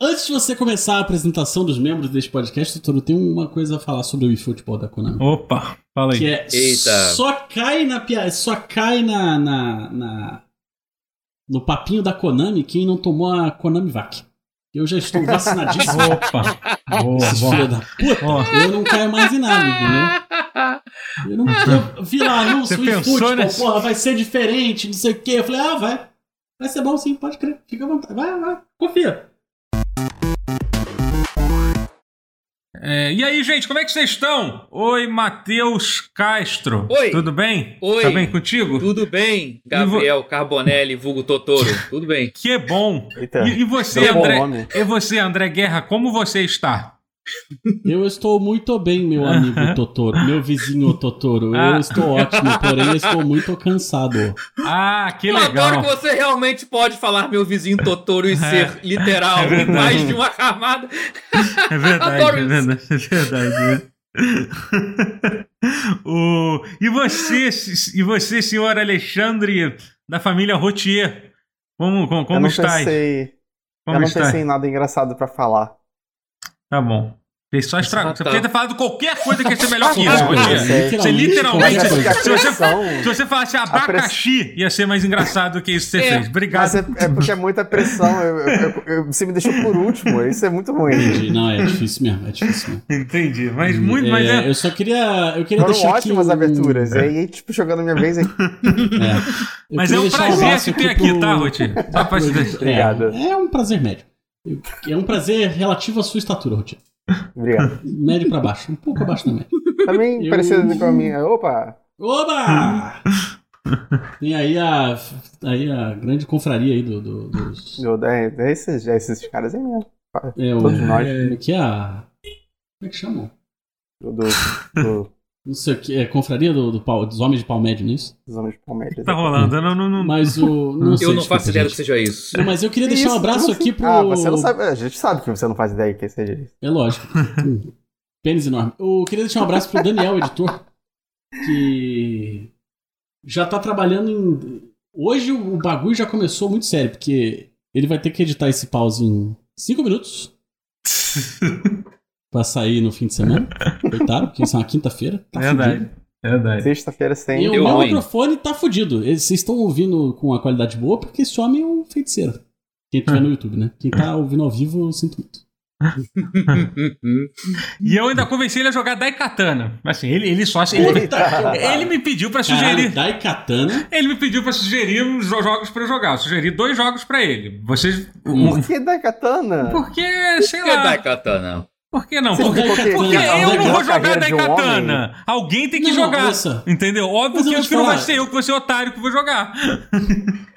Antes de você começar a apresentação dos membros deste podcast, Totoro, tem uma coisa a falar sobre o eFootball da Konami. Opa, fala aí. Que é Eita. só cai na piada, só cai na, na, na- no papinho da Konami quem não tomou a Konami Vac. Eu já estou vacinadíssimo. Opa, boa, Esses boa. da puta, Ó. eu não caio mais em nada, entendeu? Eu não eu vi lá, não, Você o pensou eFootball, nesse- porra, vai ser diferente, não sei o quê. Eu falei, ah, vai. Vai ser bom sim, pode crer. Fica à vontade. Vai, vai, confia. É, e aí, gente, como é que vocês estão? Oi, Matheus Castro. Oi. Tudo bem? Oi. Tá bem contigo? Tudo bem, Gabriel Carbonelli, vulgo Totoro? Tudo bem. Que é bom. Eita. E, e você, André? nome. E você, André Guerra, como você está? Eu estou muito bem, meu amigo Totoro. Meu vizinho Totoro. Eu Ah. estou ótimo, porém eu estou muito cansado. Ah, que Eu adoro legal. que você realmente pode falar meu vizinho Totoro e ser literal É mais de uma camada. É verdade, Adoro é isso. verdade, é verdade. o... e, você, e você, senhor Alexandre, da família Rotier? Como, como, eu como não está? pensei, Como eu não está? pensei em nada engraçado pra falar. Tá bom. Fez só estragou. Ah, Você tá. podia ter falado qualquer coisa que ia ser melhor que isso, É, Rotier. eu sei. Você literalmente. É Se você, se você falasse abacaxi, ia ser mais engraçado do que isso que você É, fez. Obrigado. Mas é, é porque é muita pressão. eu- eu- eu- você me deixou por último. Isso é muito ruim. Entendi. Não, é difícil mesmo, é difícil mesmo. Entendi. Mas muito, mas É, é. Eu só queria. Eu queria Foram deixar aqui. ótimas um- aberturas. E aí, tipo, jogando a minha vez aqui. É. Mas é um prazer te ter aqui, pro- tá, Rotier? Só pra te. Obrigado. É, é um prazer médio. É um prazer relativo à sua estatura, Rotier. Obrigado. Médio pra baixo, um pouco abaixo da média. Também Eu- parecido com a minha. Opa! Oba! Tem aí a, aí a grande confraria aí do, do- dos. do- É, é esses, é esses caras aí mesmo. É, o, Todos nós. é, que é a. Como é que chamam? Do, do, do- Não sei o que. É confraria do, do pau- dos homens de palmédio, não é isso? dos homens de palmeiras. Tá rolando. Eu não, não, não... Mas o. Não sei, Eu não faço ideia do que seja isso. Não, Mas eu queria Que deixar um isso? abraço Como aqui pro. Ah, você não sabe. A gente sabe que você não faz ideia que seja isso. É lógico. Pênis enorme. Eu queria deixar um abraço pro Daniel, editor, que já tá trabalhando em. Hoje o o bagulho já começou muito sério, porque ele vai ter que editar esse pause em 5 minutos pra sair no fim de semana. Coitado, porque isso é uma quinta-feira. Tá Verdade. fudido. Verdade. Sexta-feira sem. E o meu microfone tá fudido. Vocês estão ouvindo com a qualidade boa porque esse homem é um feiticeiro. Quem tiver no YouTube, né? Quem tá ouvindo ao vivo, eu sinto muito. E eu ainda convenci ele a jogar Daikatana. Assim, ele, ele só. Ele, Eita. ele me pediu pra Caralho, sugerir. Daikatana. Ele me pediu pra sugerir uns jo- jogos pra eu jogar. Eu sugeri dois jogos pra ele. Vocês. Por que da katana? Porque, sei Por que lá. Daikatana? Por que não? Porque, Daikatana- porque Não, eu não vou jogar de um Daikatana. Alguém tem que Não, jogar. nossa. Entendeu? Óbvio Mas eu que, que não vai ser eu que vou ser otário que vou jogar.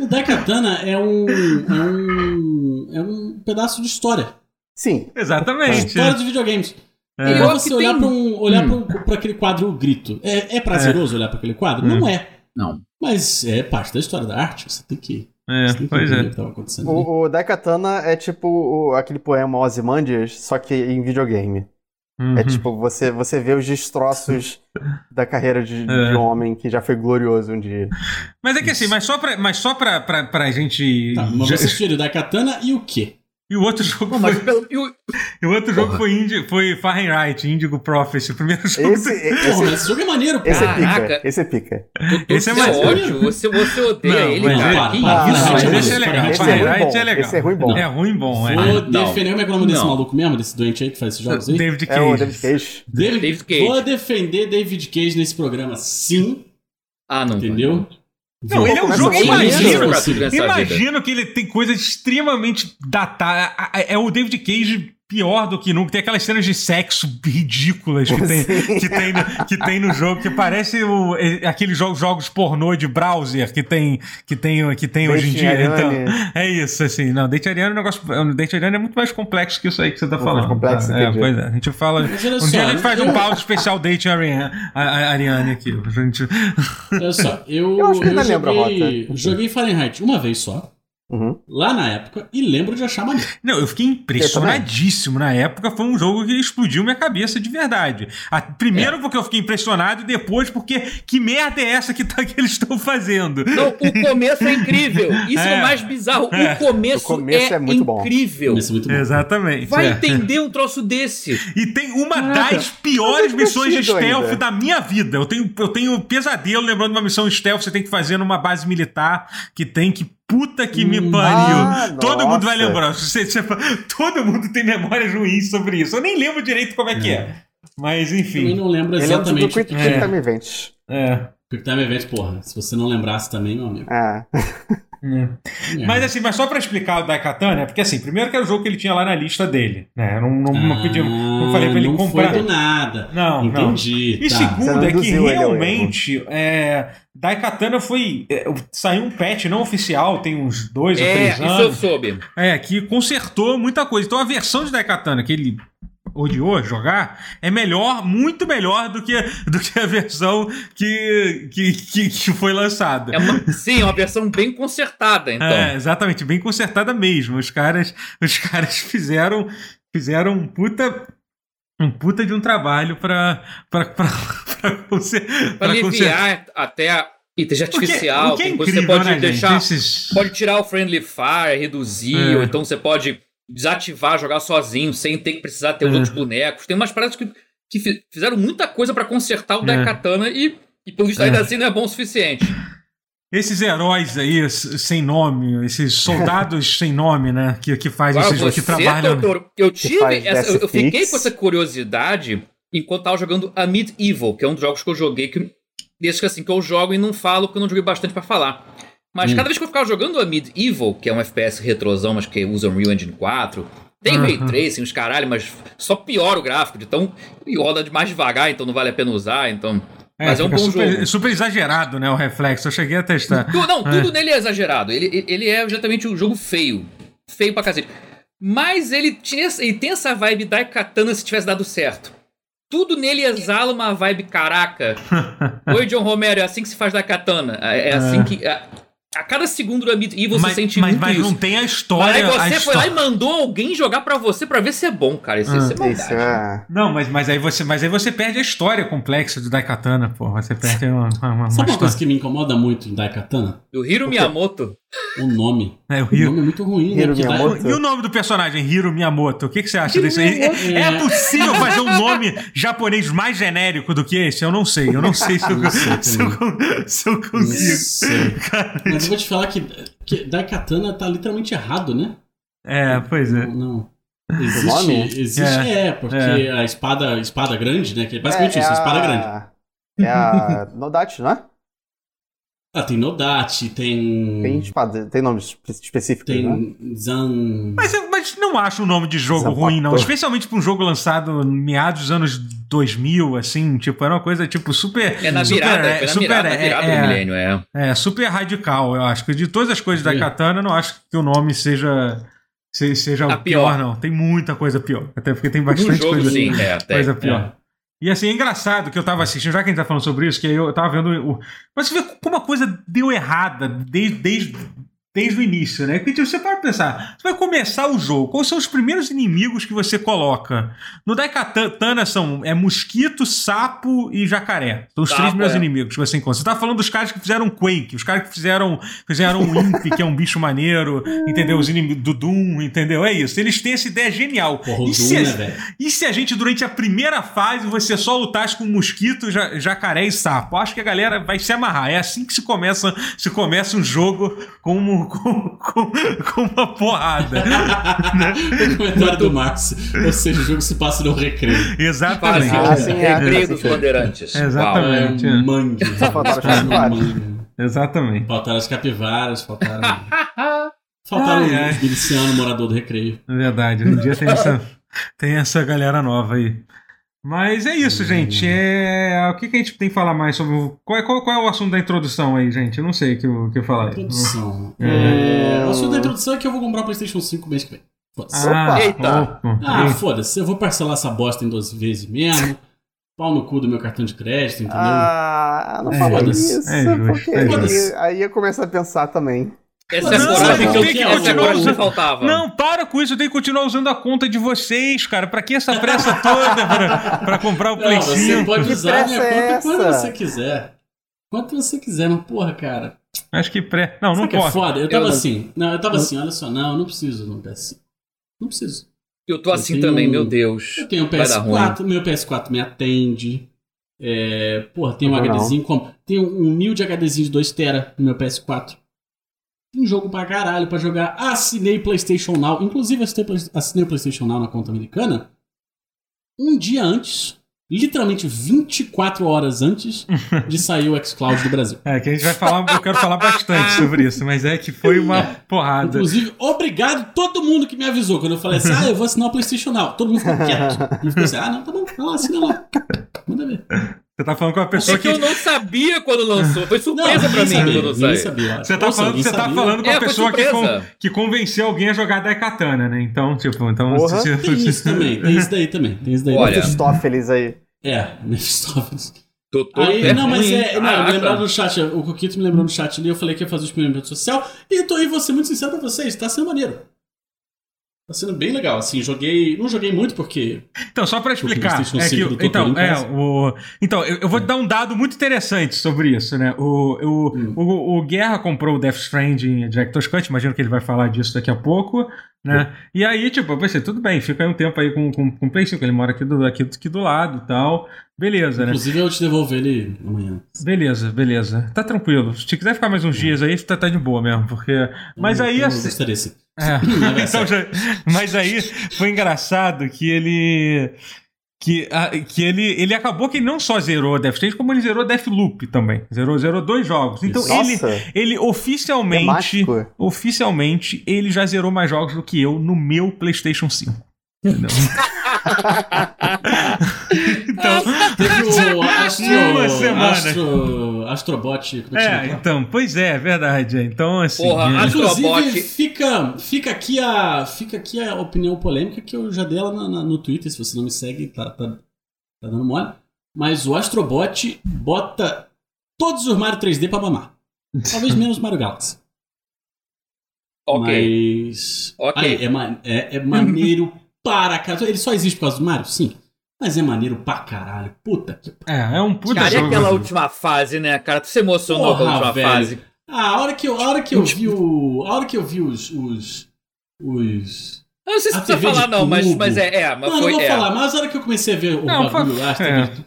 O Daikatana é um, é um. É um pedaço de história. Sim. Exatamente. História dos videogames. É. É igual você que olhar tem- pra, um, olhar Hum. pra, um- pra aquele quadro Grito. É, é prazeroso olhar pra aquele quadro? Hum. Não é. Não. Mas é parte da história da arte. Você tem que, É, pois é. O, o Daikatana é tipo o- aquele poema Ozymandias, só que em videogame. Uhum. É tipo, você, você vê os destroços da carreira de, É. de um homem que já foi glorioso um dia. Mas é que assim, mas só pra, mas só pra, pra, pra gente. Tá, mas já- você e o quê? E o outro jogo Pô, foi. pelo. e o- E o outro jogo Porra. foi, Indi, foi Fahrenheit, Indigo Prophecy, o primeiro jogo. Esse, Porra, esse, mas esse jogo é maneiro, pô. esse é pica. Esse é pica. Esse é mais- ódio. Você, você odeia Não, ele, mas cara. para, isso, mas para, esse é legal. Esse é ruim Fahrenheit bom. é legal. Esse é ruim bom. É ruim bom, é. Vou Não. defender. Como é que é o nome desse Não. maluco mesmo? Desse doente aí que faz esses jogos aí? David É o Cage. David Cage. David, David Cage. Vou defender David Cage nesse programa, sim. Ah, não. Entendeu? Não, ele é um jogo. nessa vida. imagina que ele tem coisas extremamente datadas. É o David Cage pior do que nunca. Tem aquelas cenas de sexo ridículas que tem, que tem, no, que tem no jogo, que parece o, é, aqueles jogos, jogos pornô de browser que tem, que tem, que tem hoje em dia. Então, é isso, assim. Não, Date Ariane é um negócio. O Date Ariane é muito mais complexo que isso aí que você tá Muito mais falando. complexo, tá? É, pois é. A gente fala. Um só, dia a gente faz um eu- pause especial Date Ariane, Ariane aqui. A gente... Olha só, eu, Eu acho que ainda lembro a joguei, joguei Fahrenheit uma vez só. Uhum. lá na época e lembro de achar maneiro. Não, eu fiquei impressionadíssimo. Na época foi um jogo que explodiu minha cabeça de verdade. A- primeiro porque eu fiquei impressionado e depois porque que merda é essa que, tá- que eles estão fazendo? Não, o começo é incrível. Isso é, É. o mais bizarro. É. O começo, O começo é, é muito bom. incrível. Isso é muito bom. Exatamente. Vai é. entender um troço desse. E tem uma Caraca, das piores é missões de stealth ainda. da minha vida. Eu tenho, eu tenho pesadelo lembrando de uma missão stealth que você tem que fazer numa base militar que tem que. Puta que me Hum. pariu. Ah, todo mundo vai nossa. lembrar. Você- você- todo mundo tem memórias ruins sobre isso. Eu nem lembro direito como é que é. Mas Também enfim. não lembro é tipo exatamente. Quick o É. Quick Time Event. É. Quick Time Event, porra. Se você não lembrasse também, meu amigo. É. É. Mas assim, mas só pra explicar o Daikatana, porque assim, primeiro que era o jogo que ele tinha lá na lista dele, né? Eu não, não, não, pedi, não falei pra ele Ah, não comprar. Foi do nada. Não, não. Entendi. E tá. Segundo não é que realmente é, Daikatana foi. é, saiu um patch não oficial, tem uns dois ou É, três isso eu anos. soube. É, que consertou muita coisa. Então a versão de Daikatana que ele odiou jogar é melhor, muito melhor do que, do que a versão que, que, que, que foi lançada. É uma- sim, é uma versão bem consertada, então. É, exatamente, bem consertada mesmo. Os caras, os caras fizeram, fizeram um puta, um puta de um trabalho Pra pra consertar. aliviar até a inteligência O que- artificial. o que é incrível, você pode né, gente? deixar. Esses- Pode tirar o friendly fire, reduzir, É. ou então você pode desativar, jogar sozinho, sem ter que precisar ter os É. outros bonecos. Tem umas paradas que, que fi- fizeram muita coisa pra consertar o É. Daikatana e, e pelo visto É. ainda assim não é bom o suficiente. Esses heróis aí sem nome, esses soldados sem nome, né? Que, que fazem Agora, esses que você, trabalham. doutor, eu tive faz essa, eu, eu fiquei com essa curiosidade enquanto tava jogando a Medieval, que é um dos jogos que eu joguei que desde que assim que eu jogo e não falo porque eu não joguei bastante pra falar. Mas Hum. cada vez que eu ficava jogando a Medieval, que é um FPS retrosão, mas que usa Unreal Engine 4, tem Ray Uhum. Tracing, os caralho, mas só piora o gráfico, de tão e roda de mais devagar, então não vale a pena usar, então mas é um bom super, jogo. super exagerado, né? O reflexo. Eu cheguei a testar. Tu- não, tudo nele é exagerado. Ele, ele- é exatamente um jogo feio. Feio pra cacete. Mas ele, tinha, essa- ele tem essa vibe Daikatana se tivesse dado certo. Tudo nele exala uma vibe caraca. Oi, John Romero, é assim que se faz Daikatana. É, é assim que. A, a cada segundo do Evil você mas sente mas, muito mas isso. não tem a Mas história. aí a você foi lá e mandou alguém jogar pra você pra ver se é bom, cara. Isso, isso é maldade. Isso é. Não, mas, mas, aí você, mas aí você perde a história complexa do Daikatana, pô. Você perde uma, uma, uma Sabe uma coisa que me incomoda muito em Daikatana? Do Hiro Miyamoto. O nome. É, o O Hiro. nome é muito ruim, né? Hiro Dai- Miyamoto. E o nome do personagem, Hiro Miyamoto? O que, que você acha Hiro disso aí? É, é possível fazer um nome japonês mais genérico do que esse? Eu não sei. Eu não sei se eu, Não sei se eu, se eu Não consigo. sei. Cara, Mas eu vou te falar que, que Daikatana tá literalmente errado, né? é, pois é. Não. não. Existe, nome? existe É. é, porque É. a espada, espada grande, né? Que é basicamente é, isso, é a espada a- grande. É a Nodate, não é? Ah, tem Nodate, tem. Tem espada, tem nome espe- específico, né? Tem Zan. Mas, mas não acho o nome de jogo ruim, não. Especialmente pra um jogo lançado em meados dos anos 2000, assim. Tipo, era uma coisa, tipo, super... É na super, virada, é, foi na super, virada, na é, virada é, do milênio, é. É, super radical, eu acho. De todas as coisas da Sim. Katana, eu não acho que o nome seja, se- seja A o pior, pior. não. Tem muita coisa pior. Até porque tem bastante jogo, coisa, sim, é, até. coisa pior. E assim, é engraçado que eu tava assistindo, já que a gente tá falando sobre isso, que eu tava vendo o. Mas você vê como a coisa deu errada desde, desde, desde o início, né? Porque tipo, você pode pensar, você vai começar o jogo, quais são os primeiros inimigos que você coloca? No Daikatana são é mosquito, sapo e jacaré. São os Sapo, três primeiros é. inimigos que você encontra. Você tá falando dos caras que fizeram Quake, os caras que fizeram, fizeram o Imp, que é um bicho maneiro, entendeu? Os inimigos do Doom, entendeu? É isso. Eles têm essa ideia genial. Porra, E Doom, se a- né, e se a gente, durante a primeira fase, você só lutasse com mosquito, ja- jacaré e sapo? Acho que a galera vai se amarrar. É assim que se começa, se começa um jogo com, um- com, com, com uma porrada. o comentário do Márcio. Ou seja, o jogo se passa no recreio. Exatamente. Ah, sim, é. recreio dos bandeirantes. Exatamente. Uau. É um mangue. faltaram passa no capivaras. Exatamente. Faltaram as capivaras, faltaram. Faltaram Ai, ai. os milicianos, morador do recreio. É verdade. Hoje em dia tem essa, tem essa galera nova aí. Mas é isso, gente. É... O que, que a gente tem que falar mais sobre. o- Qual é, qual, qual é o assunto da introdução aí, gente? Eu não sei o que, eu- que eu falar. Introdução. Hum. É, o assunto da introdução é que eu vou comprar o PlayStation 5 mês que vem. Foda-se. Ah, Eita. opa. Ah, foda-se, eu vou parcelar essa bosta em 12 vezes mesmo. Pau no cu do meu cartão de crédito, entendeu? Ah, não É, fala isso, É porque é aí, aí eu começo a pensar também. Essa é a Não, coragem que eu tinha, essa é coragem que faltava. Não, para com isso, eu tenho que continuar usando a conta de vocês, cara. Pra que essa pressa toda pra, pra comprar o Play Não, você 5? pode usar a minha é conta quando você quiser. Quanto você quiser, mas porra, cara. Acho que pré. Não, não que é foda? Eu tava não- assim. Não, eu tava assim, olha só, não, eu não preciso no PS5. Não preciso. Eu tô assim Eu tenho- também, meu Deus. Eu tenho um Vai dar ruim. PS4, meu PS4 me atende. É, porra, tem um Não, não. HDzinho como. Tem um humilde HDzinho de 2TB no meu PS4. Tem jogo pra caralho pra jogar. Assinei PlayStation Now. Inclusive, assinei, o PlayStation Now na conta americana. Um dia antes. Literalmente 24 horas antes de sair o xCloud do Brasil. É, que a gente vai falar, eu quero falar bastante sobre isso, mas é que foi uma porrada. Inclusive, obrigado todo mundo que me avisou. Quando eu falei assim, ah, eu vou assinar o PlayStation Now. Todo mundo ficou quieto. Não ficou assim, ah, não, tá bom, vai lá, assina lá. Manda ver. Você tá falando com uma pessoa É que que. eu não sabia quando lançou. Foi surpresa pra ninguém mim sabia, quando saiu. sabia. Você tá, falando, você tá falando com É, uma foi pessoa que, con- que convenceu alguém a jogar Daikatana, né? Então, tipo, então. Porra. se- Tem isso também, tem isso daí também. Tem isso daí. Olha. Mephistófeles aí. É, Mephistófeles. Tô todo Aí, não, mas é. Não, me Caraca. lembraram no chat, o Coquito me lembrou no chat ali, eu falei que ia fazer o experimento social. E tô aí, vou ser muito sincero pra vocês, tá sendo maneiro. Tá sendo bem legal, assim, joguei. Não joguei muito porque. Então, só pra explicar. É 5 do que, então, é, o, então eu, eu vou dar um dado muito interessante sobre isso, né? O, o, Hum. o, o Guerra comprou o Death Stranding Director's Cut, imagino que ele vai falar disso daqui a pouco, né? E aí, tipo, eu pensei, tudo bem, fica aí um tempo aí com, com, com o Play 5, ele mora aqui do, aqui, aqui do lado e tal. Beleza, né? Inclusive, eu te devolver ele amanhã. Beleza, beleza. Tá tranquilo. Se quiser ficar mais uns dias aí, tá, tá de boa mesmo, porque... Mas Eu- aí, eu assim... gostaria sim. É. vai Então, já- mas aí foi engraçado que ele. Que, que ele, ele acabou que ele não só zerou Death Stranding, como ele zerou Deathloop também. Zerou, zerou dois jogos. Então Isso. ele, Nossa, ele oficialmente. Oficialmente, ele já zerou mais jogos do que eu no meu PlayStation 5. Entendeu? Astro, Uma semana. Astro, Astrobot. é é, então, pois é, é verdade. Então, assim. Porra, é- Inclusive, Astrobot. fica, fica, aqui a, fica aqui a opinião polêmica que eu já dei ela na- na- no Twitter. Se você não me segue, tá, tá, tá dando mole. Mas o Astrobot bota todos os Mario 3D pra mamar. Talvez menos Mario Galaxy. Ok. Mas. Ok. Aí, é, é, é maneiro para caralho. Ele só existe por causa do Mario? Sim. Mas é maneiro pra caralho. Puta que. é, é um puta Cara, jogo. aquela última fase, né, cara? Tu se emocionou com a última velho. fase. Ah, a hora que eu, a hora que eu vi o. A hora que eu vi os. os. os Eu não sei se precisa falar, não, mas, mas é, é, mas não, foi. não vou é. falar, mas a hora que eu comecei a ver o Não, bagulho lá, é. TV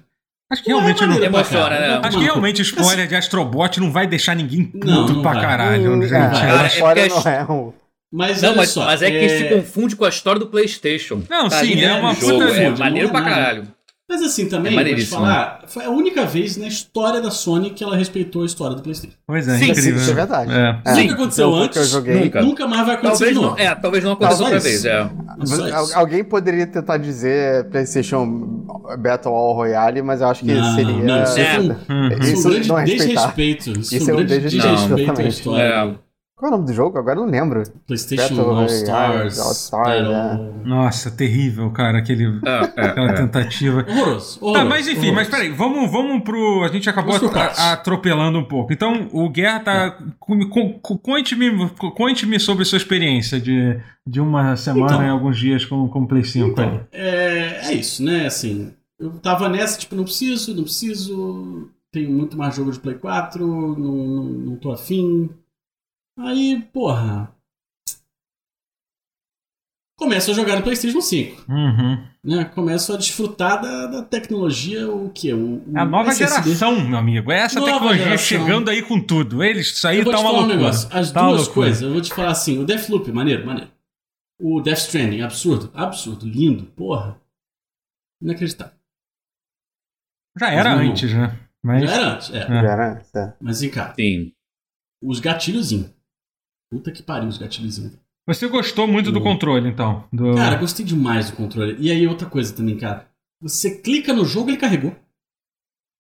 Acho que Porra, realmente é não. pra Emociona, né? Acho que realmente o spoiler de Astrobot não vai deixar ninguém puto Não, não pra vai. caralho, gente. é, Cara, a é história porque não é um. Mas Não, mas, só. mas é que se confunde com a história do PlayStation. Não, Tá sim, ali é uma do puta jogo, É jogo, maneiro é pra caralho. Mas assim, também, É te falar, foi a única vez na história da Sony que ela respeitou a história do PlayStation. Pois é, Sim, incrível. Isso é verdade. É. É, Nunca aconteceu pelo antes. Nunca. Nunca mais vai acontecer Talvez de não, novo. é, talvez não aconteça outra vez, é. É. Alguém poderia tentar dizer PlayStation Battle Royale, mas eu acho que Não, seria. não, isso É. foi um, isso foi um grande não é desrespeito. Isso, é um grande desrespeito, à história. É. Qual é o nome do jogo? Agora eu não lembro. PlayStation Battle All Stars. All Stars, Battle- Nossa, terrível, cara, aquele, É, é, aquela é. tentativa. Horroroso. Tá, mas enfim, horroroso. mas peraí, vamos, vamos pro. A gente acabou a- atropelando um pouco. Então, o Guerra tá. com- com- com- Conte-me conte sobre sua experiência de, de uma semana Então. e alguns dias com com o Play 5 aí. Então, é, é isso, né? Assim, eu tava nessa, tipo, não preciso, não preciso. Tenho muito mais jogo de Play 4, não, não, não tô afim. Aí, porra. Começo a jogar no PlayStation 5. Uhum. Né? Começo a desfrutar da, da tecnologia, o que? O, o A nova SSD. geração, meu amigo. É essa Nova tecnologia geração. chegando aí com tudo. Eles, isso aí Eu vou tá te uma falar um loucura. negócio. As Tá duas coisas, eu vou te falar assim: o Deathloop, maneiro, maneiro. O Death Stranding, absurdo, absurdo, lindo, porra. Inacreditável. Já era antes, né? Mas. Já era antes, é. É. Era, é. Mas vem cá, Sim. os gatilhozinhos. Puta que pariu os gatilhozinhos. Você gostou muito do Hum. controle, então? Do... Cara, gostei demais do controle. E aí, outra coisa também, cara. Você clica no jogo, ele carregou.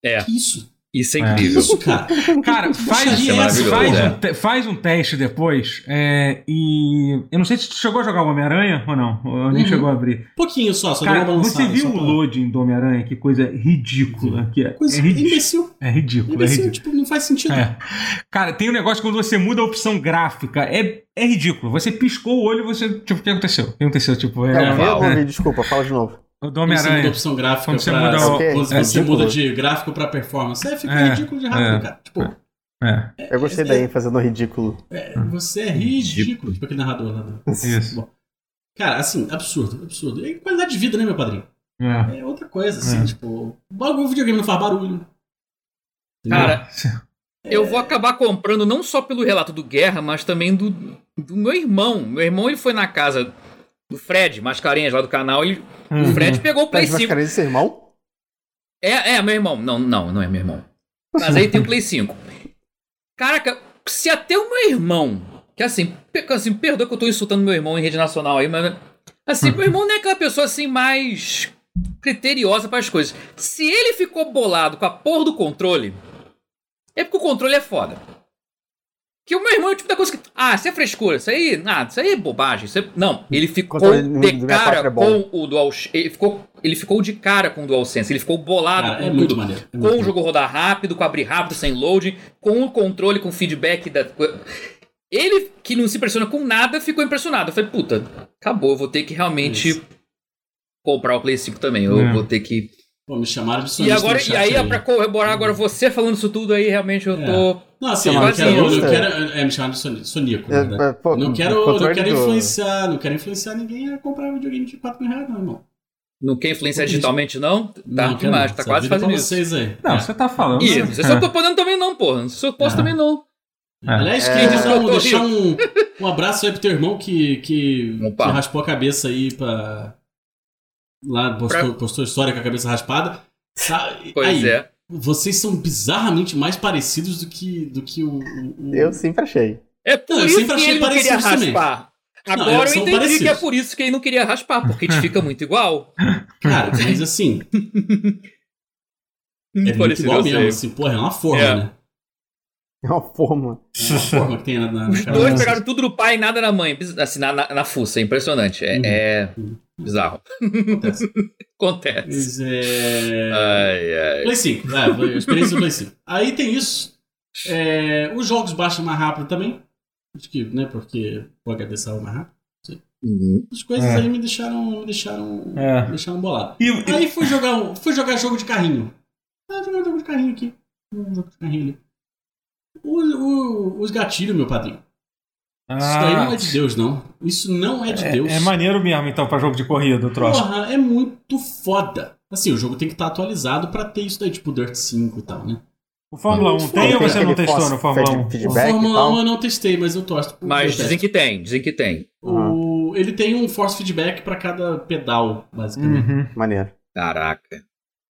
É. Que isso? Isso é É. incrível. Isso, cara. Cara, faz, Isso é faz, maravilhoso, um, te- faz um teste depois. é, e. Eu não sei se tu chegou a jogar o Homem-Aranha ou não. Ou nem Uhum. chegou a abrir. Pouquinho só, só Cara, deu uma você viu só o loading do Homem-Aranha? Que coisa ridícula que é. Coisa é, ridículo, imbecil. é ridículo. É Imbecil, ridículo. tipo, não faz sentido. É. Cara, tem um negócio quando você muda a opção gráfica. É, é ridículo. Você piscou o olho e você. Tipo, o que aconteceu? O que aconteceu? Tipo, É, é. não é, ouvi, desculpa, fala de novo. O do Quando você muda a Homem-Aranha. opção gráfica Quando você pra. muda o- é você ridículo. muda de gráfico pra performance. É, fica É, ridículo de rápido, é. cara. Tipo, É, Eu gostei da ênfase no ridículo. é, você é ridículo. Tipo aquele narrador lá. do- isso. Bom. Cara, assim, absurdo, absurdo. E qualidade de vida, né, meu padrinho? É. É outra coisa, assim, É. tipo. O bagulho o videogame não faz barulho. Entendeu? Cara, eu vou acabar comprando não só pelo relato do Guerra, mas também do, do meu irmão. Meu irmão ele foi na casa do Fred, Mascarenhas lá do canal, e Uhum. o Fred pegou o Play Mas 5. Mascarenhas é seu irmão? É, é, meu irmão. Não, não, não é meu irmão. Mas aí tem o Play 5. Caraca, se até o meu irmão, que assim, assim, perdoa que eu tô insultando meu irmão em rede nacional aí, mas assim, meu irmão não é aquela pessoa assim mais criteriosa para as coisas. Se ele ficou bolado com a porra do controle, é porque o controle é foda. Que o meu irmão é o tipo da coisa que. Ah, isso é frescura, isso aí. Nada, isso aí é bobagem. Isso é... Não, ele ficou Controle de 64 cara é com o Dual. Ele ficou, ele ficou de cara com o DualSense. Ele ficou bolado Cara, com é muito tudo. maneiro. é muito Com o maneiro. jogo rodar rápido, com abrir rápido, sem load, com o controle, com feedback da. Ele, que não se impressiona com nada, ficou impressionado. Eu falei, puta, acabou, eu vou ter que realmente Isso. comprar o Play 5 também. Eu É. vou ter que. Pô, me chamaram de E agora, e chat aí, pra corroborar agora você falando isso tudo aí, realmente eu É. tô. Não, assim, eu Chamaram não de quero, eu não quero. É, me chamaram de soni- soníaco, na É, verdade. é, pô, Não quero, não quero do- influenciar, não quero influenciar ninguém a comprar um videogame de 4 mil reais, não, irmão. Não quer influenciar Pô, digitalmente, não? Tá não, demais, não. tá quase é fazendo pra isso. vocês aí. Não, É. você tá falando. Ih, né? vocês não tô podendo também, não, porra. Não sou posso É. também, não. É. Aliás, É. queria deixar, um, Eu deixar um, um abraço aí pro teu irmão que, que, que raspou a cabeça aí pra. Lá, postou, postou história com a cabeça raspada. Sa- Pois aí, é. Vocês são bizarramente mais parecidos do que, do que o. o- o- Eu sempre achei. É por Não, eu isso sempre que achei ele não queria também. raspar. Não, Agora eles eu entendi parecidos. que é por isso que ele não queria raspar, porque a gente fica muito igual. Cara, mas assim, é muito Parecido, igual mesmo. sei. Assim, porra, é uma forma, É. né? É uma forma. É uma forma que tem na, na Os dois pegaram tudo do pai e nada da mãe. Assim, na, na, na fuça. É impressionante. É, Uhum. é Uhum. Bizarro. Acontece. Mas é. Ai, ai. Play 5, é, a experiência do Play 5. Aí tem isso. É, os jogos baixam mais rápido também. Acho que, né, porque o HD saiu mais rápido. Uhum. As coisas É. aí me deixaram, me deixaram, É. me deixaram bolado. E, Aí fui jogar, fui jogar jogo de carrinho. Ah, jogar um jogo de carrinho aqui. Um jogo de carrinho ali. O- o- os gatilhos, meu padrinho. Isso daí não é de Deus, não. Isso não é de Deus. Ah. é, é maneiro mesmo, então, pra jogo de corrida, o troço. Porra, é muito foda. Assim, o jogo tem que estar atualizado pra ter isso daí, tipo Dirt 5 e tal, né? O Fórmula 1 tem ou você não testou no Fórmula 1? O Feedback Fórmula tal. 1 eu não testei, mas eu torço. Mas eu dizem testo. que tem, dizem que tem. O- Ele tem um force feedback pra cada pedal, basicamente. Uhum. Maneiro. Caraca.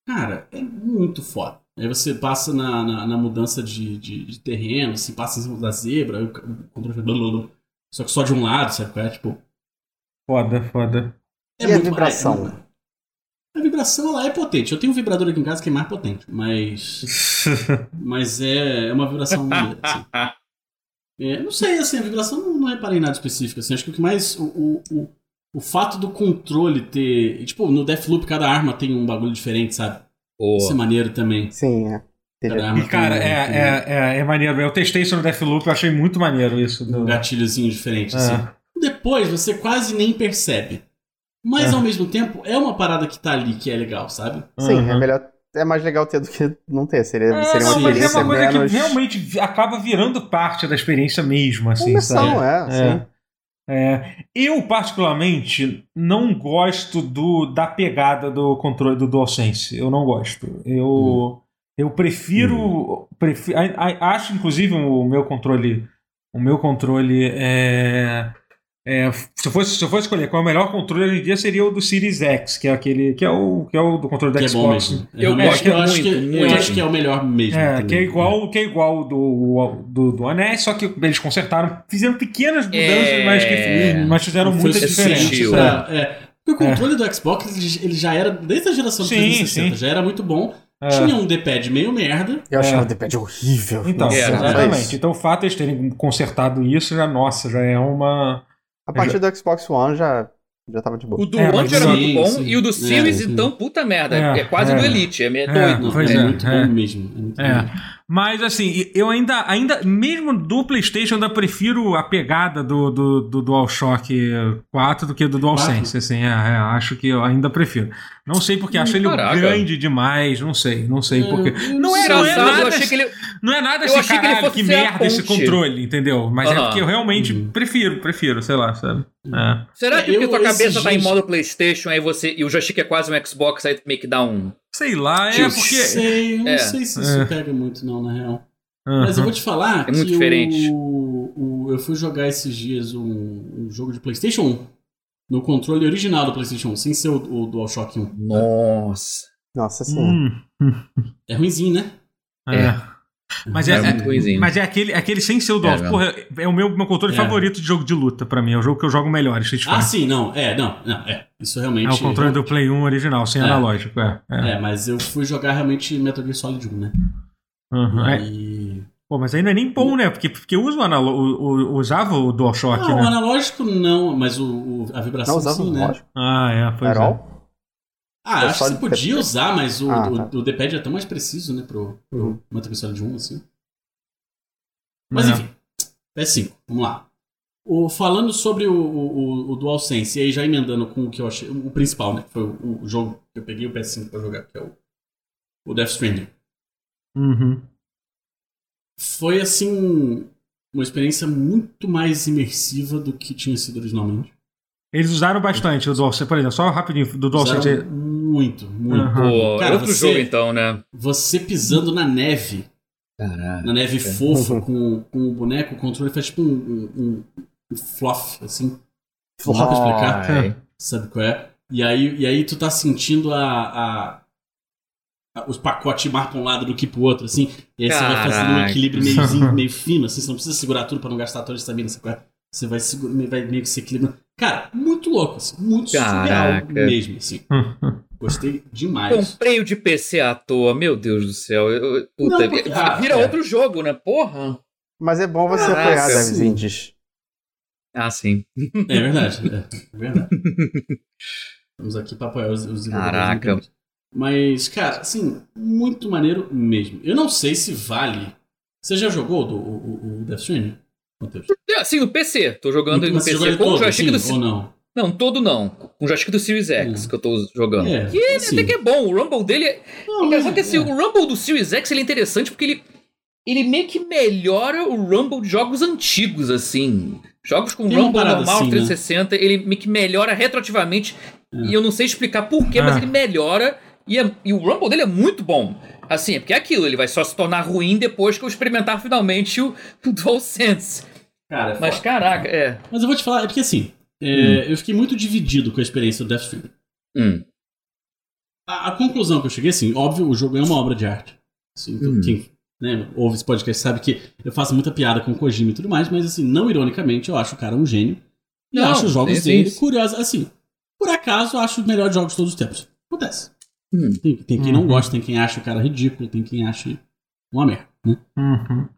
Cara, é muito foda. Aí você passa na, na, na mudança de, de, de terreno, assim, passa em cima da zebra, o controle blá. Só que só de um lado, sabe é? Tipo, Foda, foda. é E a muito vibração? mais- A vibração, ela é potente. Eu tenho um vibrador aqui em casa que é mais potente, mas... Mas é, é uma vibração assim. É, não sei, assim, a vibração não, não reparei em nada específico, assim. Acho que o que mais... O, o, o, o fato do controle ter... Tipo, no Deathloop cada arma tem um bagulho diferente, sabe? Isso é maneiro também. Sim, é. E, cara, é, tem é, é, é maneiro. Eu testei isso no Deathloop, eu achei muito maneiro isso. um Do... gatilhozinho diferente, É. assim. Depois você quase nem percebe. Mas É. ao mesmo tempo é uma parada que tá ali que é legal, sabe? Sim, é Uhum. melhor. É mais legal ter do que não ter. Seria, É, seria uma não, mas é experiência uma coisa menos. que realmente acaba virando parte da experiência mesmo, assim, Imersão, sabe? é, sim. É, eu, particularmente, não gosto do, da pegada do controle do DualSense. Eu não gosto. Eu, eu prefiro. prefiro a- a- acho, inclusive, o meu controle. O meu controle é. É, se, eu fosse, se eu fosse escolher qual é o melhor controle hoje em dia seria o do Series X, que é aquele que é o, que é o do controle do Que é bom Xbox. mesmo. Eu eu acho muito, que, Eu muito. acho que é o melhor mesmo. É, também. que é igual, que é igual do, do, do Anéis, só que eles consertaram, fizeram pequenas mudanças, É. mas, que, mas fizeram Foi muita diferença. é. Porque o controle do Xbox ele- ele já era, desde a geração Sim, 360, sim. já era muito bom. É. Tinha um D-pad meio merda. Eu achava É. o D-pad horrível. Então, É, exatamente. Então o fato de eles terem consertado isso já, nossa, já é uma. A partir do Xbox One já, já tava de boa. O do É, One era sim, muito bom sim. e o do É, Series, sim. então, puta merda. É, É, quase é. do Elite, é, é É, doido. pois é, é, muito é. bom mesmo. É muito É. bom. Mas assim, eu ainda, ainda mesmo do PlayStation, ainda prefiro a pegada do, do, do DualShock 4 do que do DualSense. Assim, é, é, acho que eu ainda prefiro. Não sei porque acho ele caraca. grande demais, não sei, não sei É, porquê. eu Não é, não é Engraçado, eu nada. achei que ele. Não é nada eu assim, que caralho, que a merda esse controle, entendeu? Mas é Aham. porque eu realmente Uhum. prefiro, prefiro, sei lá, sabe? É. Será É, que porque eu- tua cabeça esses tá em modo PlayStation aí você e o joystick é quase um Xbox, aí tu meio que dá um. Sei lá, é porque. Sei, eu não É. sei se isso É. pega muito, não, na real. Aham. Mas eu vou te falar É que muito diferente. O, o- eu fui jogar esses dias um, um jogo de PlayStation 1 no controle original do PlayStation 1, sem ser o, o DualShock 1. Nossa. Nossa senhora. Hum, É ruimzinho, né? é. Mas é, É mas é aquele, aquele sem ser o DualShock. mesmo. Porra, é o meu, meu controle É. favorito de jogo de luta pra mim. É o jogo que eu jogo melhor, Street Fighter. Ah, sim, não. É, não, não, é. Isso realmente. É o controle do Play 1 original, sem É. analógico, é. é. É, mas eu fui jogar realmente Metal Gear Solid 1, né? Uhum, é. E... Pô, mas aí não é nem bom, né? Porque, porque usa o analo- o, o- usava o DualShock, Não, o né? analógico não, mas o, o- a vibração Não usava sim, né? Ah, é, pois At é. Ah, É acho que você de podia PP. usar, mas o, Ah, o- tá. o D-pad é tão mais preciso, né, pro, pro Uhum. Gear Solid 1, assim. Mas É. enfim, PS5, vamos lá. O, falando sobre o, o, o- o DualSense, e aí já emendando com o que eu achei, o principal, né, que foi o, o jogo que eu peguei o PS5 pra jogar, que é o, o Death Stranding. Uhum. Foi, assim, uma experiência muito mais imersiva do que tinha sido originalmente. Eles usaram bastante o DualSense, por exemplo, só rapidinho, do DualSense. Usaram muito, muito. Pô, Cara, é outro você- jogo então, né? Você pisando na neve, Caraca. na neve fofa com, com o boneco, o controle faz tipo um, um, um fluff, assim. Não dá pra explicar, Ai. sabe qual é? E aí, e aí tu tá sentindo a, a- a- os pacotes mais pra um lado do que pro outro, assim. E aí você vai fazendo um Caraca. equilíbrio meiozinho, meio fino, assim. Você não precisa segurar tudo pra não gastar toda a estamina, sabe qual é? Você vai, segura, vai meio que se equilibrando. Cara, muito louco, assim. Muito Caraca. surreal mesmo, assim. Gostei demais. Comprei o de PC à toa, meu Deus do céu. Eu- puta, Não, porque- ah, vira é. outro jogo, né? Porra. Mas é bom você Caraca, apoiar sim. indies. Ah, sim. É verdade, é, é verdade. Vamos aqui pra apoiar os, os Caraca. Mas, cara, assim, muito maneiro mesmo. Eu não sei se vale. Você já jogou do, o, o- o Death Stranding? Matheus? É, Sim, no PC. Tô jogando ele no Mas você PC com o joystick sim, do. ou não? Não, todo não. Com o joystick do Series X Hum. que eu tô jogando. É, E ele assim, até que é bom. O Rumble dele é. não, Engraçado que é, assim, é. o Rumble do Series X ele é interessante porque ele. Ele meio que melhora o Rumble de jogos antigos, assim. Jogos com Tem Rumble normal, assim, né? 360, ele meio que melhora retroativamente. É. E eu não sei explicar porquê, mas Ah. ele melhora. E, é- e o Rumble dele é muito bom. Assim, é porque é aquilo, ele vai só se tornar ruim depois que eu experimentar finalmente o, o DualSense. Cara, é Mas foda. caraca, é. Mas eu vou te falar, é porque assim, é, eu fiquei muito dividido com a experiência do Death Stranding. Hum. A, a conclusão que eu cheguei, assim, óbvio, o jogo é uma obra de arte. Assim, então, Hum. quem né, ouve esse podcast sabe que eu faço muita piada com o Kojima e tudo mais, mas assim, não ironicamente, eu acho o cara um gênio. E Não, acho os jogos dele curiosos. Assim, por acaso, eu acho os melhores jogos de todos os tempos. Acontece. Hum. Tem, tem quem não Uhum. gosta, tem quem acha o cara ridículo, tem quem acha uma merda, né? Uhum.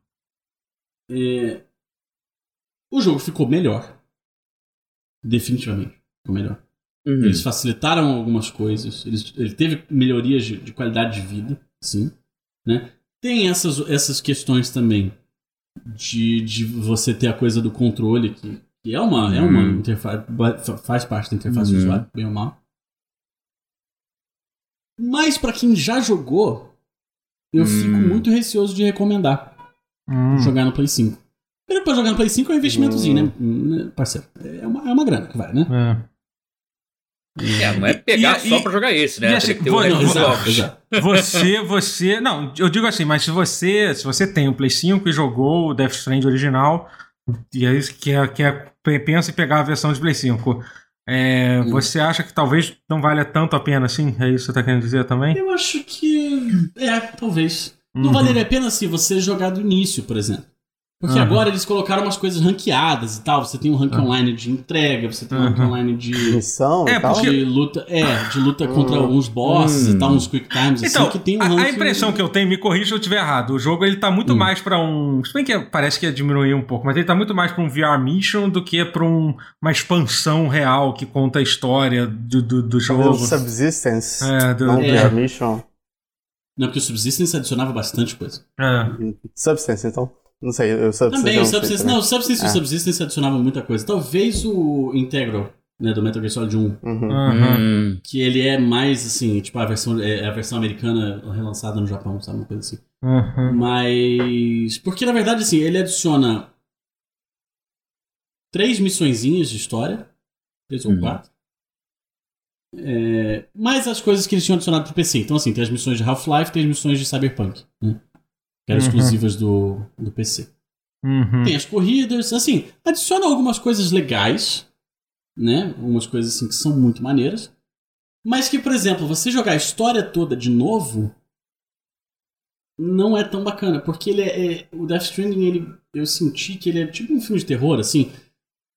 É, O jogo ficou melhor. Definitivamente. Ficou melhor. Uhum. Eles facilitaram algumas coisas. Eles, ele teve melhorias de, de qualidade de vida, sim. Né? Tem essas, essas questões também de, de você ter a coisa do controle, que, que é uma, é uma Hum. interface. fa- Faz parte da interface do Uhum. usuário, bem ou mal. Mas pra quem já jogou, eu Hum. fico muito receoso de recomendar Hum. jogar no Play 5. Primeiro pra jogar no Play 5 é um investimentozinho, né? Né, Parceiro, é uma, é uma grana que vai, né? É. É, não é pegar E- só e- pra jogar esse, né? assim, vou- não. Você, você. Não, eu digo assim, mas se você, se você tem o Play 5 e jogou o Death Strand original, e aí quer, quer, pensa em pegar a versão de Play 5, é, Hum. você acha que talvez não valha tanto a pena assim? É isso que você tá querendo dizer também? Eu acho que. É, talvez. Não Uhum. valeria a pena se você jogar do início, por exemplo. Porque Aham. agora eles colocaram umas coisas ranqueadas e tal. Você tem um rank Aham. online de entrega, você tem um rank online de, Missão É, porque- de luta. É, de luta contra Hum. alguns bosses Hum. e tal, uns quick times, Então, assim, que tem um a, rank. a impressão que eu tenho, me corrija se eu estiver errado, o jogo ele tá muito Hum. mais pra um. Se bem que parece que ia diminuir um pouco, mas ele tá muito mais pra um VR Mission do que pra um- uma expansão real que conta a história do, do, do jogo. Subsistence. É, do, Não É. VR Mission. Não, porque o Subsistence adicionava bastante coisa. é. Substance, então. Não sei, eu Substance. Também, eu o Subsistence. também. Não, o Subsistence e É. o Subsistence adicionavam muita coisa. Talvez o Integral, né, do Metal Gear Solid 1, Uhum. Hum. que ele é mais assim, tipo a versão, é a versão americana relançada no Japão, sabe? Uma coisa assim. Aham. Mas. Porque na verdade, assim, ele adiciona três missõezinhas de história. Três ou Uhum. quatro. É, mais as coisas que eles tinham adicionado pro PC. Então, assim, tem as missões de Half-Life, tem as missões de Cyberpunk, né? Que eram Uhum. exclusivas do, do PC. Uhum. Tem as corridas, assim, adiciona algumas coisas legais, né? Algumas coisas assim que são muito maneiras. Mas que, por exemplo, você jogar a história toda de novo não é tão bacana, porque ele é, é- o Death Stranding, ele eu senti que ele é tipo um filme de terror, assim,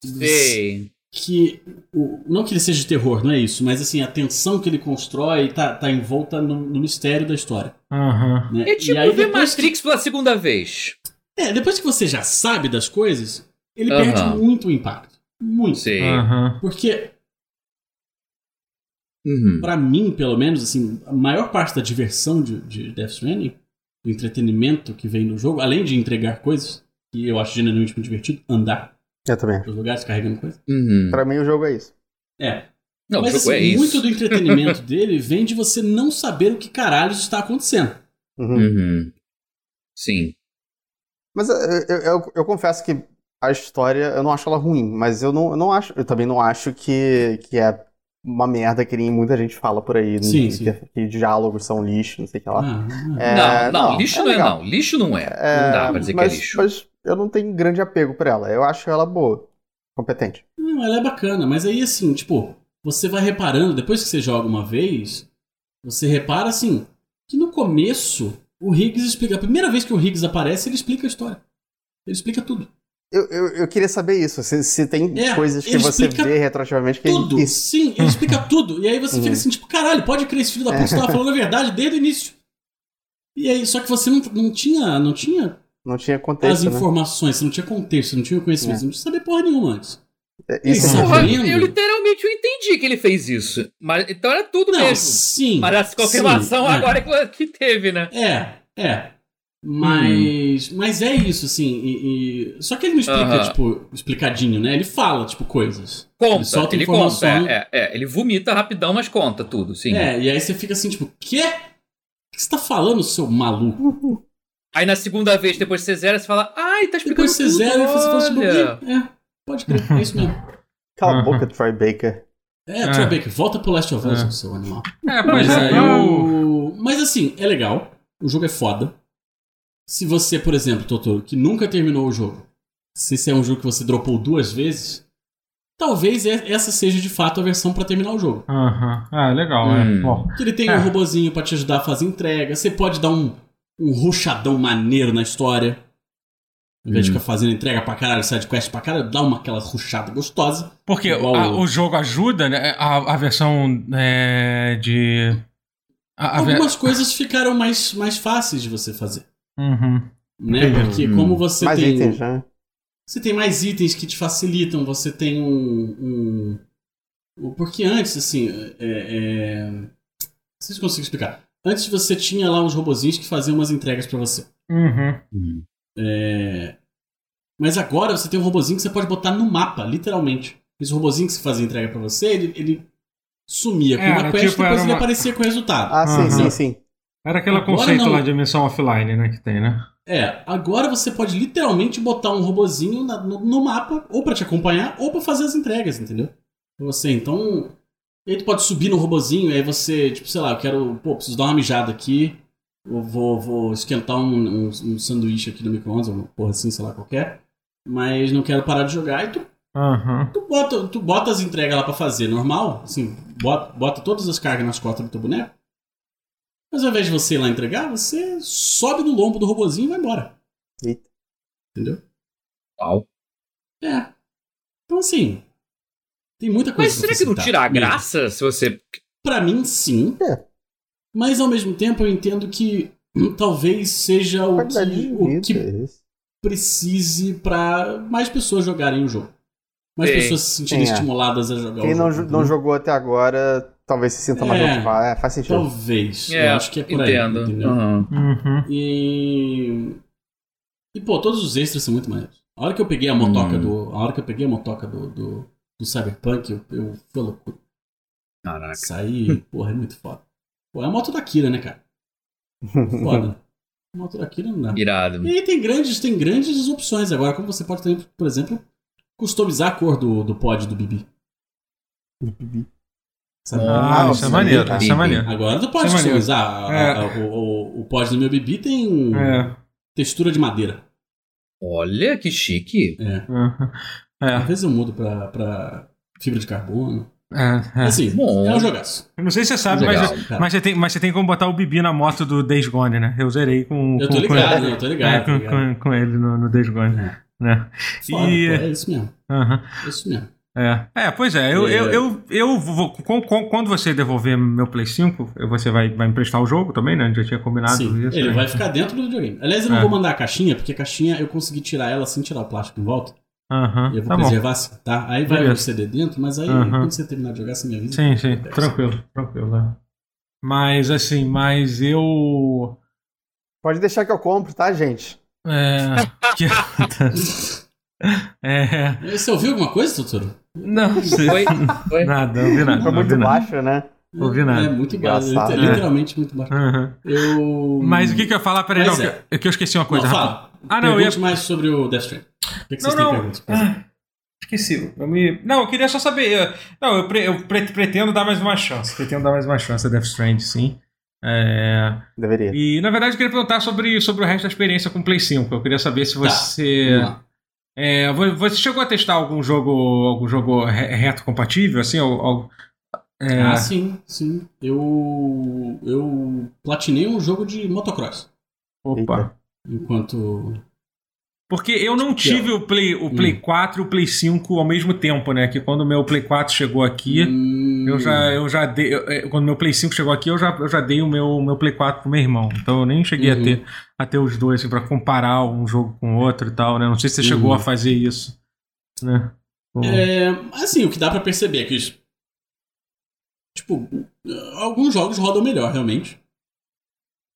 Sei. Que o- não que ele seja de terror, não é isso, mas assim, a tensão que ele constrói tá, tá envolta no, no mistério da história. Aham. Né? É tipo E aí, ver depois que- Matrix pela segunda vez. É, depois que você já sabe das coisas, ele Aham. perde muito o impacto. Muito. Sei. Aham. Porque, Uhum. pra mim, pelo menos, assim, a maior parte da diversão de, de Death Stranding, do entretenimento que vem no jogo, além de entregar coisas, que eu acho genuinamente muito divertido, andar Eu também. pelos lugares carregando coisas. Uhum. Pra mim o jogo é isso. É. Não, Mas o jogo assim, é isso. muito do entretenimento dele vem de você não saber o que caralho está acontecendo. Uhum. Uhum. Sim. Mas eu, eu, eu- eu confesso que a história, eu não acho ela ruim, mas eu não, eu não acho, eu também não acho que, que é uma merda que nem muita gente fala por aí, Sim, que, sim. que diálogos são lixo, não sei o que lá. Ah, ah. É, não, não, não, lixo é não é legal. não. Lixo não é. É, não dá pra dizer mas, que é lixo. Mas eu não tenho grande apego por ela. Eu acho ela boa, competente. Não, ela é bacana, mas aí assim, tipo, você vai reparando, depois que você joga uma vez, você repara assim, que no começo o Higgs explica. A primeira vez que o Higgs aparece, ele explica a história. Ele explica tudo. Eu, eu, eu queria saber isso, se, se tem É, coisas que ele você vê retroativamente que Tudo! que- Sim, ele explica tudo. E aí você Uhum. fica assim, tipo, caralho, pode crer, esse filho da puta estava falando a verdade desde o início. E aí, só que você não, não tinha, não tinha não tinha as contexto, né? informações, você não tinha contexto, você não tinha conhecimento, É. você não tinha saber porra nenhuma antes. É, Isso é é Porra, eu literalmente eu entendi que ele fez isso. Mas, então era tudo Não, mesmo. sim. Mas essa confirmação sim, é. agora que, que teve, né? É, é. Mas, mas é isso, assim. E, e- Só que ele não explica, Aham. tipo, explicadinho, né? Ele fala, tipo, coisas. Conta, Ele solta ele informação. conta. É, é, é. ele vomita rapidão, mas conta tudo, sim. É, e aí você fica assim, tipo, quê? O que você tá falando, seu maluco? Aí na segunda vez, depois que você zera, você fala, ai, tá explicando Depois você tudo, zera e você fala, olha." "Ih, é, pode crer, é isso mesmo. Cala a Uhum. boca, Troy Baker. É, É. Troy Baker, volta pro Last of Us, É. seu animal. É, Mas, é. aí Eu... o- mas assim, é legal. O jogo é foda. Se você, por exemplo, Totoro, que nunca terminou o jogo, se esse é um jogo que você dropou duas vezes, talvez essa seja de fato a versão pra terminar o jogo. Aham. Ah, legal, Hum. é. Bom. Que ele tem É. um robozinho pra te ajudar a fazer entrega, você pode dar um, um ruchadão maneiro na história. Ao invés de Hum. ficar fazendo entrega pra caralho, side quest pra caralho, dá uma aquela ruchada gostosa. Porque Igual a- o- o jogo ajuda, né? A, a versão é, de. A, a ve- Algumas coisas ficaram mais, mais fáceis de você fazer. Uhum. Né? Entendi. Porque Hum. como você Mais tem. itens, né? Você tem mais itens que te facilitam, você tem um. um- porque antes, assim. É, é... Não sei se eu consigo explicar. Antes você tinha lá uns robozinhos que faziam umas entregas pra você. Uhum. Hum. É, Mas agora você tem um robozinho que você pode botar no mapa, literalmente. Esse robozinho que fazia entrega pra você, ele, ele sumia com Era, uma quest e tipo, depois era ele uma- aparecia com o resultado. Ah, sim, Aham. sim, sim. Era aquele Agora conceito não. lá de dimensão offline, né? Que tem, né? É, agora você pode literalmente botar um robozinho na- no, no mapa, ou pra te acompanhar, ou pra fazer as entregas, entendeu? Pra você, então. Aí tu pode subir no robozinho, e aí você, tipo, sei lá, eu quero. Pô, preciso dar uma mijada aqui. Eu vou, vou esquentar um, um, um sanduíche aqui no micro-ondas, uma porra assim, sei lá, qualquer. Mas não quero parar de jogar, e tu Aham. Tu bota, tu bota as entregas lá pra fazer normal, assim, bota, bota todas as cargas nas costas do teu boneco. Mas ao invés de você ir lá entregar, você sobe no lombo do robozinho e vai embora. Eita. Entendeu? Uau. É. Então, assim. Tem muita coisa Mas será que não tira a mesmo. graça se você. Pra mim, sim. É. Mas ao mesmo tempo eu entendo que talvez seja o que, o que é precise pra mais pessoas jogarem o jogo. Mais Sim. pessoas se sentirem Sim, é. estimuladas a jogar Quem o não, jogo. jo- não jogou até agora, talvez se sinta mais É. motivado. É, faz sentido. Talvez. É, eu acho que é por aí. entendo. entendeu? Aham. Uhum. E. E, pô, todos os extras são muito maneiros. A hora que eu peguei a motoca Hum. do. A hora que eu peguei a motoca do, do, do Cyberpunk, eu, eu foi loucura. Caraca. Saí, porra, é muito foda. Pô, é a moto da Kira, né, cara? Foda. A moto da Kira não dá. Irado. E aí tem grandes, tem grandes opções agora, como você pode também, por exemplo, customizar a cor do, do pod do Bibi. Sabe? Ah, Ah, isso é sim, maneiro, tá. isso é maneiro. Agora tu pode é customizar. É. o, o, o pod do meu Bibi tem É. textura de madeira. Olha que chique. É. Uhum. Às É, vezes eu mudo pra, pra fibra de carbono. é, é. Assim, Bom. é um jogaço. Eu não sei se você sabe, Legal. mas, cara. mas, você tem, mas você tem como botar o Bibi na moto do Days Gone, né? Eu zerei com, Eu com, tô com ligado, ele. né? eu tô É, ligado. com, tô ligado. com, com ele no, no Days Gone. É. Né? Foda, E- pô, é isso mesmo. É isso mesmo. É. é, pois é, eu, É. eu, eu, eu vou. com- com- quando você devolver meu Play 5, você vai, vai emprestar o jogo também, né? A gente já tinha combinado Sim, isso. ele né? vai ficar dentro do videogame. Aliás, eu não É. vou mandar a caixinha, porque a caixinha eu consegui tirar ela sem tirar o plástico em volta. E eu vou tá bom. preservar assim, tá? Aí vai Beleza. o CD dentro, mas aí Aham. quando você terminar de jogar, você me avisa. Sim, sim, tranquilo, tranquilo. é. Mas assim, mas eu. Pode deixar que eu compro, tá, gente? É. que- é. Você ouviu alguma coisa, Totoro? Não sei. Foi? Foi? Nada, não vi nada. Foi Não muito vi nada. baixo, né? Ouvi nada. É muito baixo, né? literalmente muito baixo. Aham. Eu. Mas o que, que eu ia falar? Peraí, não, é. que, que eu esqueci uma coisa. Não, fala. Ah, não, eu Pergunte ia- mais sobre o Death Stranding. O que, que vocês Não, têm não. Ah, esqueci. Eu me... Não, eu queria só saber. eu- Não, eu, pre- eu pre- pretendo dar mais uma chance. Pretendo dar mais uma chance a Death Strand, sim. É, Deveria. E na verdade eu queria perguntar sobre, sobre o resto da experiência com o Play 5. Eu queria saber se você. Vamos lá. É, vo- você chegou a testar algum jogo algum jogo re- reto compatível, assim? Ou, ou- é, Ah, sim, sim. Eu. Eu platinei um jogo de motocross. opa. Eita. Enquanto. Porque eu não tive o Play, o Play Hum. 4 e o Play 5 ao mesmo tempo, né? Que quando o meu Play 4 chegou aqui, Hum, eu já, eu já dei. eu- é, quando meu Play 5 chegou aqui, eu já, eu já dei o meu, meu Play 4 pro meu irmão. Então eu nem cheguei a, Uhum. ter, a ter os dois, assim, pra comparar um jogo com o outro e tal, né? Não sei se você chegou Uhum. a fazer isso. Né? Com- É, assim, o que dá pra perceber é que. Tipo, alguns jogos rodam melhor, realmente.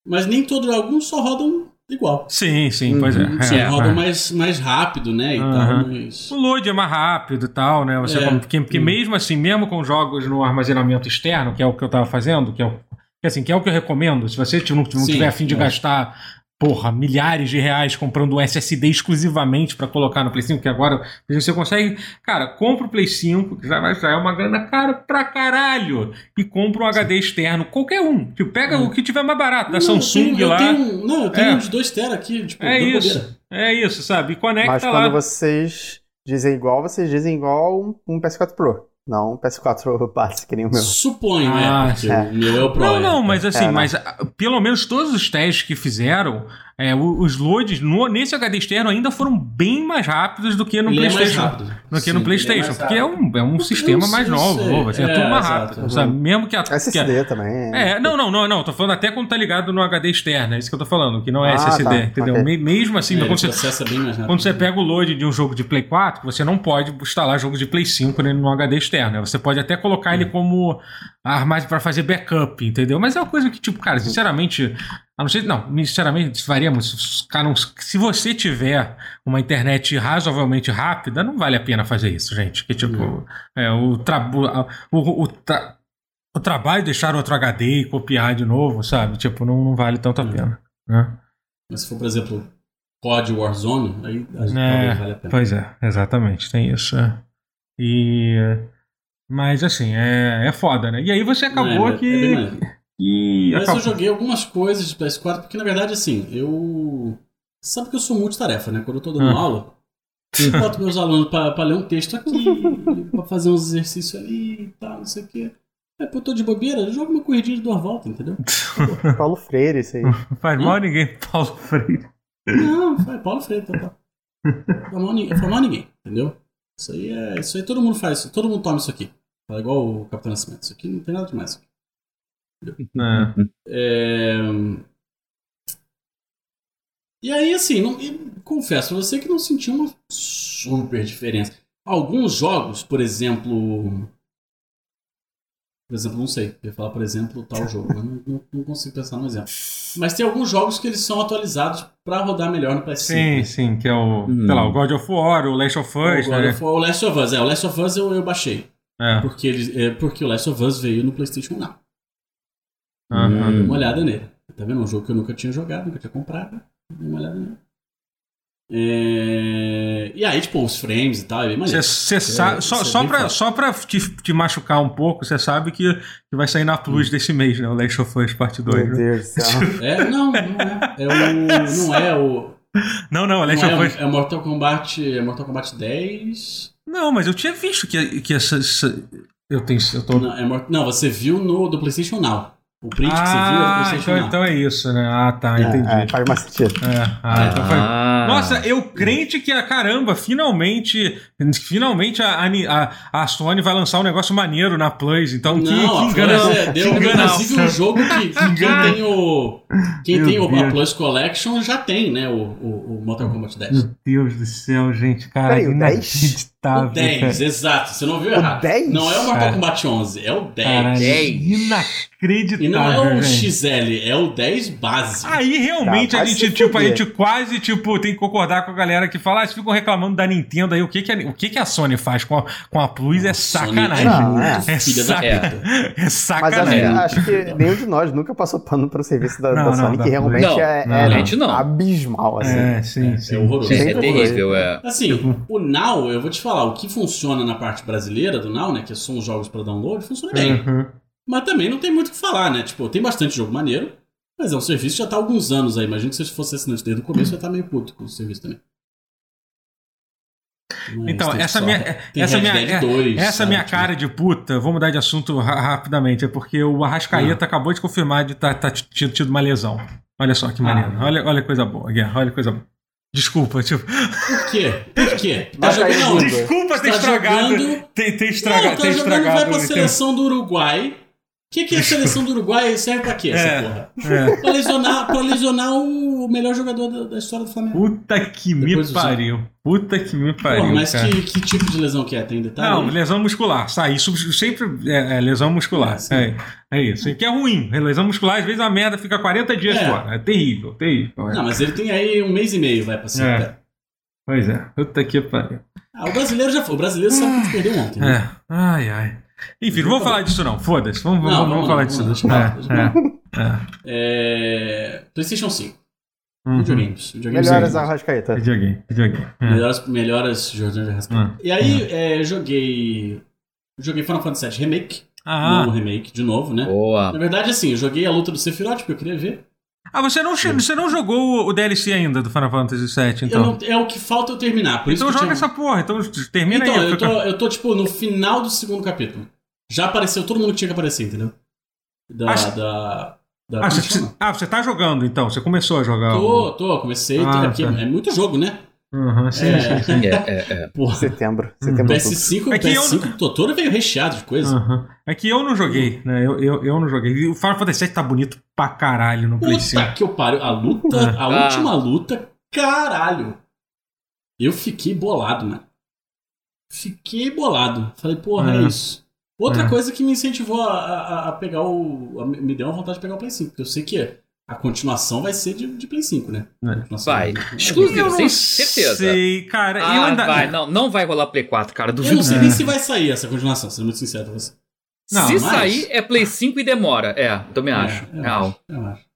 Mas nem todos, alguns só rodam igual. Sim, sim, pois é. Uhum, é, é. rodam mais, mais rápido, né? E Aham. tal, mas. O load é mais rápido e tal, né? Você, É. porque porque Hum. mesmo assim, mesmo com jogos no armazenamento externo, que é o que eu tava fazendo, que é o que, assim, que é o que eu recomendo, se você não, não Sim, tiver afim de é. gastar, porra, milhares de reais comprando um SSD exclusivamente pra colocar no Play 5, que agora você consegue, cara, compra o Play 5, que já, vai- já é uma grana cara pra caralho, e compra um HD externo, qualquer um. Tipo, pega Hum. o que tiver mais barato, da Não, eu Samsung tenho- eu lá. tenho um- não, eu tenho É. um de 2 tera aqui, tipo, É isso. bobeira. É isso, sabe? E conecta Mas lá. quando vocês dizem igual, vocês dizem igual um, um PS4 Pro. Não um PS4 base, que nem o meu. Suponho, Ah, é, porque é. o meu é o Pro. Não, não, mas assim, É, né? mas ah, pelo menos todos os testes que fizeram, é, os loads no- nesse HD externo ainda foram bem mais rápidos do que no Ele é mais PlayStation. rápido. do que Sim, no ele PlayStation, mais porque é um, é um sistema mais novo, novo, assim, é, É, tudo mais exato. rápido, sabe? Mesmo que a. que a- SSD também. é, não, não, não, não, tô falando até quando tá ligado no HD externo, é isso que eu tô falando, que não é Ah, SSD, tá, entendeu? ok. Me- Mesmo assim, É, quando você, bem mais rápido. quando você pega o load de um jogo de Play 4, você não pode instalar jogo de Play 5 né, no HD externo. Você pode até colocar ele como armário para fazer backup, entendeu? Mas é uma coisa que, tipo, cara, sinceramente, a não ser. Não, sinceramente, varia muito. Se, você tiver uma internet razoavelmente rápida, não vale a pena fazer isso, gente. Que, tipo, é, o, tra o, o, tra- o trabalho de deixar outro HD e copiar de novo, sabe? Tipo, não, não vale tanto a Hum. pena. Né? Mas se for, por exemplo, COD Warzone, aí a gente É, talvez vale a pena. Pois é, exatamente, tem isso. é. E. Mas assim, é, é foda, né? E aí você acabou Não, é- é bem que. Que Mas acabou- eu joguei algumas coisas de PS4, porque na verdade, assim, eu. Você sabe que eu sou multitarefa, né? Quando eu tô dando Ah. aula, eu boto meus alunos pra, pra ler um texto aqui, pra fazer uns exercícios ali e tal, não sei o quê. Aí, pô, eu tô de bobeira, eu jogo uma corridinha de duas voltas, entendeu? Paulo Freire, isso aí. Faz mal ninguém, Paulo Freire. Não, vai, Paulo Freire, tá, tá. Formar ninguém, formar ninguém, entendeu? Isso aí é. Isso aí todo mundo faz, todo mundo toma isso aqui. É igual o Capitão Nascimento. Isso aqui não tem nada demais. É. É... E aí, assim, não, confesso pra você que não senti uma super diferença. Alguns jogos, por exemplo. Por exemplo, não sei. Eu ia falar, por exemplo, tal jogo, mas não, não- não consigo pensar no exemplo. Mas tem alguns jogos que eles são atualizados pra rodar melhor no PS5. Sim, sim, que é o, Hum. sei lá, o God of War, o Last of Us, O né? of War- o Last of Us, é, o Last of Us eu, eu baixei. É. Porque, eles, é, porque o Last of Us veio no PlayStation Now. Aham. Dei uma olhada nele. Tá vendo? Um jogo que eu nunca tinha jogado, nunca tinha comprado. Dei uma olhada nele. É, E aí, tipo, os frames e tal, é bem maneiro. Você sabe, só, é só, bem pra, só pra te, te machucar um pouco, você sabe que, que vai sair na Hum. Plus desse mês, né? O Last of Us Parte 2. Meu né? Deus do céu. É, não, não é. É o. Não é o. Não, não, o Não Last é, of Us. é Mortal Kombat. É Mortal Kombat 10. Não, mas eu tinha visto que, que essa, essa- Eu tenho. Eu tô... Não, é não, você viu no do PlayStation Now. O print que você viu é ah, PlayStation então, Now. então é isso, né? Ah, tá, entendi. É, é, faz mais sentido. É, ah, então foi- Ah. Nossa, eu crente que, caramba, finalmente, finalmente a, a, a Sony vai lançar um negócio maneiro na Plus. Então, que, Não, que a engana. Plus é, deu que engana- inclusive um jogo que, que quem tem o. Quem Meu tem o, a. Plus Collection já tem, né? O, o, o Mortal Kombat 10. Meu Deus do céu, gente, cara, Peraí, o 10? Inacreditável. O 10, exato. Você não viu O errado. 10? Não é o Mortal Cara. Kombat 11, é o 10. Caralho, 10. inacreditável. E não é o gente. XL, é o 10 base. Aí realmente Tá, a gente, tipo, a gente quase, tipo, tem que concordar com a galera que fala, ah, vocês ficam reclamando da Nintendo aí, o que que a, o que que a Sony faz com a, com a Plus é Sony sacanagem. É, Não, é. É filha da saca- puta. É Mas sacanagem. acho, acho que nenhum de nós nunca passou pano pro serviço da, Não, da não, Sony, da- que realmente Não, é, não, é não. abismal, assim. É, sim, É, sim. é horroroso. É, é terrível, é. Assim, o Now, eu vou te falar, o que funciona na parte brasileira do Now, né? Que são os jogos pra download, funciona bem. Uhum. Mas também não tem muito o que falar, né? Tipo, tem bastante jogo maneiro, mas é um serviço que já tá há alguns anos aí. Imagino que se fosse assinante desde o começo, você tá meio puto com o serviço também. Mas Então, essa só- minha, tem essa Red minha, Dead é- 2, essa sabe? minha Tipo, cara de puta, vou mudar de assunto ra- rapidamente, é porque o Arrascaeta Ah. acabou de confirmar de tá, tá tido, tido uma lesão. Olha só que Ah. maneiro. Olha, olha coisa boa, Guerra, olha coisa boa. Desculpa, tipo. Por quê? Por quê? Tá jogando onde? Desculpa ter Tá estragado. jogando- Ter, ter, estraga, Não, tá ter jogando, estragado. vai pra seleção do Uruguai. O que, que é a seleção do Uruguai serve pra quê, essa É. porra? É. Pra lesionar, pra lesionar o melhor jogador da, da história do Flamengo. Puta que me Depois do pariu. Puta que me pariu. Porra, mas cara. que, que tipo de lesão que é? Tem detalhe? Não, aí? lesão muscular. Sai, isso sempre é, é lesão muscular. É. É, é isso. E que é ruim. Lesão muscular, às vezes a merda fica 40 dias É. fora. É terrível, terrível. é. Não, mas ele tem aí um mês e meio, vai pra cima. É. Pois é. Puta que pariu. Ah, o brasileiro já foi. O brasileiro sabe que perdeu ontem. né? É. Ai, ai. Enfim, não vamos falar disso não. Foda-se. Vamos, vamos, Não, vamos vamos falar disso não. É, é. É... PlayStation 5. Uhum. Videogames. Videogames Melhoras é- Arrascaeta. Videogame, videogame. É. Melhoras, melhoras Jordan de. Hum. E aí, é, joguei. Joguei Final Fantasy VII Remake. Ah, Novo remake, de novo, né? Boa. Na verdade, assim, eu joguei a luta do Sephiroth, porque eu queria ver. ah você, não, você não jogou o DLC ainda do Final Fantasy VII, Eu então? não- é o que falta eu terminar. Por isso então que eu joga tinha- essa porra. Então termina Então, aí. eu fica- tô, eu tô, tipo, no final do segundo capítulo. Já apareceu todo mundo que tinha que aparecer, entendeu? Da. Ah, da, da Ah, você, ah, você tá jogando então? Você começou a jogar? Tô, o- tô, comecei. Ah, é, porque tá. é muito jogo, né? Uhum, sim, É. sim, sim. É, é, é. Porra. Setembro. Setembro. outubro. PS5, É que eu PS5 Totoro veio recheado de coisa. Uhum. É que eu não joguei, né? Eu, eu, eu não joguei. E o Final Fantasy VII tá bonito pra caralho no Play 5. Puta que eu pariu. A luta, É. a Ah. última luta, caralho. Eu fiquei bolado, mano. Fiquei bolado. Falei, porra, é, É. isso. Outra É. coisa que me incentivou a, a- a pegar o. a- me deu uma vontade de pegar o Play 5, porque eu sei que a continuação vai ser de, de Play 5, né? É. Vai. do- Exclusivo. Eu não Sem certeza. sei, cara. eu Ah, ainda... vai. Não, não vai rolar Play 4, cara. Eu Duvido. não sei É. nem se vai sair essa continuação, sendo muito sincero com você. Não, Se mas- sair, é Play 5 e demora. É, também acho. É, eu Real. acho, eu acho.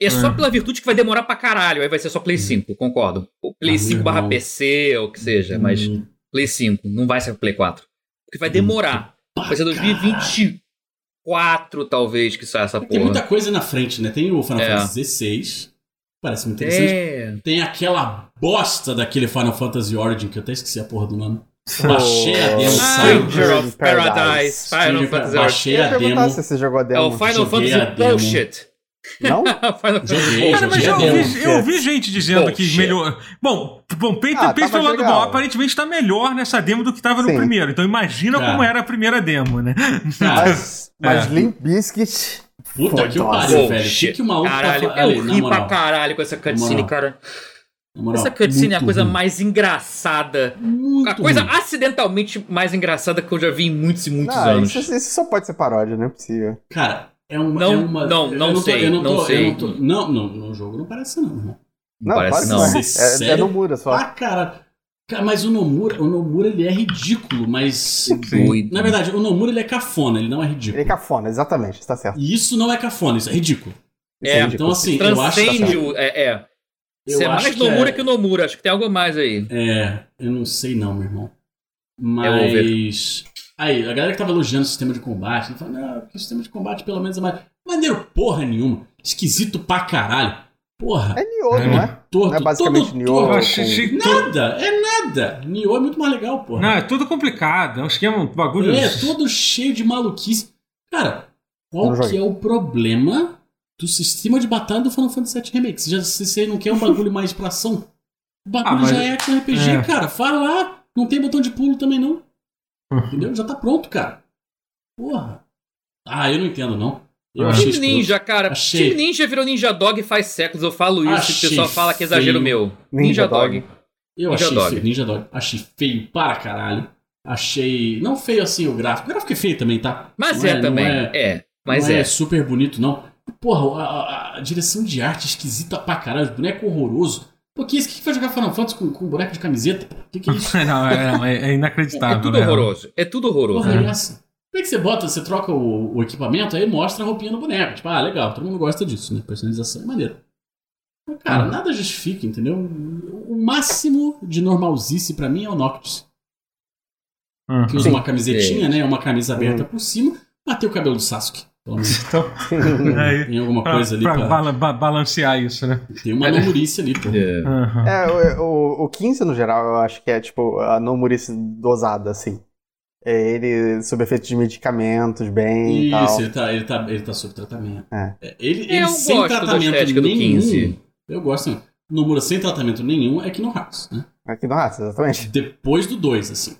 É só É. pela virtude que vai demorar pra caralho. Aí vai ser só Play 5, concordo. O Play Ah, 5 meu barra. PC ou o que seja, mas Hum, Play 5, não vai ser Play 4. Porque vai demorar. Vai ser 2024, talvez, que saia essa Tem porra. muita coisa na frente, né? Tem o Final É. Fantasy XVI. Parece muito interessante. É. Tem aquela bosta daquele Final Fantasy Origin, que eu até esqueci a porra do nome. Baixei a demo, Oh, saiu. Stranger of Paradise. Final Stranger- Fantasy Baixei Eu ia a demo. se você jogou a É demo. o Final Fantasy demo. Bullshit. Não? Joguei, Cara, mas eu ouvi, eu ouvi gente dizendo que Bullshit. melhor. Bom, bom pensa, Ah, pensa tava pelo lado legal. bom. Aparentemente tá melhor nessa demo do que tava no Sim. primeiro. Então imagina Cara. como era a primeira demo, né? Mas, mas É. Limp Bizkit. puta que pariu, velho. Bullshit. Que que o maluco Caralho, tá eu ri pra caralho com essa cutscene, cara. Moral, Essa cutscene é a coisa ruim. mais engraçada. Muito A coisa ruim. acidentalmente mais engraçada que eu já vi em muitos e muitos Não, anos. isso, isso só pode ser paródia, não é possível. Cara, é uma. Não, é uma, não, eu não tô- sei, eu não, não tô- sei. Não, tô, não, não, no jogo não parece, não, irmão. Não, Parece claro que não. não. É, é, Sério? no Mura só. Ah, cara. Cara, mas o Nomura, o Nomura ele é ridículo, mas. Doido. Na verdade, o Nomura ele é cafona, ele não é ridículo. Ele é cafona, exatamente, está certo. E isso não é cafona, isso é ridículo. É, ridículo. Então, assim, eu acho que. O. É, é. Eu Você é mais que Nomura é- que Nomura. Acho que tem algo mais aí. É, eu não sei não, meu irmão. É. Mas. Aí, a galera que tava elogiando o sistema de combate, ele fala, não, porque o sistema de combate pelo menos é mais. Maneiro porra nenhuma. Esquisito pra caralho. Porra. É Nioh, É. não é? Torto, Não é basicamente todo Nioh. com- Nada, é nada. Nioh é muito mais legal, porra. Não, é tudo complicado. É um esquema, um bagulho. É, todo cheio de maluquice. Cara, qual Não que é o problema do sistema de batalha do Final Fantasy VII Remake? Se, já, se você não quer um bagulho mais pra ação, o bagulho Ah, mas- já é RPG, é. cara. Fala lá. Não tem botão de pulo também, não. Entendeu? Já tá pronto, cara. Porra. Ah, eu não entendo, não. Eu achei Team. Ninja, cara. Achei. Team Ninja virou Ninja Dog faz séculos. Eu falo isso e o Achei pessoal fala que é exagero feio. meu. Ninja Ninja, Dog. Dog. Eu Ninja achei Dog. feio. Ninja Dog. Achei feio para caralho. Achei. Não feio assim o gráfico. O gráfico é feio também, tá? Mas Não é, não também. é- É. Mas não é. é. super bonito, não. Porra, a, a- a direção de arte esquisita pra caralho, boneco horroroso. Pô, que isso? Que vai jogar Final Fantasy com, com boneco de camiseta? Que que é isso? não, é, não, é- é inacreditável. É tudo né? horroroso. É tudo horroroso. Porra, é essa? Como é que você bota, você troca o, o equipamento, aí mostra a roupinha do boneco. Tipo, ah, legal, todo mundo gosta disso, né? Personalização é maneiro. Mas, cara, Hum. nada justifica, entendeu? O máximo de normalzice pra mim é o Noctis. Hum. Que usa Sim. uma camisetinha, né? Uma camisa aberta Uhum. por cima, bater o cabelo do Sasuke. Então, aí, Tem alguma pra, coisa ali pra pra... bala- ba- balancear isso, né? Tem uma nomurice ali, pô. É. É, o, o, o 15 no geral, eu acho que é tipo a Nomurice dosada, assim. É ele sob efeito de medicamentos, bem e tal. Isso, ele tá, ele, tá, ele tá sob tratamento. É. Ele, É, ele eu sem gosto da tratamento do nenhum. 15. Eu gosto. né? Nomura sem tratamento nenhum é Kingdom Hearts, né? Aqui no Raça, exatamente. Depois do 2, assim.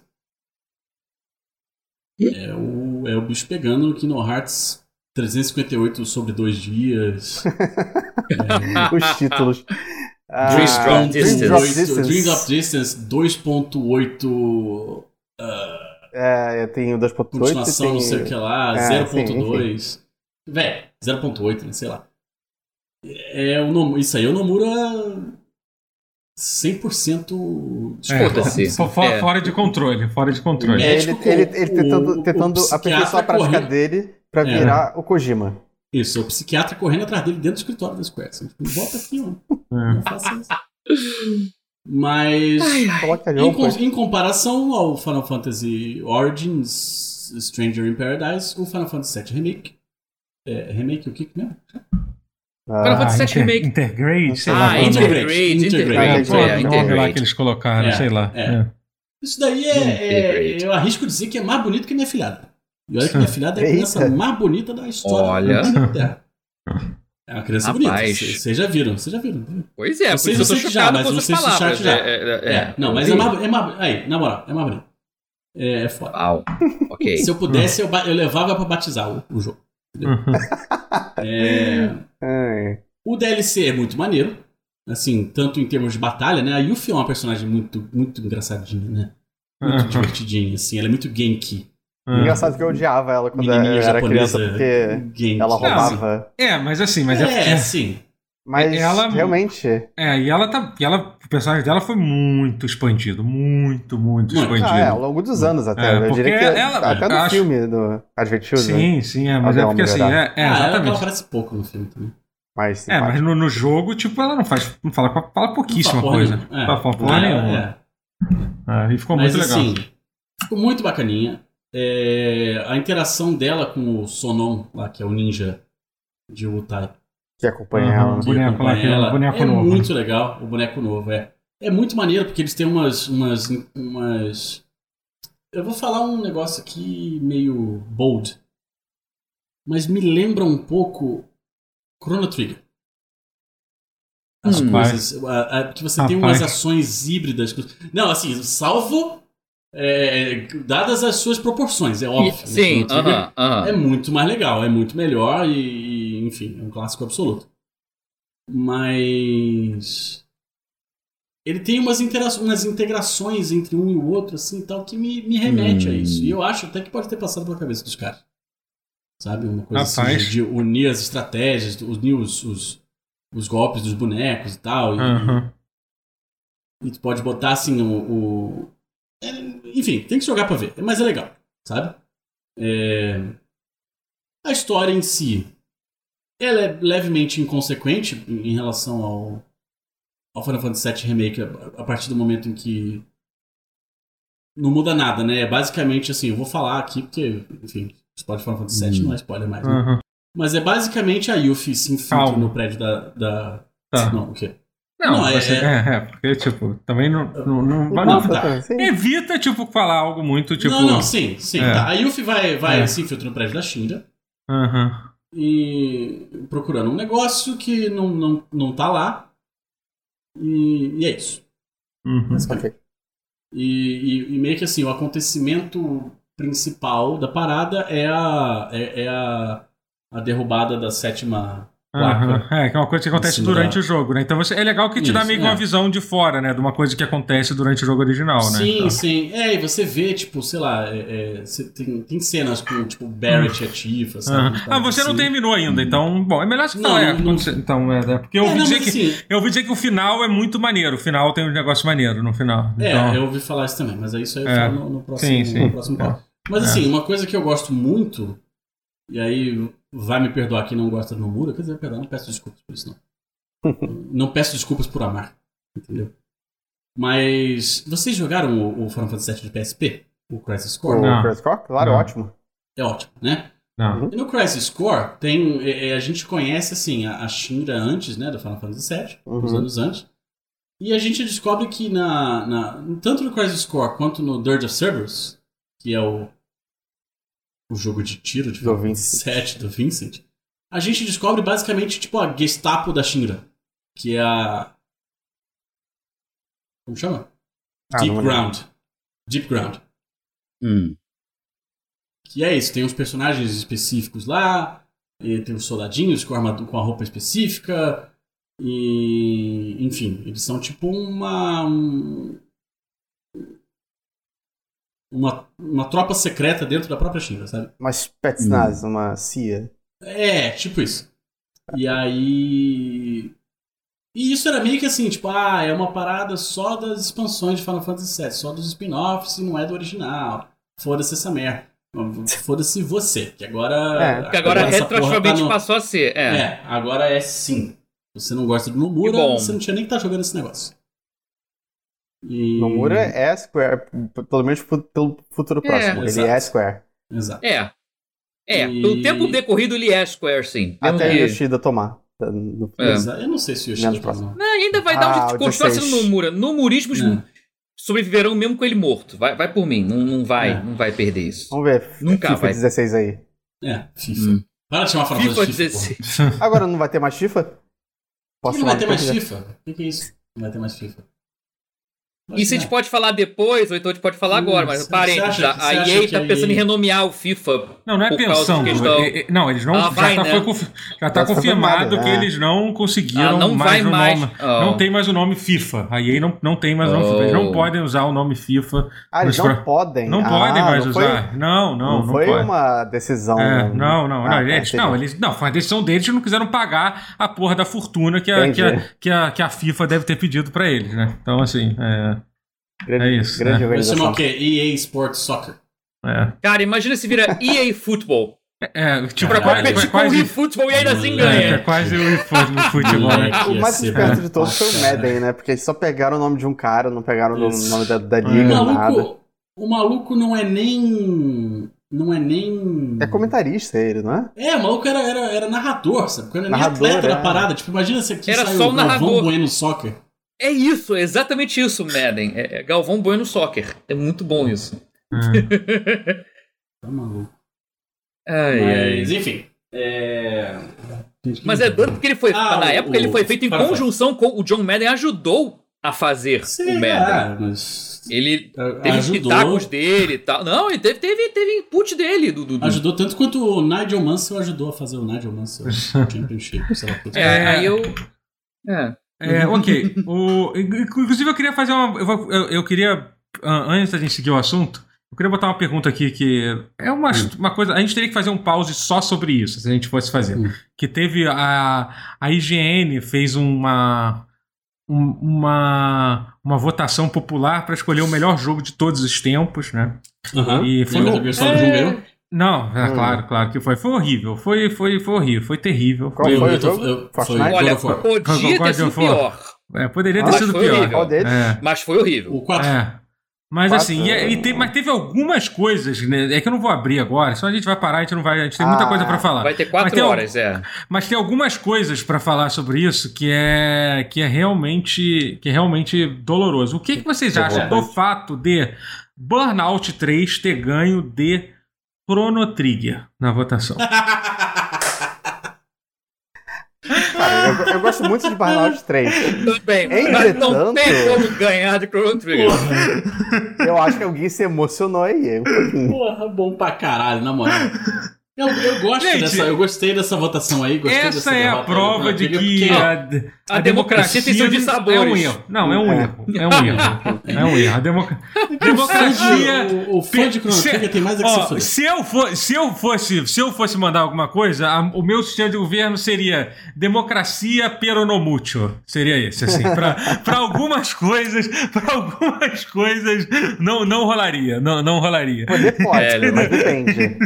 É o, é o bicho pegando no Kingdom Hearts 358 sobre dois dias. É, Os títulos. Ah, Dreams Drop Dreams Distance. Drop 2.8 Distance. Dreams of Distance 2.8 ah, É, eu tenho 2.8 e continuação, tem... não sei o que lá, É, 0.2. Véi, 0.8, né? Sei lá. É o Nom- Isso aí é o Nomura 100% de É, Foda-se. fo- fo- É. Fora de controle, fora de controle. É. É, ele, médico ele, ele o- tentando, o- tentando o aperfeiçoar a prática correndo. dele pra É. virar o Kojima. Isso, o psiquiatra correndo atrás dele dentro do escritório da Square. Assim, tipo, volta aqui, ó. É. Não faça isso. Mas, Coloca de em, com- em comparação ao Final Fantasy Origins Stranger in Paradise, o Final Fantasy VII Remake. É, remake o que que mesmo? Ah, Final Fantasy VII Inter- Remake. Integrate, sei Ah, lá. é o nome. Integrate. Integrate. Integrate. É, É, nome lá que eles colocaram, É, sei lá. é. É. Isso daí é, é-. Eu arrisco dizer que é mais bonito que minha filhada. E olha que minha filhada é a criança mais bonita da história Olha. da. É uma criança Rapaz. bonita. Vocês já viram, vocês já viram. Pois é, por Vocês- isso eu tô já, mas vocês se palavras. chateam já. É, é, É, não, mas é mais, é mais. Aí, na moral, é mais bonito. É, é foda. Uau. Ok. Se eu pudesse, eu, eu levava pra batizar o, o jogo. É, ai. o DLC é muito maneiro. Assim, tanto em termos de batalha, né? A Yuffie é uma personagem muito, muito engraçadinha, né? Muito divertidinha, assim. Ela é muito genki. Ah. Engraçado que eu odiava ela quando eu Menininha era criança, porque genki. ela roubava. É, mas assim, mas é, é, é, sim. Mas Ela- realmente. é, e ela tá, e ela, o personagem dela foi muito expandido, muito, muito Muito. expandido. Ah, é, ao longo dos anos até. É, eu porque diria que ela- até no acho- filme do Advent Children. Sim, sim, é, mas é porque assim, é, é ah, ela, ela exatamente. aparece pouco no filme também. Mas É, mas no, no jogo, tipo, ela não faz, não fala, fala pouquíssima Não coisa. nenhuma. É. Não fala porra É, nenhuma. é. Ah, e ficou Mas muito legal. assim, ficou muito bacaninha. É, a interação dela com o Sonon, lá, que é o ninja de Wutai. que acompanha ela. que boneco lá, acompanha que é o ela, boneco é novo. muito legal, o boneco novo, é. É muito maneiro, porque eles têm umas, umas, umas... Eu vou falar um negócio aqui meio bold. Mas me lembra um pouco Chrono Trigger. As Hum. coisas. a- a- que você tem umas Rapaz. ações híbridas. Não, assim, salvo. É, dadas as suas proporções, é óbvio. né? Sim, Chrono Trigger aham, aham. É muito mais legal, é muito melhor e, e, enfim, é um clássico absoluto. Mas. Ele tem umas, umas integrações entre um e o outro, assim, tal, que me, me remete a Hum. isso. E eu acho até que pode ter passado pela cabeça dos caras. Sabe? Uma coisa assim, Rapaz. de, de unir as estratégias, unir os, os, os golpes dos bonecos e tal. E, Aham. e tu pode botar assim o. o- é, enfim, tem que jogar pra ver. Mas é legal, sabe? É, A história em si. Ela é levemente inconsequente em relação ao, ao Final Fantasy VII Remake a, partir do momento em que. Não muda nada, né? É basicamente assim, eu vou falar aqui porque, enfim, spoiler Final Fantasy VII não é spoiler mais, né? Aham. Mas é basicamente a Yuffie se infiltra Calma. no prédio da. da... Tá. Não, o quê? Não, Não, é- você- é, é, porque, tipo, também não. não, não, vai- Não, não- tá. Sim. Evita, tipo, falar algo muito, tipo. não, não, sim, sim. É. Tá. A Yuffie vai, vai É. se infiltra no prédio da Shinra Aham. e procurando um negócio que não, não, não tá lá. E, e é isso. Uhum. E, e- e meio que assim, o acontecimento principal da parada é a, é, é a, a derrubada da sétima placa. Aham. É, que é uma coisa que acontece durante da- o jogo, né? Então você, é legal que te dá Isso, meio que é. uma visão de fora, né? De uma coisa que acontece durante o jogo original, né? Sim, Então- sim. É, e você vê, tipo, sei lá, é, é, tem, tem cenas com, tipo, Barrett e a Tifa, sabe? Umas Ah, você não assim. terminou ainda, então, bom, é melhor você Não, falar. é, não- então, é, é, porque eu É, ouvi não, dizer que assim, eu ouvi dizer que o final é muito maneiro. O final tem um negócio maneiro no final. É, Então, eu ouvi falar isso também, mas aí isso aí eu É. falo no, no próximo, Sim, sim. no próximo pauta. Mas É. assim, uma coisa que eu gosto muito, e aí vai me perdoar quem não gosta do Nomura, quer dizer, perdão, não peço desculpas por isso, não. não peço desculpas por amar, entendeu? Mas vocês jogaram o, o Final Fantasy VII de PSP? O Crisis Core? O Não. Chris Core? Claro, Não. ótimo. É ótimo, né? não. E no Crisis Core, tem, é, é, a gente conhece assim, a, a Shinra antes, né, do Final Fantasy VII, uns Uhum. anos antes. E a gente descobre que na, na- tanto no Crisis Core quanto no Dirge of Cerberus, que é o, o jogo de tiro de Do Vincent. VII do Vincent, a gente descobre basicamente tipo a Gestapo da Shinra, que é a como chama? Ah, Deep. Ground. Deep Ground. Hum. Que é isso, tem uns personagens específicos lá, e tem os soldadinhos com, armadura, com a roupa específica, e enfim, eles são tipo uma. um- uma, uma tropa secreta dentro da própria China, sabe? Uma Spetsnaz, uma CIA. É, tipo isso. E aí. E isso era meio que assim, tipo, ah, é uma parada só das expansões de Final Fantasy VII, só dos spin-offs e não é do original. Foda-se essa merda. Foda-se você, que agora. É, Porque agora porra retroativamente tá no- passou a ser. É. É, agora é sim. Você não gosta do Nomura, Que bom. você não tinha nem que estar jogando esse negócio. E... Nomura é Square, pelo menos pelo futuro É. próximo. Ele Exato. é Square. Exato. É. É, E- pelo tempo decorrido ele é Square, sim. Até que- o Yoshida tomar. tá, no- É. Eu não sei se Yoshida Menos próximo. não. Ainda vai dar um Ah, jeito de continuar sendo 16. Nomura. Nomurismos É. sobreviverão mesmo com ele morto. Vai, vai por mim, não, não vai, É. não vai perder isso. Vamos ver. Nunca FIFA vai. 16 aí. É, FIFA. Hum. Para de chamar FIFA FIFA. 16. Agora não vai ter mais FIFA? Posso não vai ter mais. FIFA? O que, que é isso? Não vai ter mais FIFA. Isso a gente pode falar depois, ou então a gente pode falar Hum, agora, mas parênteses, acha que- a EA que tá a pensando em EA renomear o FIFA. Não, não é pensando. questão- é- é- não, eles não. Ah, já vai, tá, né? foi já tá foi confirmado que né? eles não conseguiram Ah, não mais vai o mais. nome. Oh. Não tem mais o nome FIFA. A EA não, não tem mais o nome FIFA. Eles não Oh. podem usar o nome FIFA. Ah, eles não podem. Não Ah, podem mais não foi- usar. Não, não, não, foi pode. uma decisão. É, não, não, Ah, não, tá, eles, entendi. não, eles, não, foi uma decisão deles, eles não quiseram pagar a porra da fortuna que a, que a, que a, que a FIFA deve ter pedido pra eles, né? Então, assim, é, Grande, É isso, grande né? Vai chamar organização. o quê? EA Sports Soccer. é, Cara, imagina se vira EA Football. é, tipo, Pra é quase, competir é com o quase, efootball e ainda assim É, é, é ganha. quase o eFoot no futebol, né? O mais esperto de todos foi o Madden, né? Porque eles só pegaram o nome de um cara, não pegaram o nome da, da É. O liga, nada. maluco, o maluco não é nem. Não é nem. É comentarista ele, não é? É, o maluco era, era, era narrador, sabe? Quando era nem Narrador, atleta da é. parada. Tipo, imagina se aqui Era saiu só o Galvão. Bueno Soccer. É isso, é exatamente isso, Madden. É, é Galvão Bueno Soccer. É muito bom isso. Tá maluco. Ai, ai. Mas, enfim. É... Mas é tanto porque ele foi. Ah, na o- época ele foi o- feito em conjunção com o John Madden ajudou a fazer Sim, o Madden. é, mas Ele é, teve os pitacos dele e tal. Não, ele teve, teve, teve input dele. Do, do, do- ajudou tanto quanto o Nigel Mansell ajudou a fazer o Nigel Mansell Championship, sei lá. É, É. aí eu. É. É, ok. O, inclusive, eu queria fazer uma. Eu, eu, eu queria. Antes da gente seguir o assunto, eu queria botar uma pergunta aqui que é uma, Hum. uma coisa. A gente teria que fazer um pause só sobre isso, se a gente fosse fazer. Hum. Que teve a. A IGN fez uma. um- Uma, uma votação popular para escolher o melhor jogo de todos os tempos, né? Aham. E foi Lembra Gustavo Jung ganhou? Não, é Hum. claro, claro que foi. Foi horrível. Foi, foi, foi horrível. Foi terrível. Qual foi eu o jogo? eu- foi- Olha, War. podia ter sido pior. É, poderia ter Mas sido foi pior. horrível. Qual deles? É. Mas foi horrível. O 4. É. Mas Quatro, assim, e, e te- mas teve algumas coisas, né? É que eu não vou abrir agora, senão a gente vai parar, a gente não vai. A gente tem muita Ah, coisa pra falar. Vai ter quatro tem horas, é. Mas tem algumas coisas pra falar sobre isso que é que é realmente que é realmente doloroso. O que, que vocês acham do fato de Burnout 3 ter ganho de Chrono Trigger na votação? Cara, eu, eu gosto muito de Burnout 3. Tudo bem, mas não Entretanto- tem como ganhar de Chrono Trigger. Eu acho que alguém se emocionou aí. um. Porra, bom pra caralho, na moral. Eu, eu gosto Gente, dessa, eu gostei dessa votação aí, gostei Essa dessa é a prova né? de que porque- a, a democracia tem seus dissabores. É um erro. Não, é um erro. É um erro. É um erro. A democ- democracia. O, o fã de Trigger tem mais é que Ó, se fuder. se eu, for, se, eu fosse, se eu fosse mandar alguma coisa, a- o meu sistema de governo seria democracia peronomútil. Seria esse, assim. Pra, pra algumas coisas, pra algumas coisas, não, não rolaria. Não, não rolaria. Poder pode, É, mas depende.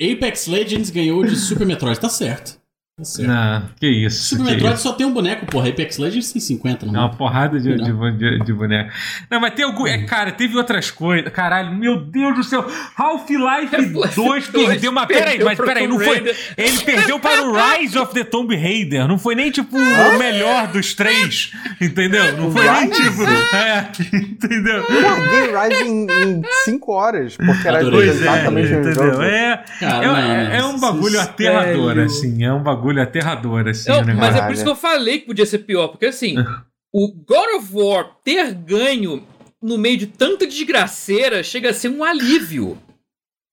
Apex Legends ganhou de Super Metroid, tá certo. Tá certo. Não, que isso. Super que Metroid isso. só tem um boneco, porra. Apex Legends tem 50, É não. uma porrada de, de, Não. de, de boneco. Não, mas tem algum. É, cara, teve outras coisas. Caralho, meu Deus do céu. Half-Life Half-Life 2 2 perdeu. Mas peraí, mas peraí, não foi. Ele perdeu para o Rise of the Tomb Raider. Não foi nem tipo o melhor dos três. Entendeu? Não foi nem tipo. É, entendeu? Eu Rise em 5 horas, porque era é, exatamente mesmo entendeu? É, é, não, é não, um bagulho sério. aterrador, assim. É um bagulho aterrador, assim. Não, negócio. mas é por isso que eu falei que podia ser pior, porque assim, o God of War ter ganho no meio de tanta desgraceira chega a ser um alívio.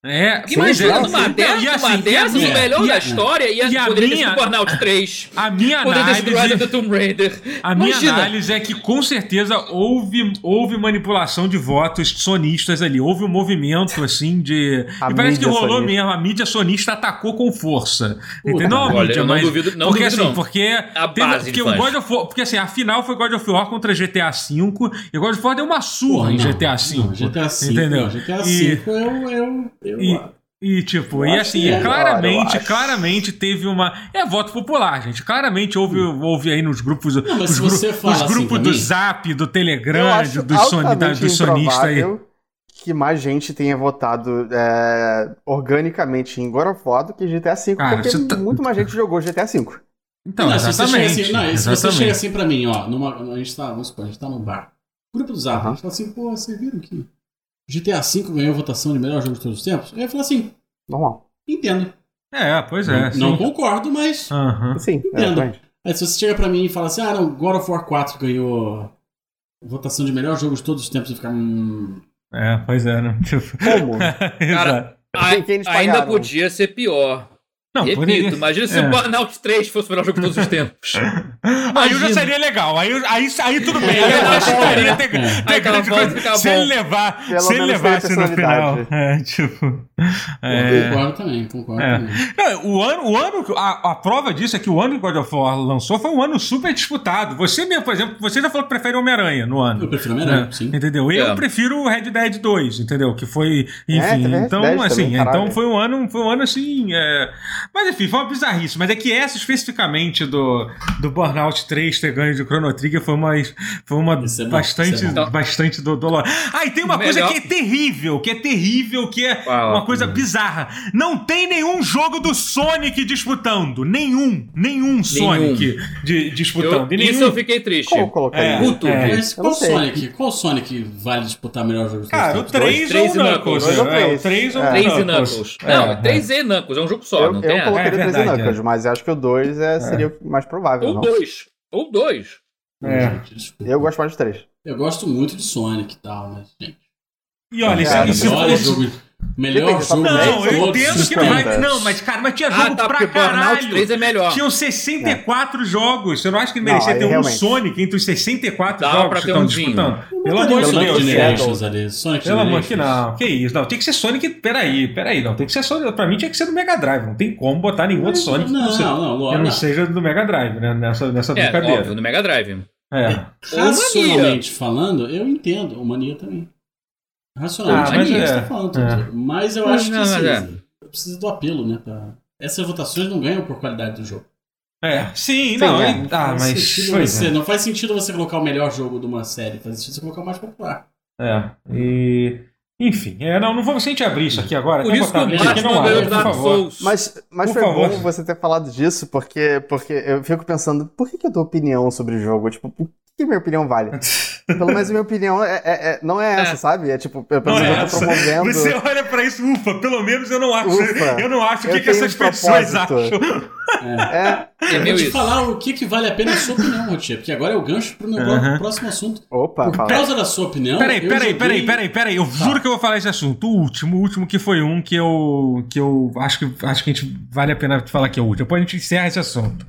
É, pois Imagina é. numa dessas, e assim, e a dessas, minha- o melhor da a- história ia, e a poderia ter minha- sido Burnout 3. A minha ter análise. the Tomb Raider. A minha Imagina. análise é que com certeza houve, houve manipulação de votos sonistas ali. Houve um movimento assim de. A e parece que rolou sonista. mesmo. A mídia sonista atacou com força. Entendeu? Não a Olha, mídia, eu não mas. duvido- não porque duvido, assim, não. porque. A teve- base porque o. God of War. Porque assim, a final foi God of War contra GTA V. E o God of War deu uma surra Porra, em não, GTA V. não, GTA V. Entendeu? GTA V eu. eu, eu, E- E, tipo, Eu e assim, é, claramente, cara, claramente teve uma. É voto popular, gente. Claramente houve, houve aí nos grupos. Não, mas os, se gru- você fala os assim grupos pra do mim- Zap, do Telegram, dos soni, da- altamente dos sonistas aí. que mais gente tenha votado é, organicamente em God of War do que GTA V, Cara, porque tá- muito mais gente jogou GTA V. Então, não, se você chega exatamente. assim, não, e se você exatamente. chega assim pra mim, ó, numa, a gente tá, vamos supor, a gente tá num bar. Grupo do Zap, a gente fala assim, pô, vocês viram que GTA V ganhou votação de melhor jogo de todos os tempos? Aí eu falo assim, Normal. entendo. É, pois é. não sim. concordo, mas. Aham. Sim, Entendo. exatamente. Aí se você chega pra mim e fala assim, ah, não, God of War 4 ganhou votação de melhor jogo de todos os tempos, eu ficar. Hum, É, pois é, né? Tipo, Como? exato. A- ainda pagaram? podia ser pior. Não, Repito, poderia- imagina se é. o Burnout 3 fosse o melhor jogo de todos os tempos. Aí já seria legal. Aí, aí, aí tudo bem. Aí eu aceitaria ter, ter aquela grande coisa. Se ele levar, Pelo se ele levasse no final. personalidade. É, tipo. É, Concordo também, concordo É. também. Não, o ano, o ano que- a, a prova disso é que o ano que God of War lançou foi um ano super disputado. Você mesmo, por exemplo, você já falou que prefere Homem-Aranha no ano. Eu prefiro Homem-Aranha, né? sim. Entendeu? Eu É. prefiro o Red Dead 2, entendeu? Que foi, É, enfim, teve Red então assim, também, então foi um ano, foi um ano assim, é... mas enfim, foi uma bizarrice, mas é que essa especificamente do, do Burnout 3 ter ganho de Chrono Trigger foi uma foi uma Isso é bastante isso é bom. bastante do dolor. Ah, e tem uma Melhor- coisa que é terrível, que é terrível, que é Fala. uma coisa bizarra. Não tem nenhum jogo do Sonic disputando, nenhum, nenhum Sonic de- Eu- disputando, e isso nenhum eu fiquei triste. Colocaria? É. Puto. É. Mas Eu qual. Sonic? Qual Sonic vale disputar melhor jogo de Cara, o os tempos? 3 Três ou o Knuckles. Knuckles. É, Dois ou o 3 ou o três? 3 e Knuckles. É, Não, é. 3 e Knuckles, é um jogo só. Eu, não eu eu É, colocaria é o 3 verdade, Knuckles, mas acho que o 2 é, seria mais provável, Ou não? dois. Ou dois. É. Gente, desculpa. Eu gosto mais do 3. Eu gosto muito de Sonic e tal, mas, gente. E olha, Cara, se fosse. Melhor Depende, jogo Não, eu entendo que tempos. Não, mas, cara, mas tinha jogo Ah, tá, pra caralho. 3 é melhor. Tinham 64 jogos. Você não acha que merecia Não, ter um realmente. Sonic entre os 64 Dá jogos pra que ter estão umzinho. disputando? Pelo Não, amor de Sonic Deus. Generations ali. Sonic Pelo amor que não. Que isso? Não, tem que ser Sonic. Peraí, peraí. Não, tem que ser Sonic. Pra mim tinha que ser do Mega Drive. Não tem como botar nenhum outro Sonic que Não, não, seja, não, que não seja do Mega Drive, né? Nessa, nessa É, brincadeira. óbvio, no Mega Drive. É. Racionalmente falando, eu entendo. O Mania também. Racionalmente, Ah, mas é, é, você tá falando, é. Mas eu Mas acho que não, assim, mas precisa do apelo, né? Pra... Essas votações não ganham por qualidade do jogo. É, sim, Sim, não. é. e- Ah, Faz mas. você- é. Não faz sentido você colocar o melhor jogo de uma série. Faz sentido você colocar o mais popular. É. E. Enfim, é, não, não vamos se a gente abrir isso aqui agora. Por isso que o? Batman Não ganhou por Dark favor. Souls. Mas, mas Por foi favor. bom você ter falado disso, porque, porque eu fico pensando, por que, que eu dou opinião sobre o jogo? Tipo, por que minha opinião vale? Pelo menos a minha opinião é, é- é- não é essa, É. sabe? É tipo, pelo Não menos é eu tô essa. promovendo. Você olha pra isso, ufa, pelo menos eu não acho. Ufa, eu não acho o eu que, que essas um pessoas acham. É, É Eu vou te isso. falar o que, que vale a pena a sua opinião, Rotier, porque agora é o gancho pro meu próximo assunto. opa, Por fala. causa da sua opinião. Peraí, eu peraí, joguei- peraí, peraí, peraí. Eu juro que eu vou falar esse assunto. O último, o último que foi um que eu. que eu acho que acho que a gente vale a pena falar que é o último. Depois a gente encerra esse assunto.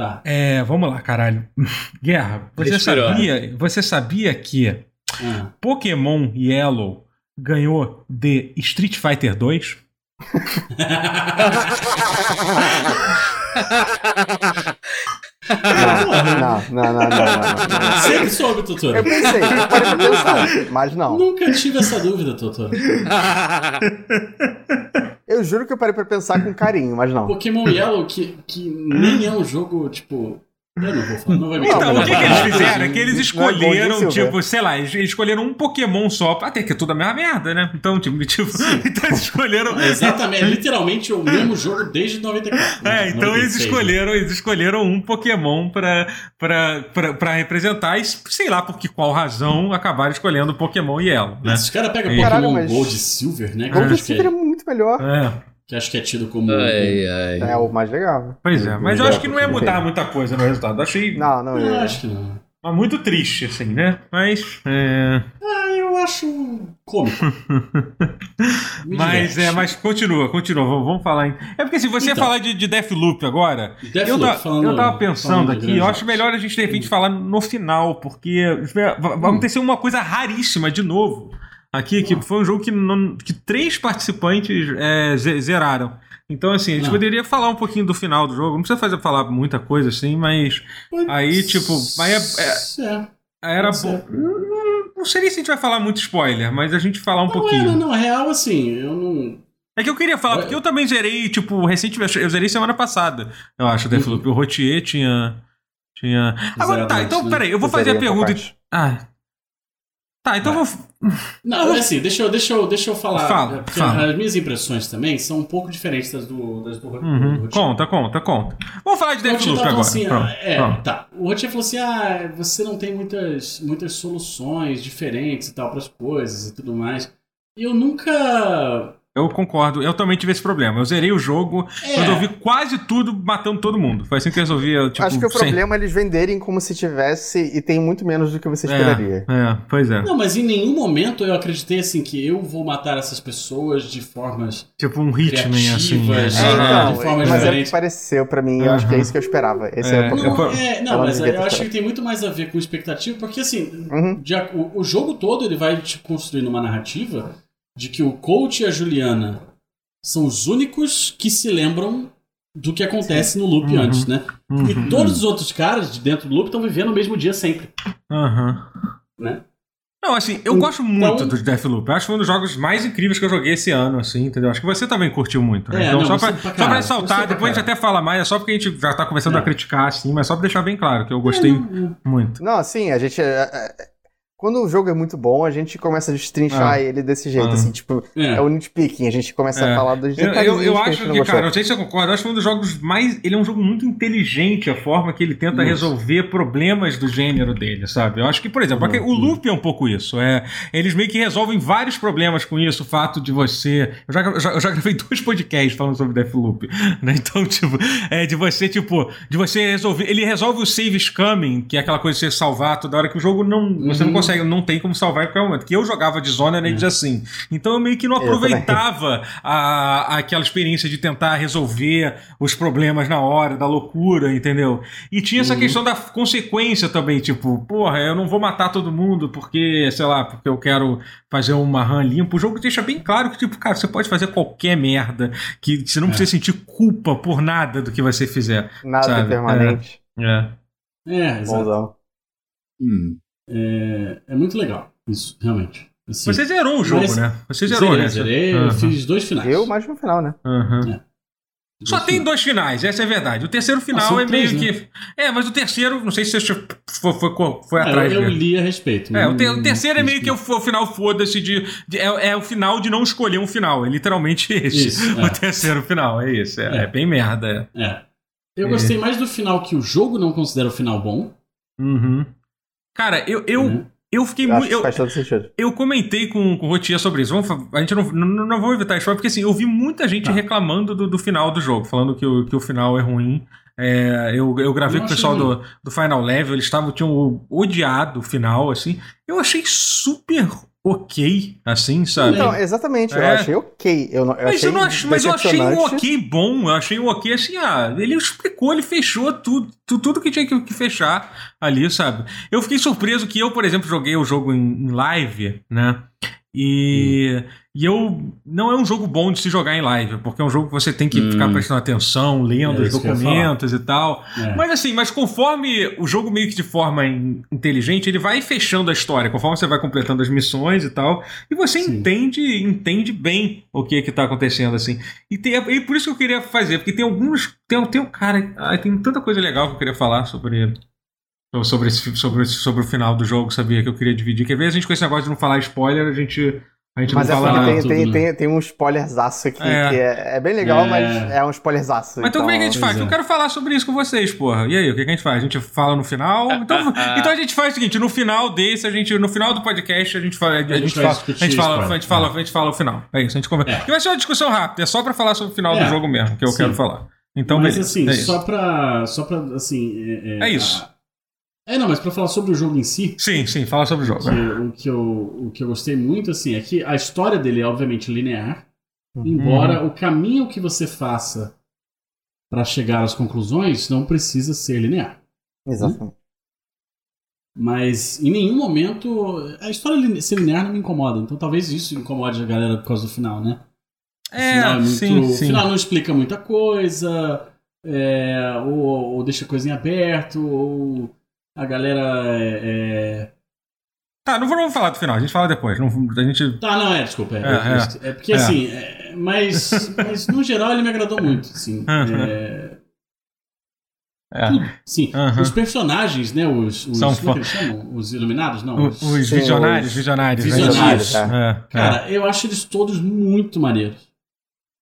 Tá. É, vamos lá, caralho. Guerra, você Respirou. sabia, você sabia que Ah. Pokémon Yellow ganhou de Street Fighter 2? Não, não, não, não, não, não, não. Sempre soube, Totoro. Eu pensei, parei pensar, mas não. Nunca tive essa dúvida, Totoro. Eu juro que eu parei pra pensar com carinho, mas não. Pokémon Yellow, que, que nem é um jogo, tipo. Eu não vou falar, não vai me Então, o que, que eles fizeram é que eles é escolheram, tipo, sei lá, eles escolheram um Pokémon só, até que é tudo a mesma merda, né? Então, tipo, tipo então eles escolheram. Exatamente, é literalmente o mesmo jogo desde 94. É, então eles 96, né? escolheram, eles escolheram um Pokémon pra, pra, pra, pra representar e, sei lá por que qual razão, acabaram escolhendo o Pokémon Yellow, né? Os caras pegam Caralho, Pokémon mas- Gold e Silver, né? Gold Silver é é, muito melhor. É, que acho que é tido como. ai, ai. É o mais legal. pois é, mas eu acho que não ia mudar muita coisa no resultado. Eu achei Não, não Não, é. acho que não. mas muito triste, assim, né? Mas. É... Ah, eu acho cômico. Mas, é, mas continua, continua, vamos, vamos falar. Em... É porque se você Então. falar de, de Deathloop agora, eu, Deathloop, ta- falando- eu tava pensando aqui, eu acho melhor a gente de repente falar no final, porque vai vai acontecer uma coisa raríssima de novo aqui, que foi um jogo que, não- que três participantes é, ze- zeraram. Então, assim, a gente Não. poderia falar um pouquinho do final do jogo, não precisa fazer, falar muita coisa assim, mas aí, tipo, aí é- é. era Pode bom. Não, sei nem se a gente vai falar muito spoiler, mas a gente falar um Não, pouquinho. é, não, não, real assim, eu não. É que eu queria falar, porque eu também zerei, tipo, recentemente, eu zerei semana passada, eu acho, o Deathloop. O Rotier tinha. Tinha. Agora, tá, antes, então, peraí, eu vou fazer a pergunta. Ah. Tá, então eu vou. Não, é assim, deixa eu, deixa eu, deixa eu falar. Fala, é, fala. As minhas impressões também são um pouco diferentes das do, das do, do Uhum. Rotier. Conta, conta, conta. Vamos falar de Deathloop agora. assim, Pronto, é, pronto. tá. O Rotier falou assim: ah, você não tem muitas, muitas soluções diferentes e tal para as coisas e tudo mais. E eu nunca. Eu concordo, eu também tive esse problema. Eu zerei o jogo, É. resolvi quase tudo matando todo mundo. Foi assim que eu resolvi. Eu, tipo, Acho que o sem- problema é eles venderem como se tivesse e tem muito menos do que você esperaria. É, é, pois é. Não, mas em nenhum momento eu acreditei assim que eu vou matar essas pessoas de formas. Tipo um Hitman, assim. Criativas, É, Ah, então, de forma mas é o diferente. que pareceu pra mim, eu acho que é Aham. isso que eu esperava. Esse É, é, o problema. Não, é, não mas eu acho esperado. que tem muito mais a ver com expectativa, porque assim, Uhum. de o, o jogo todo ele vai te construindo uma narrativa de que o coach e a Juliana são os únicos que se lembram do que acontece no loop Uhum. antes, né? Uhum. E todos os outros caras de dentro do loop estão vivendo o mesmo dia sempre, Aham. né? Não, assim, eu Então- gosto muito do Deathloop. Eu acho que foi um dos jogos mais incríveis que eu joguei esse ano, assim, entendeu? Acho que você também curtiu muito. né? É, então, não, só, pra, pra só pra pra depois a gente até fala mais, é só porque a gente já tá começando Não. a criticar, assim, mas só pra deixar bem claro que eu gostei É, não, muito. Não, assim, a gente. É, é, quando o jogo é muito bom, a gente começa a destrinchar Ah. ele desse jeito, Ah. assim, tipo, é, É. o nitpicking, a gente começa É. a falar dos Eu, detalhes eu, eu que a acho não que, gostou. cara, não sei se você concorda, eu acho que um dos jogos mais. Ele é um jogo muito inteligente, a forma que ele tenta Nossa. resolver problemas do gênero dele, sabe? Eu acho que, por exemplo, Uhum. o Loop é um pouco isso. É, eles meio que resolvem vários problemas com isso, o fato de você. Eu já, eu já, eu já gravei dois podcasts falando sobre Deathloop. Né? Então, tipo, é de você, tipo, de você resolver. Ele resolve o save scamming, que é aquela coisa de você salvar toda hora que o jogo não. Você não Uhum. Consegue, não tem como salvar em qualquer momento. Que eu jogava Dishonored assim. Então eu meio que não aproveitava a, aquela experiência de tentar resolver os problemas na hora, da loucura, entendeu? E tinha essa Uhum. questão da consequência também, tipo, porra, eu não vou matar todo mundo porque, sei lá, porque eu quero fazer uma run limpa. O jogo deixa bem claro que, tipo, cara, você pode fazer qualquer merda, que você não É. precisa sentir culpa por nada do que você fizer. Nada sabe? permanente. É. É, exato. Bonzão. Hum. É, é muito legal isso, realmente. Assim, Você zerou o jogo, Mas- né? Você zerou, zerei, né? zerei, Aham. eu fiz dois finais. Eu, mais no final, né? Aham. Dois Só tem finais. dois finais, essa é a verdade. O terceiro final são é meio três, né? que. É, mas o terceiro, não sei se você foi, foi, foi É, atrás eu, eu li a respeito. É, o, ter- o terceiro é meio que o, final. o final foda-se de. de- é, é o final de não escolher um final. É literalmente esse. Isso, o é. terceiro final, é isso. É, É. é bem merda. É. É. Eu É. gostei mais do final que o jogo não considera o final bom. Uhum. Cara, eu, eu, né? eu fiquei muito. Eu, eu comentei com, com o Rotier sobre isso. Vamos, a gente não, não, não vamos evitar spoiler, porque assim, eu vi muita gente Tá. reclamando do, do final do jogo, falando que o, que o final é ruim. É, eu, eu gravei Eu com o pessoal ruim. do, do Final Level, eles estavam, tinham odiado o final, assim. Eu achei super ok, assim, sabe? Então, exatamente, eu É. achei ok. Eu, não, eu mas, achei eu não ach- mas eu achei um ok bom, eu achei um ok assim, ah, ele explicou, ele fechou tudo, tu- tudo que tinha que, fechar ali, sabe? Eu fiquei surpreso que eu, por exemplo, joguei o jogo em, em live, né? E, e eu. Não é um jogo bom de se jogar em live, porque é um jogo que você tem que Hum. ficar prestando atenção, lendo É os documentos e tal. É. Mas assim, mas conforme o jogo meio que de forma in- inteligente, ele vai fechando a história, conforme você vai completando as missões e tal, e você Sim. entende entende bem o que que tá acontecendo assim. E, tem, e por isso que eu queria fazer, porque tem alguns tem, tem um cara, ai, tem tanta coisa legal que eu queria falar sobre sobre esse, sobre, sobre o final do jogo, sabia que eu queria dividir. Que às vezes a gente com esse negócio de não falar spoiler, a gente a gente Mas é não porque fala tem, tudo, tem, né? tem, tem um spoilerzaço aqui É. que é, é bem legal, É. mas é um spoilerzaço. Mas então como é que a gente pois faz? é. Eu quero falar sobre isso com vocês, porra. E aí, o que, a gente faz? A gente fala no final? Então, então a gente faz o seguinte: no final desse, a gente, no final do podcast, a gente fala. A, gente, gente fala, a gente fala, a gente fala, a gente fala o final. É isso, a gente conversa. É. E vai ser uma discussão rápida, é só pra falar sobre o final É. do jogo mesmo, que eu Sim. quero falar. Então, mas beleza. assim, é só pra. Só pra. Assim. É, É isso. a- É, não, mas pra falar sobre o jogo em si, Sim, sim, fala sobre o jogo. que- o, que eu, o que eu gostei muito, assim, é que a história dele é obviamente linear, Uhum. embora o caminho que você faça pra chegar às conclusões não precisa ser linear. Exatamente. Mas em nenhum momento. A história ser linear não me incomoda. Então talvez isso incomode a galera por causa do final, né? O final É, muito- sim, O sim. final não explica muita coisa, é, ou, ou deixa coisa em aberto, ou a galera. É, é- Tá, não vamos falar do final, a gente fala depois. Não, a gente. Tá, não, é, desculpa. É, É, é, porque é. assim. é, mas, mas no geral ele me agradou muito. Assim, é, É. tudo. Sim, Uhum. os personagens, né? Os, os, São como é que eles chamam? Os iluminados? Não. Os, Os visionários, os- visionários. né? Visionários, é. É, é. Cara, eu acho eles todos muito maneiros.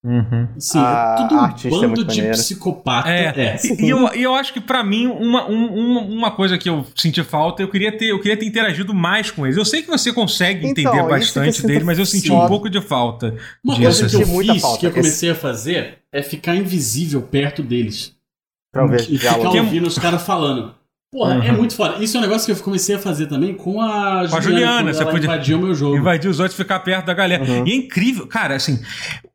Uhum. Assim, A- é tudo um a é bando muito de maneira. psicopata. É, É. E, e eu, e eu acho que pra mim, uma, um- uma, uma coisa que eu senti falta, eu queria, ter, eu queria ter interagido mais com eles. Eu sei que você consegue Então, entender bastante sinto dele, mas eu senti um pouco de falta. Uma disso, coisa que eu fiz, falta. que eu comecei a fazer, é ficar invisível perto deles. Pra ver E ficar diálogo. ouvindo os caras falando. Porra, é Uhum. muito foda. Isso é um negócio que eu comecei a fazer também com a Juliana, Juliana, quando você ela podia- invadiu o meu jogo. Invadir os outros e ficar perto da galera. Uhum. E é incrível, cara, assim.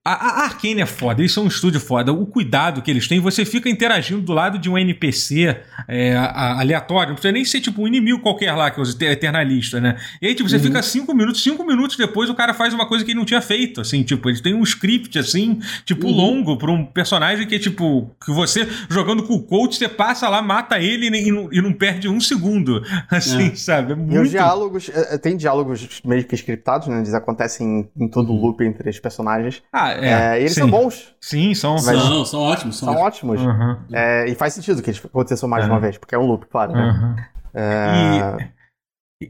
A, a Arkane é foda, eles são um estúdio foda. O cuidado que eles têm, você fica interagindo do lado de um NPC é, a- aleatório, não precisa nem ser tipo um inimigo qualquer lá, que é os eternalistas, né? E aí, tipo, você Uhum. fica cinco minutos, cinco minutos depois o cara faz uma coisa que ele não tinha feito, assim, tipo, eles têm um script, assim, tipo, Uhum. longo pra um personagem que é tipo, que você jogando com o coach, você passa lá, mata ele e, não- e não perde um segundo, assim, É. sabe? É E os muito... diálogos, eh, tem diálogos meio que scriptados, né? Eles acontecem em, em todo o loop entre os personagens. Ah, É, é. e eles sim. são bons, Sim, são. Mas- São, são ótimos. São, são ótimos. ótimos. Uhum. É, e faz sentido que eles aconteçam mais de Uhum. uma vez, porque é um loop, claro. né? Uhum. É, E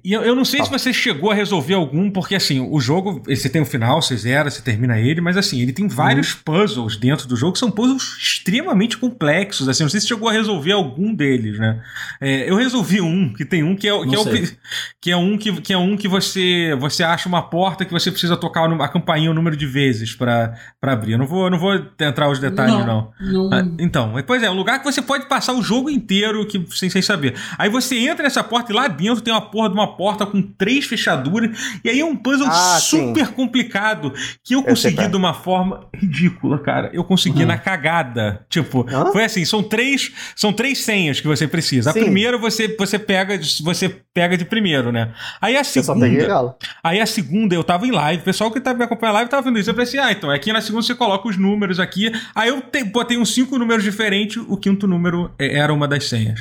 eu, eu não sei Tá. se você chegou a resolver algum, porque assim, o jogo, você tem o final, você zera, você termina ele, mas assim, ele tem vários puzzles dentro do jogo que são puzzles extremamente complexos. Assim, não sei se chegou a resolver algum deles, né? É, eu resolvi um, que tem um que é, que é, Não o, que é um que, que é um que você você acha uma porta que você precisa tocar a campainha um número de vezes pra pra abrir. Eu não vou, eu não vou entrar os detalhes, não. não. Ah, Então, pois é, um lugar que você pode passar o jogo inteiro que, sem, sem saber. Aí você entra nessa porta e lá dentro tem uma porra de uma porta com três fechaduras. E aí é um puzzle Ah, super complicado que eu sei consegui é. de uma forma ridícula, cara. Eu consegui Uhum. na cagada. Tipo, Hã? foi assim: são três, são três senhas que você precisa. A Sim. primeira você, você, pega, de- você pega de primeiro, né? Aí a Eu segunda. Aí a segunda, eu tava em live, o pessoal que tava me acompanhando a live tava vendo isso. Eu falei assim: ah, então, aqui na segunda você coloca os números aqui. Aí eu te- botei uns cinco números diferentes, o quinto número é- era uma das senhas.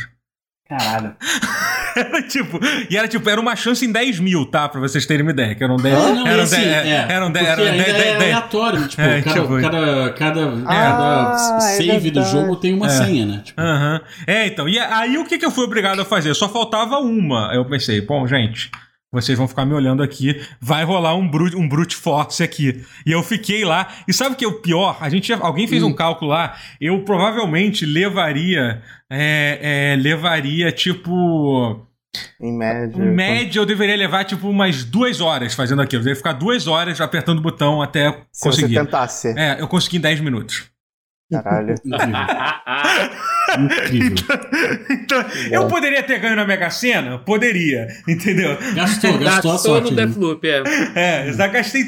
Caralho. Era tipo, e era tipo, era uma chance em 10 mil, tá? Pra vocês terem uma ideia. Que eram 10. Ah, não, eram e assim, 10, é, eram 10, porque eram ainda 10, é 10, 10. aleatório, tipo, É, cada, tipo- cada, cada, Ah, cada é save do verdade. jogo tem uma É. senha, né? Tipo, Aham. É, então. E aí o que, que eu fui obrigado a fazer? Só faltava uma. Aí eu pensei, bom, gente. Vocês vão ficar me olhando aqui, vai rolar um brute, um brute force aqui. E eu fiquei lá. E sabe o que é o pior? A gente, alguém fez Hum. um cálculo lá. Eu provavelmente levaria, é, é, levaria tipo, Em média. em média eu deveria levar tipo umas duas horas fazendo aquilo. Eu deveria ficar duas horas apertando o botão até Se conseguir. você tentasse. É, eu consegui em 10 minutos. Caralho. incrível. incrível. Então, eu poderia ter ganho na Mega Sena? Poderia, entendeu? Gastou, gastou a Gastou sorte. no? Deathloop, é. É, eu já gastei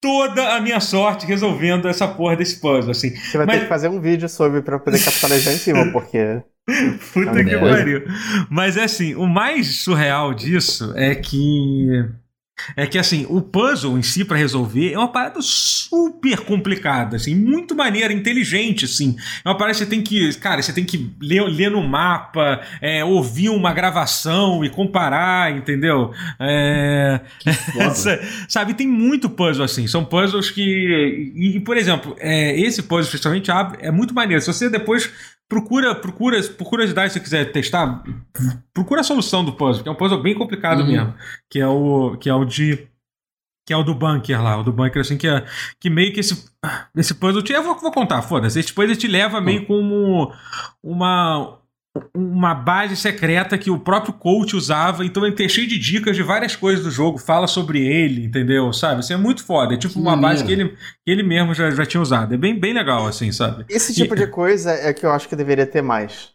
toda a minha sorte resolvendo essa porra desse puzzle, assim. Você vai Mas- ter que fazer um vídeo sobre pra poder capitalizar em cima, porque. Puta Meu que pariu. Mas é assim, o mais surreal disso é que. É que assim, o puzzle em si pra resolver é uma parada super complicada, assim, muito maneira, inteligente, assim. É uma parada que você tem que, cara, você tem que ler, ler no mapa, é, ouvir uma gravação e comparar, entendeu? É, sabe, tem muito puzzle assim. São puzzles que. E, e, por exemplo, é, esse puzzle, especialmente, abre- é muito maneiro. Se você depois procura, procura, por curiosidade, se você quiser testar, procura a solução do puzzle, que é um puzzle bem complicado Uhum. mesmo. Que é o. Que é o de. Que é o do bunker lá, o do bunker, assim, que é. Que meio que esse. Esse puzzle. te- Eu vou, vou contar, foda-se. Esse puzzle te leva meio como uma. Uma base secreta que o próprio coach usava, então ele tem cheio de dicas de várias coisas do jogo, fala sobre ele, entendeu? Sabe? Isso é muito foda. É tipo uma base que ele, que ele mesmo já, já tinha usado. É bem, bem legal, assim, sabe? Esse tipo E- de coisa é que eu acho que deveria ter mais.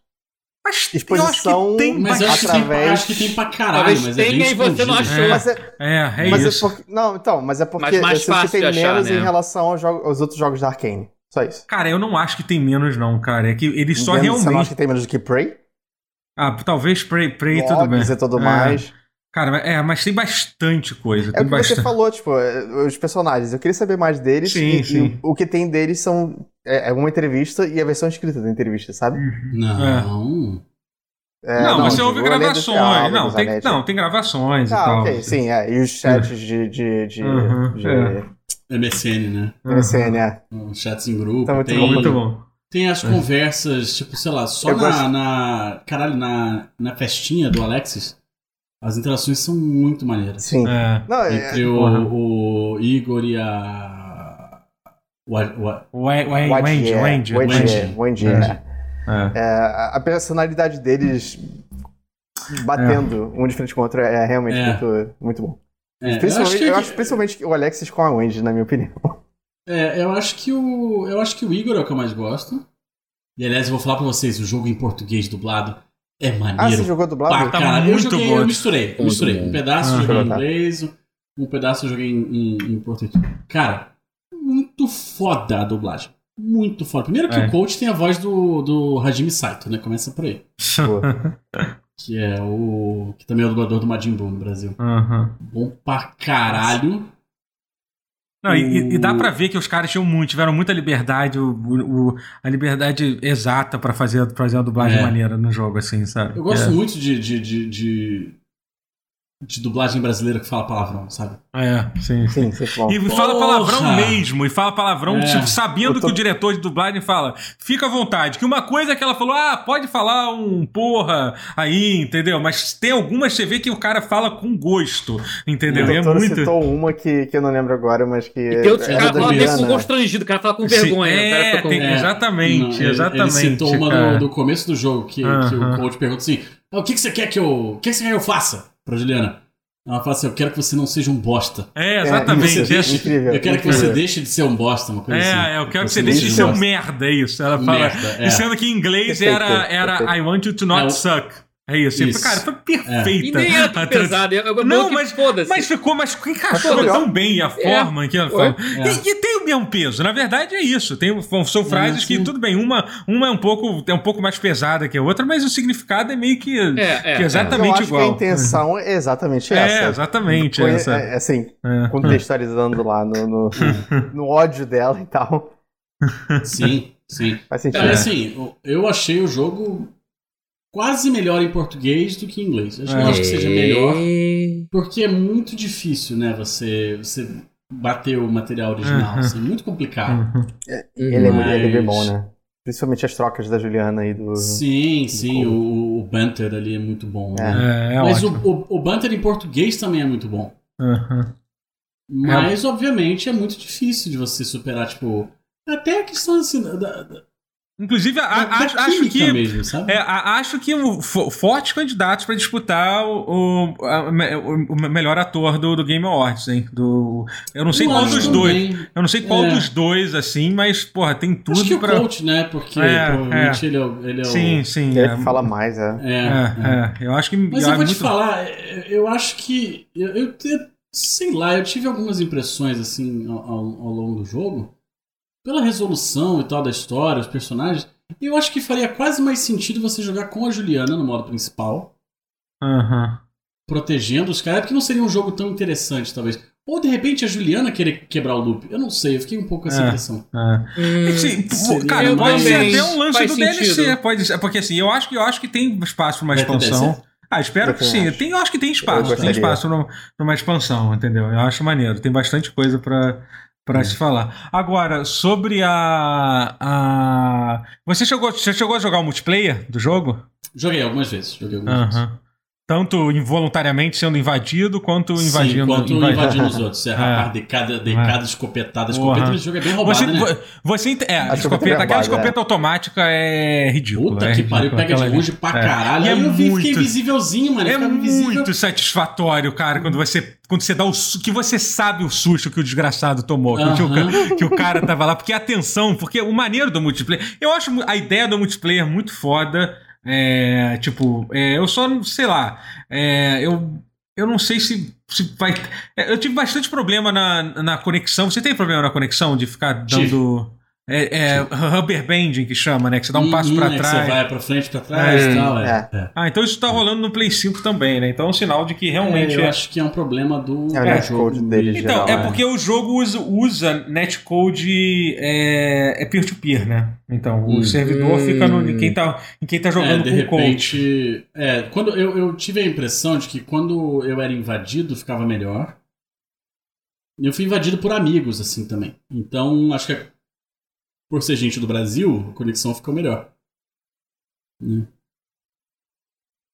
Mas Exposição- eu tem Mas acho, que tem, Através- eu acho que tem pra caralho, Talvez mas é bem e você não escondido. achou. É. Mas é, É, é mas isso. é porque. Não, então, mas é porque Mas mais eu sinto que fácil tem achar, menos né? em relação aos, jogos- aos outros jogos da Arkane. Só isso. Cara, eu não acho que tem menos, não, cara. É que eles só Menos- Você não realmente. acha que tem menos do que Prey? Ah, talvez Prey, Prey tudo bem. E tudo É. mais. Cara, é, mas tem bastante coisa. É tem o que você bastante. falou, tipo, é, os personagens. Eu queria saber mais deles. Sim, e, sim. e o que tem deles são. É, é uma entrevista e a versão escrita da entrevista, sabe? Não. É, não, mas você tipo, ouve gravações. diálogos, Não, tem, não, tem gravações e Ah, tal. ok, sim, é. E os chats de, de, de, Uhum, de é. MSN, né? Uhum. MSN, é. Os Chats em grupo. Tá muito tem, Bom, muito bom. tem as conversas, tipo, sei lá, só na, gosto- na. Caralho, na, na festinha do Alexis, as interações são muito maneiras. Sim. É. Não, é, Entre o, porra. o Igor e a. O, o, O Wendy, é, é, é. É. É, a personalidade deles batendo um de frente com o outro é realmente É. muito, muito bom. É, eu Principalmente, acho eu que, acho principalmente o Alexis com a Wendy, na minha opinião. é, eu acho que o. Eu acho que o Igor é o que eu mais gosto. E aliás, eu vou falar pra vocês, o jogo em português dublado é Ah, você maneiro. jogou dublado? Pra Tá. Eu muito joguei, bom. eu misturei. Eu misturei. Um pedaço Ah, eu joguei em tá. inglês, um pedaço eu joguei em, em, em português. Cara, muito foda a dublagem. Muito foda. Primeiro que É. o coach tem a voz do, do Hajime Saito, né? Começa por aí. Que é o. Que também é o dublador do Majin Buu no Brasil. Uhum. Bom pra caralho. Não, e, e- e dá O- pra ver que os caras tinham muito, tiveram muita liberdade, o, o- o- a liberdade exata pra fazer, fazer uma dublagem É. maneira no jogo, assim, sabe? Eu gosto É. muito de, de, de, de, de dublagem brasileira que fala palavrão, sabe? É, sim. Sim, sim, bom. E fala Porra! palavrão mesmo, e fala palavrão É. tipo, sabendo Eu tô- que o diretor de dublagem fala, fica à vontade. Que uma coisa é que ela falou, ah, pode falar um porra aí, entendeu? Mas tem algumas você vê que o cara fala com gosto, entendeu? O E é muito. citou uma que, que eu não lembro agora, mas que. E tem outros é caras da falam até com constrangido, o cara fala com Sim, vergonha. o cara é, com... tem- Exatamente, Não, exatamente, Ele citou uma cara. do, do começo do jogo, que, que Aham. o coach pergunta assim: "Ah, o que, que você quer que eu. O que, que você quer que eu faça pra Juliana? Ela fala assim: eu quero que você não seja um bosta. É, É, exatamente. é- isso. Incrível, eu quero que incrível. você deixe de ser um bosta, uma coisa assim. É, eu quero que você deixe de seja ser um merda, é isso. Ela fala. Merda, é. E sendo que em inglês Perfeito, era, era perfeito. I want you to not É, suck. É isso. E, Isso. Cara, foi E perfeita. nem era a tão trans- pesado. Eu, eu, Não, mas, foda-se. mas ficou, mas encaixou tão bem a forma que ela Foi. fala. E, e tem o mesmo peso. Na verdade é isso. Tem, são frases que, tudo bem, uma, uma é, um pouco, é um pouco mais pesada que a outra, mas o significado é meio que, É, é, que é. Eu exatamente acho igual. que a intenção é exatamente essa. É, exatamente Foi, essa. é, assim, É. contextualizando lá no, no, no ódio dela e tal. Sim, sim. Faz sentido. Cara, assim, eu achei o jogo quase melhor em português do que em inglês. Eu acho, É. eu acho que seja melhor, É. porque é muito difícil, né, você, você bater o material original, Uhum. assim, muito complicado. Uhum. Ele é, Mas- ele é bem bom, né? Principalmente as trocas da Juliana e do. Sim, sim, o, o banter ali é muito bom. É. né? É, é Mas o, o, o banter em português também é muito bom. Uhum. Mas, obviamente, é muito difícil de você superar, tipo. Até a questão assim. Da, da, Inclusive, a- da acho, acho química que. mesmo, sabe? É, a- acho que o, fo- fortes candidatos para disputar o, o, a- o- o melhor ator do, do Game Awards, hein? Do, eu não sei Eu qual acho dos dois. também. Eu não sei qual É. dos dois, assim, mas, porra, tem tudo Acho que o pra. coach, né? Porque É, provavelmente ele é o. Ele é Sim, o... sim. Ele É, é que fala mais, é. É, é, é. é. Eu acho que. Mas é eu vou te muito- falar, é, eu acho que. Eu, eu te- sei lá, eu tive algumas impressões assim ao, ao- ao longo do jogo. Pela resolução e tal da história, os personagens. Eu acho que faria quase mais sentido você jogar com a Juliana no modo principal. Aham. protegendo os caras, porque não seria um jogo tão interessante, talvez. Ou de repente a Juliana querer quebrar o loop. Eu não sei, eu fiquei um pouco com essa É. impressão. é. Hum, Sim, seria cara, eu pode ser até um lance do DLC, sentido. pode ser, porque assim, eu acho que eu acho que tem espaço para uma expansão. DLC? Ah, espero Eu que sim. acho. Tem, eu acho que tem espaço, tem espaço numa, numa expansão, entendeu? Eu acho maneiro, tem bastante coisa pra, pra se falar. Agora, sobre a, a. Você chegou, você chegou a jogar o multiplayer do jogo? Joguei algumas vezes. Joguei algumas vezes. Tanto involuntariamente sendo invadido, quanto invadindo. Sim, quanto invadi- invadindo os outros. É, rapaz, É. decada, decada, escopetada. Escopeta, Porra. esse jogo é bem roubado, Você, né? vo- você é, a escopeta escopeta, é aquela roubada, escopeta automática é ridícula. Puta é que pariu, pega de longe pra É. caralho. E é Aí eu vi, fiquei muito- invisívelzinho, mano. É muito satisfatório, cara, quando você, quando você dá o que você sabe o susto que o desgraçado tomou, que, o- que o, que o cara tava lá, porque atenção, porque o maneiro do multiplayer, eu acho a ideia do multiplayer muito foda, é, tipo, é, eu só, sei lá, é, eu eu não sei se, se vai. é, Eu tive bastante problema na, na conexão. Você tem problema na conexão de ficar Tive. É, é rubber banding que chama, né? Que você dá um passo Uhum, pra é trás. Você vai pra frente, pra trás É, e tal. É, é. é. Ah, então isso tá rolando no Play 5 também, né? Então é um sinal de que realmente. É, eu é- acho que é um problema do, É netcode jogo dele. Então, geral, é né? porque o jogo usa, usa netcode é, é peer-to-peer, né? Então, o Hum. servidor fica no, em, quem tá, em quem tá É, jogando de com o coach. repente. É, quando eu, eu tive a impressão de que quando eu era invadido ficava melhor. E eu fui invadido por amigos, assim também. Então, acho que por ser gente do Brasil, a conexão ficou melhor. Né?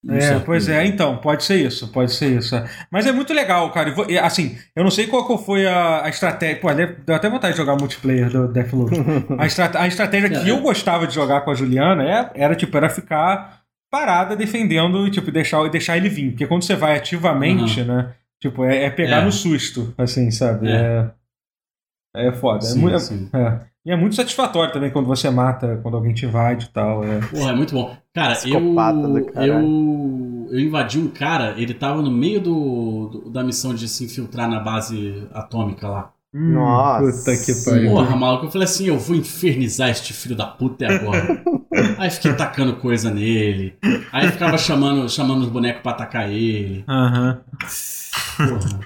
É, pois é, então, pode ser isso, pode ser isso. é. Mas é muito legal, cara. Assim, eu não sei qual foi a, a estratégia. Pô, deu até vontade de jogar multiplayer do Deathloop. a, estra- a estratégia que É. eu gostava de jogar com a Juliana é- era, tipo, era ficar parada defendendo e, tipo, deixar, deixar ele vir. Porque quando você vai ativamente, né? Tipo, é, é pegar É. no susto, assim, sabe? É, é, foda. é Sim, muito- sim. é. E é muito satisfatório também quando você mata, quando alguém te invade e tal. É. Porra, é muito bom. Cara, eu, eu, eu invadi um cara, ele tava no meio do, do- da missão de se infiltrar na base atômica lá. Hum, Nossa. Puta que pariu. Porra, maluco, eu falei assim, eu vou infernizar este filho da puta até agora. Aí fiquei tacando coisa nele. Aí ficava chamando, chamando os bonecos pra atacar ele. Aham. Porra.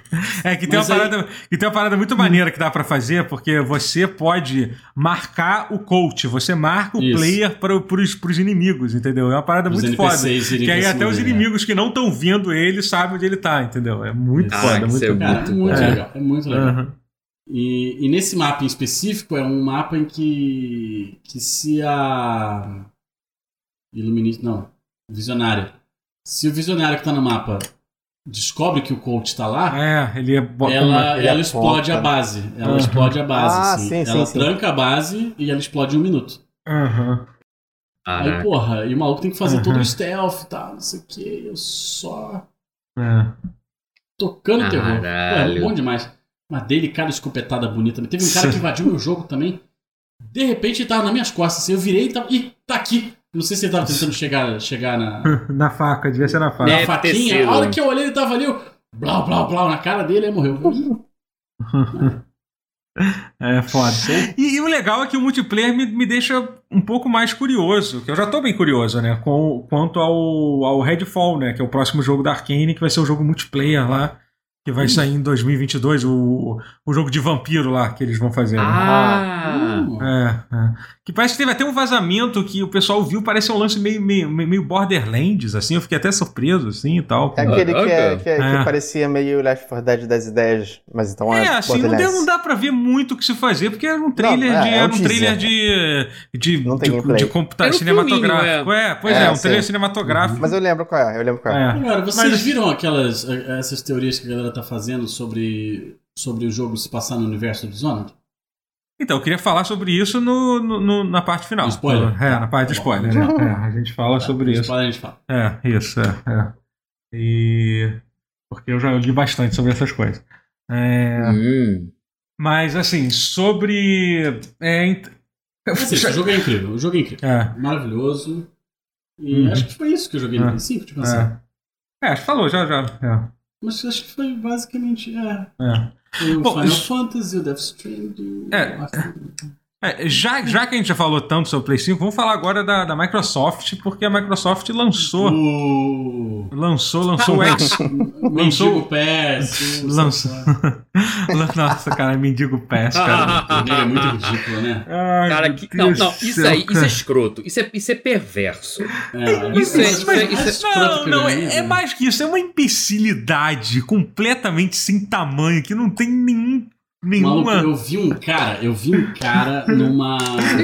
É que tem, uma aí- parada, que tem uma parada muito maneira que dá pra fazer, porque você pode marcar o coach, você marca o Isso. player para, pros, pros inimigos, entendeu? É uma parada Os muito foda. NPCs irem Que aí até os dele, inimigos que não estão vendo ele sabem onde ele tá, entendeu? É muito Ah, foda, muito é bom. Cara, Muito é muito bom. legal. É muito legal. Aham. E, e nesse mapa em específico é um mapa em que, que se a Iluminista, não, Visionária. Se o Visionário que tá no mapa descobre que o coach tá lá, É, ele é ela, ele ela explode a base. Ela Uhum. explode a base. Ah, assim. sim, sim, ela sim. tranca a base e ela explode em um minuto. Aham. Aí, porra, e o maluco tem que fazer Uhum. todo o stealth e tal, não sei o que. Eu só É. tocando terror. Pô, Caralho. é bom demais. Mas dele, cara, escopetada bonita. Teve um cara que invadiu meu jogo também. De repente ele tava nas minhas costas. Assim, eu virei e tava. Ih, tá aqui. Não sei se ele tava tentando chegar, chegar na, Na faca, devia ser na faca. na ter faquinha. sido. A hora que eu olhei, ele tava ali, eu. Blá, blá, blá, na cara dele, aí morreu. É foda. E, e o legal é que o multiplayer me, me deixa um pouco mais curioso, que eu já tô bem curioso, né? Com, quanto ao, ao Redfall, né? Que é o próximo jogo da Arkane, que vai ser o jogo multiplayer lá, que vai sair em 2022, o, o jogo de vampiro lá que eles vão fazer. né? Ah! Hum. É, é. Que parece que teve até um vazamento que o pessoal viu, parece um lance meio, meio, meio Borderlands, assim, eu fiquei até surpreso, assim, e tal. É aquele que, é- que, é- que É. parecia meio Left 4 Dead das ideias, mas então é, É, assim, não, deu, não dá pra ver muito o que se fazer, porque era um trailer é, de. é Era um trailer de. de, Não tem de, de um cinematográfico. É. pois é, É, um trailer cinematográfico. Mas eu lembro qual é, eu lembro qual é. É. Agora, vocês Mas- viram aquelas eh, essas teorias que a galera tá fazendo sobre, sobre o jogo se passar no universo do Dishonored? Então, eu queria falar sobre isso no, no- no- na parte final. No spoiler? É, na parte de Tá spoiler. né? É, a gente fala sobre isso. Spoiler a gente fala. É, isso, é, é. E. Porque eu já li bastante sobre essas coisas. É, Hum. mas, assim, sobre. É, ent- Assim, jogo é incrível. O jogo é incrível. é, Maravilhoso. E Uhum. acho que foi isso que eu joguei no É. Play 5, tipo assim. é. É, acho que falou, já, já. Mas acho que foi basicamente. É. é. O Bom, Final Fantasy, o Death Stranding. É. É, já, já que a gente já falou tanto sobre o Play 5, vamos falar agora da, da Microsoft, porque a Microsoft lançou. O. Lançou, lançou o X. Mendigo Pass. o- Lançou. Nossa, cara, mendigo pass, cara. É muito ridículo, né? Ai, Cara, que, não, não, isso aí, isso é escroto. Isso é, isso é perverso. É, Isso é- isso é- isso é- Não, não, é, é mais que isso, é uma imbecilidade completamente sem tamanho, que não tem nenhum. Maluco, Nenhuma. eu vi um cara, eu vi um cara numa.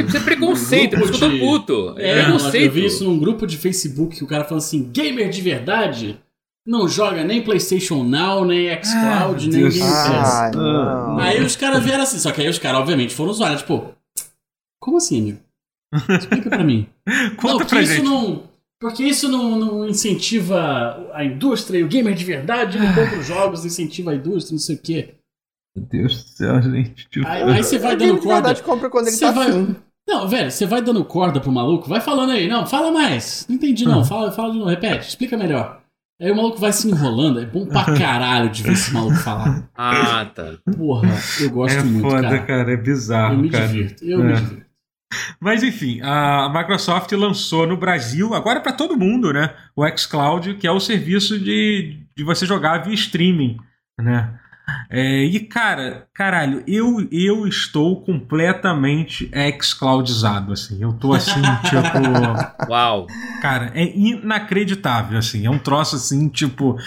Isso é preconceito, por isso que eu tô puto. É, É, preconceito. eu vi isso num grupo de Facebook que o cara falou assim: gamer de verdade não joga nem PlayStation Now, nem Xcloud, Ah, nem. Game Pass. Não. Aí os caras vieram assim, só que aí os caras, obviamente, foram zoar, tipo, como assim, amigo? Explica pra mim. Conta não, porque pra isso gente. não. Porque isso não, não incentiva a indústria e o gamer de verdade não compra os jogos, incentiva a indústria, não sei o quê. Meu Deus do céu, gente. Tipo... Aí, aí você vai dando de corda. verdade compra quando ele Você tá vai-. Não, velho, você vai dando corda pro maluco, vai falando aí. Não, fala mais. Não entendi, não. Uhum. Fala, fala de novo, repete, explica melhor. Aí o maluco vai se enrolando, é bom pra caralho de ver esse maluco falar. Ah, tá. Porra, eu gosto É muito, foda, cara. cara. é bizarro, Eu me cara. divirto, eu me É. divirto. Mas enfim, a Microsoft lançou no Brasil, agora para todo mundo, né? O xCloud, que é o serviço de, de você jogar via streaming, né? É, e cara, caralho, eu, eu estou completamente xCloudizado, assim. Eu tô assim, tipo. Uau. Cara, é inacreditável, assim. É um troço assim, tipo.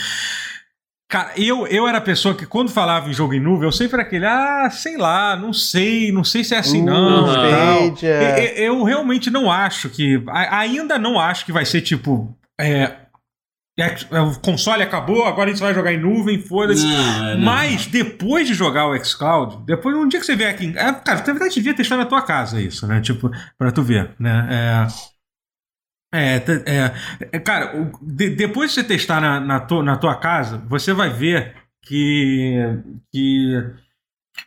Cara, eu, eu era a pessoa que quando falava em jogo em nuvem, eu sempre era aquele, ah, sei lá, não sei, não sei se é assim não. Uh, e tal. Stadia. E- e- Eu realmente não acho que. Ainda não acho que vai ser tipo. É, o console acabou, agora a gente vai jogar em nuvem, foda-se. É. Mas depois de jogar o xCloud, depois um dia que você vier aqui. É, cara, na verdade devia testar na tua casa isso, né? Tipo, pra tu ver, né? É. É, é, é, cara, o- de- depois de você testar na, na, tua, na tua casa, você vai ver que, que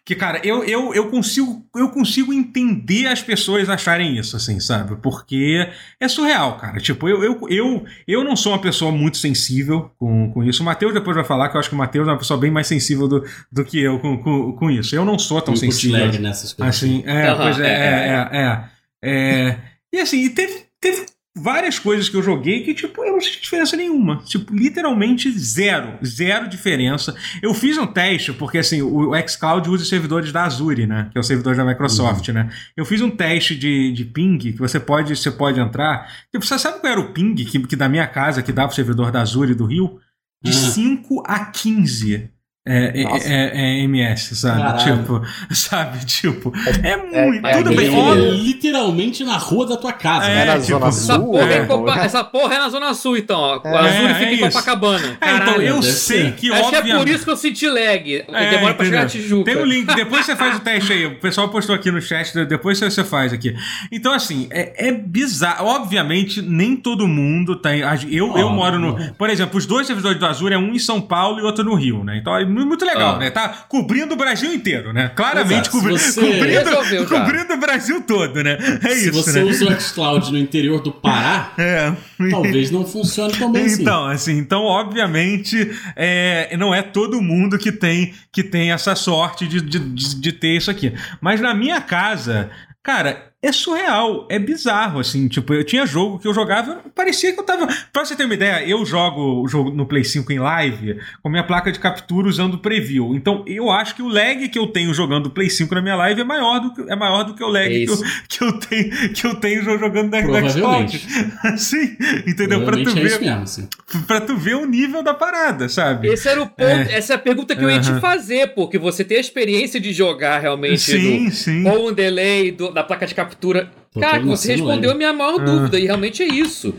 Que, cara, eu, eu, eu, consigo, eu consigo entender as pessoas acharem isso, assim, sabe? Porque é surreal, cara. Tipo, eu, eu, eu, eu não sou uma pessoa muito sensível com, com isso. O Matheus depois vai falar que eu acho que o Matheus é uma pessoa bem mais sensível do, do que eu com, com, com isso. Eu não sou tão Tem sensível. nessas coisas. Assim, é, Aham, pois é, é, é, é, é, é. E assim, e teve, teve várias coisas que eu joguei que, tipo, eu não senti diferença nenhuma. Tipo, literalmente zero. Zero diferença. Eu fiz um teste, porque assim, o xCloud usa os servidores da Azure, né? Que é o servidor da Microsoft, né? Eu fiz um teste de, de ping que você pode, você pode entrar. Tipo, você sabe qual era o ping que, que da minha casa, que dava o servidor da Azure do Rio? De Ah. 5 a 15. É, é, é- é MS, sabe? Caralho. Tipo, sabe? Tipo, é muito. é tudo bem- é literalmente na rua da tua casa. É, né? É na tipo, Zona Essa Sul? porra, é é, Copa- essa porra é na Zona Sul, então. Ó. A É, Azul é fica em. Copacabana. É, então eu sei que, Acho que é por isso que eu senti lag. É, Demora pra chegar a? Tijuca. Tem um link, depois você faz o teste aí. O pessoal postou aqui no chat, depois você faz aqui. Então, assim, é, é bizarro. Obviamente, nem todo mundo tem. Eu, eu Ó, moro no. Por exemplo, os dois servidores do Azul é um em São Paulo e outro no Rio, né? Então é muito legal, Ah. né? Tá cobrindo o Brasil inteiro, né? Claramente cobri- você- cobrindo, Resolveu cobrindo o Brasil todo, né? É Se isso, você né? usa o xCloud no interior do Pará, É. talvez não funcione tão bem assim. Então, assim, então, obviamente, é, não é todo mundo que tem, que tem essa sorte de, de, de, de ter isso aqui. Mas na minha casa, cara, é surreal, é bizarro, assim, tipo, eu tinha jogo que eu jogava, parecia que eu tava. Pra você ter uma ideia, eu jogo o jogo no Play 5 em live com minha placa de captura usando o preview. Então, eu acho que o lag que eu tenho jogando o Play 5 na minha live é maior do que, é maior do que o lag É que, eu, que, eu tenho, que eu tenho jogando na na Provavelmente. Xbox. Assim, entendeu? Pra tu é ver mesmo, assim. pra tu ver o nível da parada, sabe? Esse era o ponto, essa é a pergunta que eu ia te fazer, porque você tem a experiência de jogar realmente sim, no, sim. com o delay do- da placa de captura. Tô Cara, todo você respondeu a minha maior Ah. dúvida, e realmente é isso.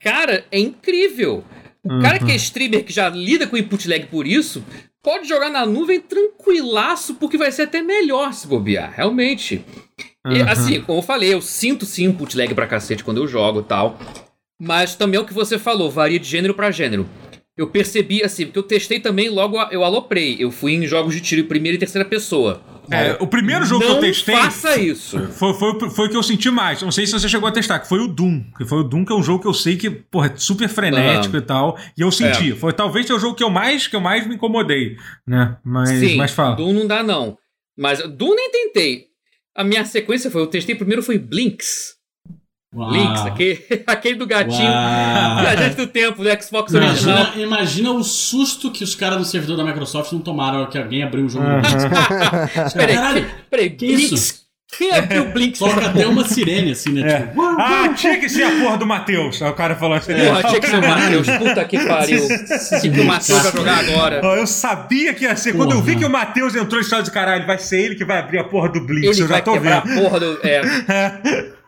Cara, é incrível. O cara que é streamer, que já lida com input lag por isso, pode jogar na nuvem tranquilaço, porque vai ser até melhor se bobear, realmente. E, Aham. assim, como eu falei, eu sinto sim input lag pra cacete quando eu jogo e tal. Mas também é o que você falou, varia de gênero pra gênero. Eu percebi, assim, porque eu testei também, logo eu aloprei. Eu fui em jogos de tiro em primeira e terceira pessoa. É, o primeiro jogo que eu testei faça isso. foi, foi, foi o que eu senti mais. Não sei se você chegou a testar, que foi o Doom. Que foi o Doom, que é um jogo que eu sei que, porra, é super frenético Aham. e tal. E eu senti. Foi talvez é o jogo que eu mais, que eu mais me incomodei, né? Mas, Sim, mas fala. Doom não dá não. Mas Doom nem tentei. A minha sequência foi, eu testei primeiro foi Blinks. Uau. Blinks, aquele, aquele do gatinho. Uau. Viajante do tempo, do Xbox original. Imagina, imagina o susto que os caras do servidor da Microsoft não tomaram que alguém abriu o jogo. Aham. Peraí, Caralho, peraí, que Blinks? isso? Quem abriu Blinks? toca até uma sirene assim, né? É. Tipo, Ah, tinha que ser a porra do Matheus. Aí o cara falou assim. Porra, tinha que ser o Matheus. Puta que pariu. O que que o Matheus vai jogar agora? Eu sabia que ia ser. Quando eu vi Porra. que o Matheus entrou em história de caralho, vai ser ele que vai abrir a porra do Blitz. Ele eu já vai tô quebrar vendo. a porra do. É.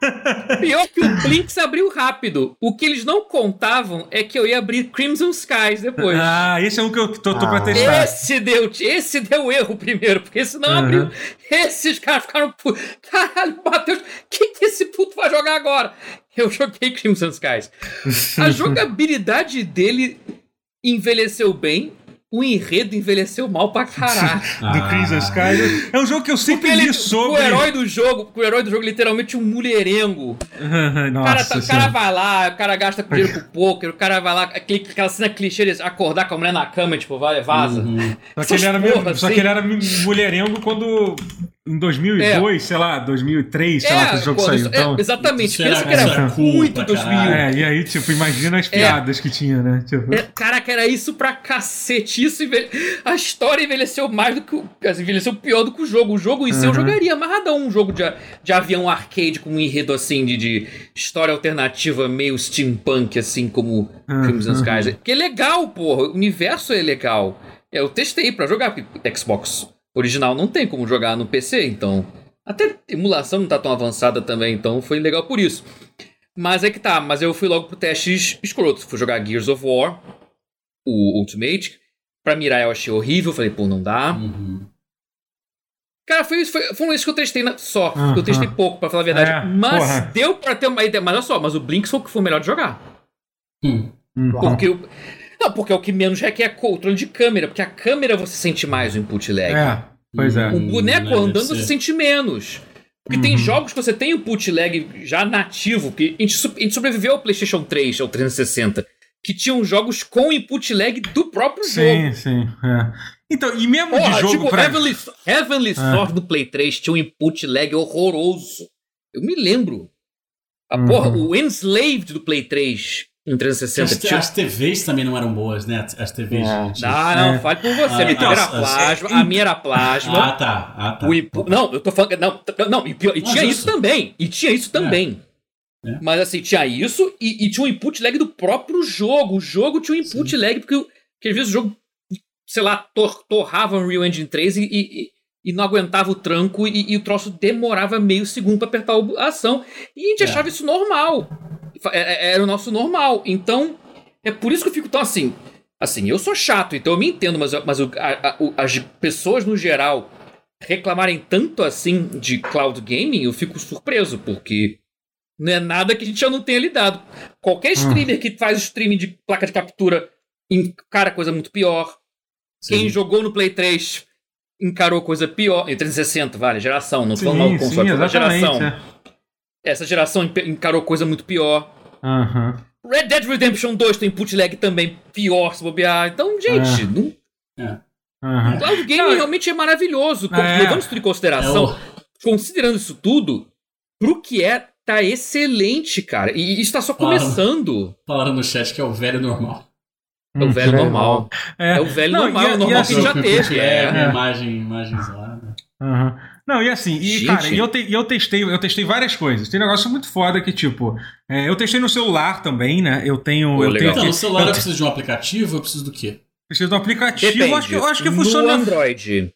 Pior que o Blinks abriu rápido. O que eles não contavam é que eu ia abrir Crimson Skies depois. Ah, esse é um que eu tô, tô pra Ah. testar. Esse deu, esse deu erro primeiro, porque esse não Aham. abriu. Esses caras ficaram. Caralho, Matheus, o que, que esse puto vai jogar agora? Eu joguei Crimson Skies. A jogabilidade dele envelheceu bem, o enredo envelheceu mal pra caralho. Do Ah. Crimson Sky. É um jogo que eu sempre Porque ele, li sobre. o herói do jogo, o herói do jogo literalmente um mulherengo. O Nossa, cara, tá- o cara Senhora. vai lá, o cara gasta dinheiro pro poker, o cara vai lá, aquele, aquela cena clichê de acordar com a mulher na cama, tipo, vai, vaza. Uhum. Só que, ele era, porra, meio- só assim. que ele era mulherengo quando. Em 2002, sei lá, 2003, sei lá, que esse jogo quando saiu. isso- Então, é, exatamente, Isso pensa era- que era, muito pra 2000. caralho. é, e aí, tipo, imagina as piadas que tinha, né? Tipo, É, caraca, era isso pra cacete. Isso envelhe... A história envelheceu mais do que o. Envelheceu pior do que o jogo. O jogo em si eu Uhum. jogaria amarradão um jogo de, a- de avião arcade com um enredo assim de, de história alternativa, meio steampunk, assim como Uhum. Crimson Skies. Que é legal, porra. O universo é legal. É, Eu testei pra jogar Xbox original não tem como jogar no PC, então. Até a emulação não tá tão avançada também, então foi legal por isso. Mas é que tá, mas eu fui logo pro teste es- escroto. Fui jogar Gears of War, o Ultimate. Pra mirar eu achei horrível, falei, pô, não dá. Uhum. Cara, foi isso, foi, foram isso que eu testei na- só. Aham. Eu testei pouco, pra falar a verdade. É, mas porra. deu pra ter uma ideia. Mas olha só, mas o Blinks foi o que foi o melhor de jogar. Hum. hum. Porque o. Não, porque é o que menos requer controle de câmera. Porque a câmera você sente mais o input lag. É. Pois é. O boneco Hum, andando deve você sente menos. Porque tem Uhum. jogos que você tem o bootleg já nativo, que a gente, a gente sobreviveu ao PlayStation 3, ao 360, que tinham jogos com input lag do próprio jogo. Sim, sim. é. Então, e mesmo Porra, de jogo tipo, pra. Heavenly, Heavenly Ah. Sword do Play 3 tinha um input lag horroroso. Eu me lembro. A Uhum. porra, o Enslaved do Play 3 em 360 As, tinha as TVs também não eram boas, né? As TVs. É. de- Não, não, É. fale por você. Ah, a as- plasma, a minha era plasma. Ah, tá. Ah, tá. O inpu- Não, eu tô falando. Não, não e, pior- e tinha isso também. E tinha isso também. É. Mas assim, tinha isso e, e tinha um input lag do próprio jogo. O jogo tinha um input lag, porque, porque às vezes o jogo, sei lá, tor torrava o Unreal Engine 3 e, e, e não aguentava o tranco e, e o troço demorava meio segundo pra apertar a ação. E a gente É. achava isso normal. É- é- Era o nosso normal. Então, é por isso que eu fico tão assim. Assim, eu sou chato, então eu me entendo, mas, mas o- a- a- as pessoas no geral reclamarem tanto assim de cloud gaming, eu fico surpreso, porque não é nada que a gente já não tenha lidado. Qualquer streamer que faz streaming de placa de captura encara coisa muito pior. Sim. Quem jogou no Play 3 encarou coisa pior. Em 360, vale, geração, não tô falando mal do Sim, sim, console, tô falando da exatamente. geração. Essa geração encarou coisa muito pior. é. Aham. Red Dead Redemption 2 tem lag também pior se bobear. Então, gente, É. não- Aham. cloud gaming Não, realmente é maravilhoso. É. Levando isso tudo em consideração, É o- considerando isso tudo, pro que é, tá excelente, cara. E isso tá só começando. Falaram no chat que é o velho normal. É o velho velho normal. É. É o velho Não, normal, e a- o e normal assim- que já teve. É, É. imagem, imagem isolada. Aham. Não, e assim, e, Gente. cara, e eu, te- e eu testei, eu testei várias coisas. Tem um negócio muito foda que, tipo, é, eu testei no celular também, né? Eu tenho. Pô, eu legal. tenho Então, aqui, no celular eu eu preciso de um aplicativo, eu preciso do quê? preciso do aplicativo. Depende. Eu acho que, eu acho que no funciona. Android.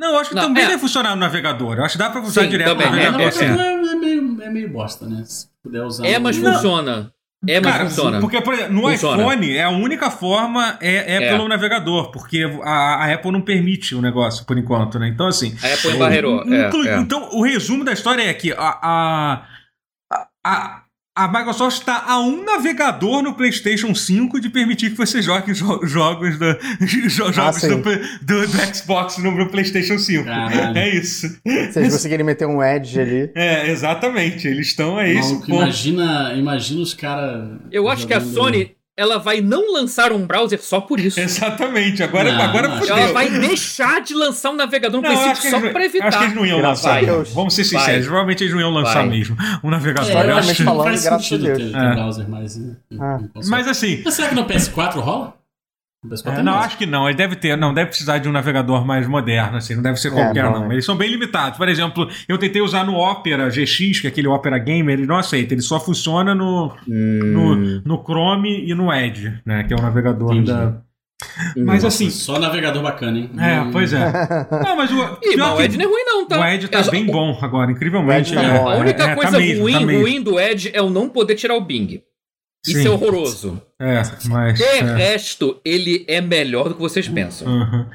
Não, eu acho que Não, também é. deve funcionar no navegador. Eu acho que dá pra usar Sim, direto também, no é, Ah, navegador. é, mas é, meio, é meio bosta, né? Se puder usar. É, mas no- funciona. É, mas Cara, funciona. porque por exemplo, no Funciona. iPhone é a única forma é, é, É. pelo navegador, porque a, a Apple não permite o negócio por enquanto, né? Então assim, A Apple embarreirou. É, é. Então, o resumo da história é que a, a, a, a Microsoft está a um navegador no PlayStation 5 de permitir que você jogue jo- jogos, do, jo- jogos sim. do, do- do Xbox no, no PlayStation 5. Caralho. É isso. Se eles conseguirem meter um Edge ali. É, exatamente. Eles estão a esse Maluco, ponto. imagina, imagina os caras. Eu acho que a Sony ela vai não lançar um browser só por isso. Exatamente. Agora, Não, agora não, fodeu. Ela vai deixar de lançar um navegador no Não, que, só pra evitar. acho que eles não iam Graças lançar. não. Deus. Vamos ser sinceros. Vai. Provavelmente eles não iam lançar Vai. mesmo um navegador. É, Eu eu acho que falando, faz graças a sentido Deus. ter, ter É. browser mais. né? Ah. Mas assim, Mas será que no PS4 rola? No PS4 É, não, acho que não. Ele deve ter, não deve precisar de um navegador mais moderno, assim, não deve ser qualquer, não, não. é. Eles são bem limitados. Por exemplo, eu tentei usar no Opera GX, que é aquele Opera Gamer, ele não aceita, ele só funciona no, no, Hum, no Chrome e no Edge, né? Que é o navegador Entendi. da. hum. Mas Nossa, assim. Só navegador bacana, hein? É, Hum. pois é. Não, mas o. Ih, mas o Edge não é ruim, não, tá? o Edge tá É bem bom agora, incrivelmente. O tá é. bom, A única É, tá coisa mesmo, ruim, tá mesmo. ruim do Edge é o não poder tirar o Bing. Isso Sim. é horroroso. É, mas. De é. resto, ele é melhor do que vocês pensam. Uhum.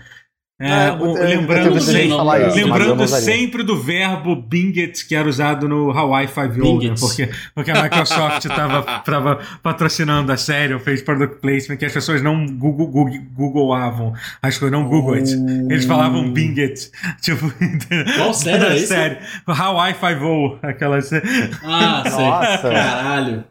É, Ah, o- lembrando sempre falar isso, lembrando sempre do verbo Binget que era usado no Hawaii Five-O, né? Porque, porque a Microsoft estava patrocinando a série, ou fez product placement, que as pessoas não Google, Google, Googleavam as coisas, não Google it. Eles falavam Binget. Tipo, Qual série era série. Hawaii Five-O, aquela série. Ah. Nossa. Caralho.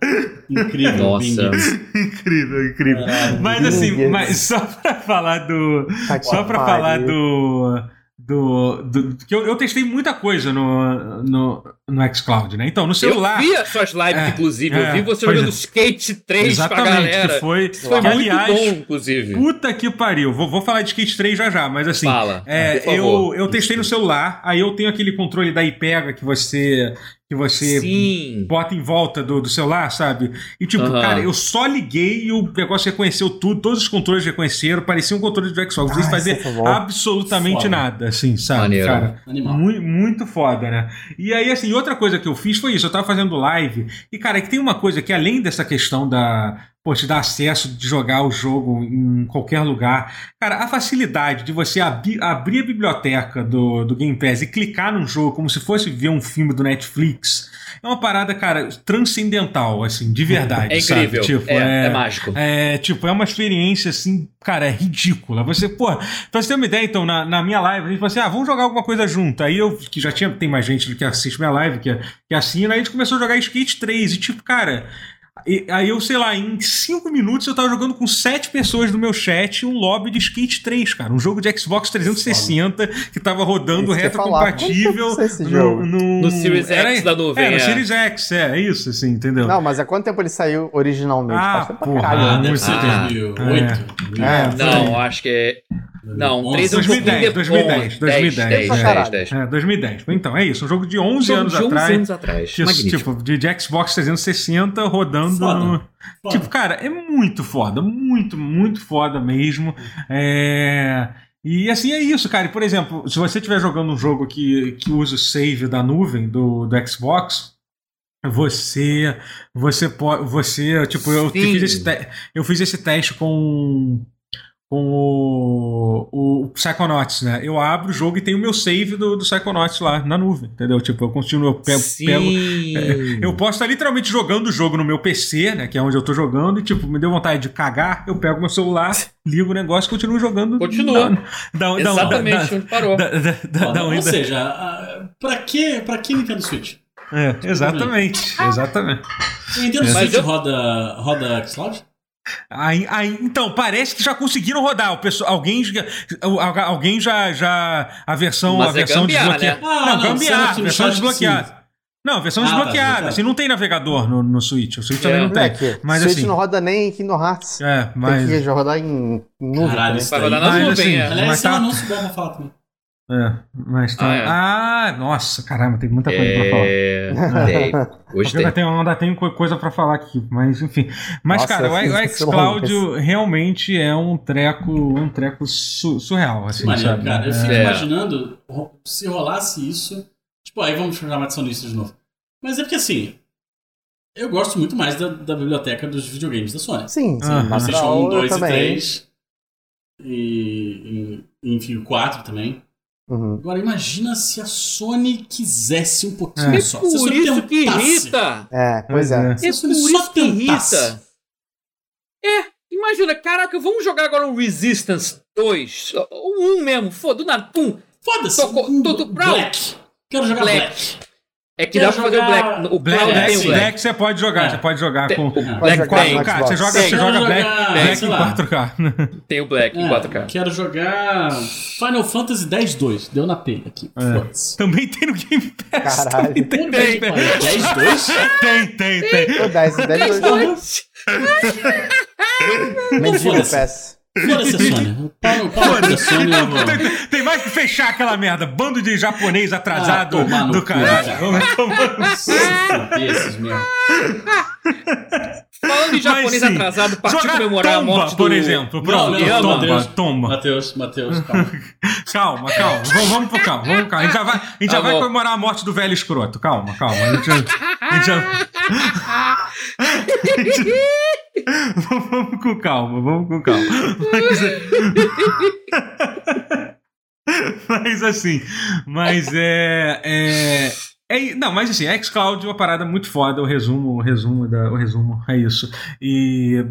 Incrível. Nossa. Incrível, incrível. Caralho. Mas assim, mas só pra falar do. Tá Só pra pariu. Do. Do, do- que eu, eu testei muita coisa no, no, no xCloud, né? Então, no celular. Eu vi as suas lives, É, inclusive. é, eu vi você jogando é. Skate 3 com a Exatamente, galera. que foi. Isso foi que, muito aliás, bom, inclusive. puta que pariu. Vou, vou falar de Skate 3 já já, mas assim. Fala, É, eu, eu testei no celular, aí eu tenho aquele controle da IPEGA que você. Que você Sim. bota em volta do, do celular, sabe? E tipo, Aham. cara, eu só liguei e o negócio reconheceu tudo, todos os controles reconheceram, parecia um controle do Xbox, sem Ah, fazer é absolutamente Foda. nada, assim, sabe, Maneiro. cara? Muito, muito foda, né? E aí, assim, outra coisa que eu fiz foi isso, eu tava fazendo live, e cara, é que tem uma coisa que além dessa questão da pô, te dá acesso de jogar o jogo em qualquer lugar. Cara, a facilidade de você abrir, a biblioteca do, do Game Pass e clicar num jogo como se fosse ver um filme do Netflix é uma parada, cara, transcendental, assim, de verdade. É incrível. Sabe? Tipo, é, é, mágico. É, tipo, é uma experiência, assim, cara, é ridícula. Você, pô, pra você ter uma ideia, então, na, na minha live, a gente falou assim: ah, vamos jogar alguma coisa junto. Aí eu, que já tinha, tem mais gente que assiste minha live, que, que assina, aí a gente começou a jogar Skate 3. E, tipo, cara. E, aí eu, sei lá, em 5 minutos eu tava jogando com 7 pessoas no meu chat um lobby de Skate 3, cara. Um jogo de Xbox 360 que tava rodando reto compatível no, no, no, Series X era, da nuvem. É, no é. Series X, é, é isso, assim, entendeu? Não, mas há quanto tempo ele saiu originalmente? Ah, porra, ah, deve ser 2008. É. Não, acho que é. Não, 3 é um 2010, 2010, 2010, 10, 10, 10, É, 2010. Então, é isso, um jogo de 11 um jogo anos de 11 atrás. anos atrás. De, tipo, de, de, Xbox 360 rodando foda, no... foda. Tipo, cara, é muito foda, muito, muito foda mesmo. É... E assim é isso, cara. E, por exemplo, se você estiver jogando um jogo que, que usa o save da nuvem do, do Xbox, você você pode você tipo eu fiz esse te, eu fiz esse teste com com o, o Psychonauts, né? Eu abro o jogo e tem o meu save do, do Psychonauts lá na nuvem, entendeu? Tipo, eu continuo, eu pego. pego é, eu posso estar literalmente jogando o jogo no meu PC, né? Que é onde eu tô jogando, e tipo, me deu vontade de cagar, eu pego meu celular, ligo o negócio e continuo jogando. Continua. Da, da, Exatamente da, onde parou. Ou seja, pra que, pra que Nintendo Switch? É, exatamente, exatamente. O Nintendo Switch roda, roda Xcloud? Aí, aí, então, parece que já conseguiram rodar. O pessoal, alguém, alguém já, já. A versão, Mas a versão é desbloqueada. Né? Ah, não, gambiarra, versão desbloqueada. Não, versão ah, desbloqueada. Tá, assim, não tem navegador no, no Switch. O Switch é. também não tem. É, mas, Switch assim, não roda nem em Kingdom Hearts. É, mas. Tem que rodar em nuvem. Caralho, vai rodar na nuvem, assim, é. Aliás, mas tá... tá... um anúncio bom pra falar também. É, mas tá. Ah, é. ah, nossa, caramba, tem muita coisa é... pra falar. Tem. Hoje tem. Ainda, tem, ainda tenho coisa pra falar aqui, mas enfim. Mas, nossa, cara, o xCloud realmente é um treco, um treco su surreal, assim, Maneiro, sabe? cara. Eu fico É. imaginando se rolasse isso. Tipo, aí vamos chamar de sonista de novo. Mas é porque assim. Eu gosto muito mais da, da biblioteca dos videogames da Sony. Sim, sim. Mas PlayStation 1, eu 2 e também. 3. E, e, enfim, o 4 também. Uhum. Agora, imagina se a Sony quisesse um pouquinho É. É só. Se a por isso que tentasse. irrita. É, pois é. Se É a por isso que irrita. É, imagina, caraca, vamos jogar agora um Resistance 2. Um 1 mesmo, foda, do nada, pum. Foda-se. Tocou- um tudo- Black. Quero jogar Black. Black. É que dá pra fazer o jogar Black. O Black, Black, tem o Black. Black você pode jogar, É. você pode jogar Tem- com. o Black jogar tem. no 4K, Xbox. você joga, Tem. você joga Black, Black em lá. 4K. Tem o Black em É, 4K. Quero jogar Final Fantasy X-2. Deu na telha aqui. É. Também tem no Game Pass. Caralho. Também tem, Tem. tem, X-2? tem, tem, tem. Ô, 10, 10, 2, Mendigo Foda-se. Pass. Foda-se a Sony. Pau no pau da Sony. eu vou- Tem, tem mais que fechar aquela merda. Bando de japonês atrasado Ah, do caralho. cara. Vamos tomar- Se fuder esses mesmo. Falando em japonês Mas atrasado, partiu comemorar a tomba, morte do... por exemplo. Pronto, Não, não, tomba, Mateus. tomba. Matheus, Matheus, calma. Calma, calma. Vamos, vamos pro calma. Vamos, calma. A gente já vai, a gente já Tá vai comemorar a morte do velho escroto. Calma, calma. A gente, a gente já... vamos com calma, vamos com calma. Mas, mas assim, mas é, é, é- Não, mas assim, xCloud é uma parada muito foda. O resumo, o resumo, da, o resumo é isso. E.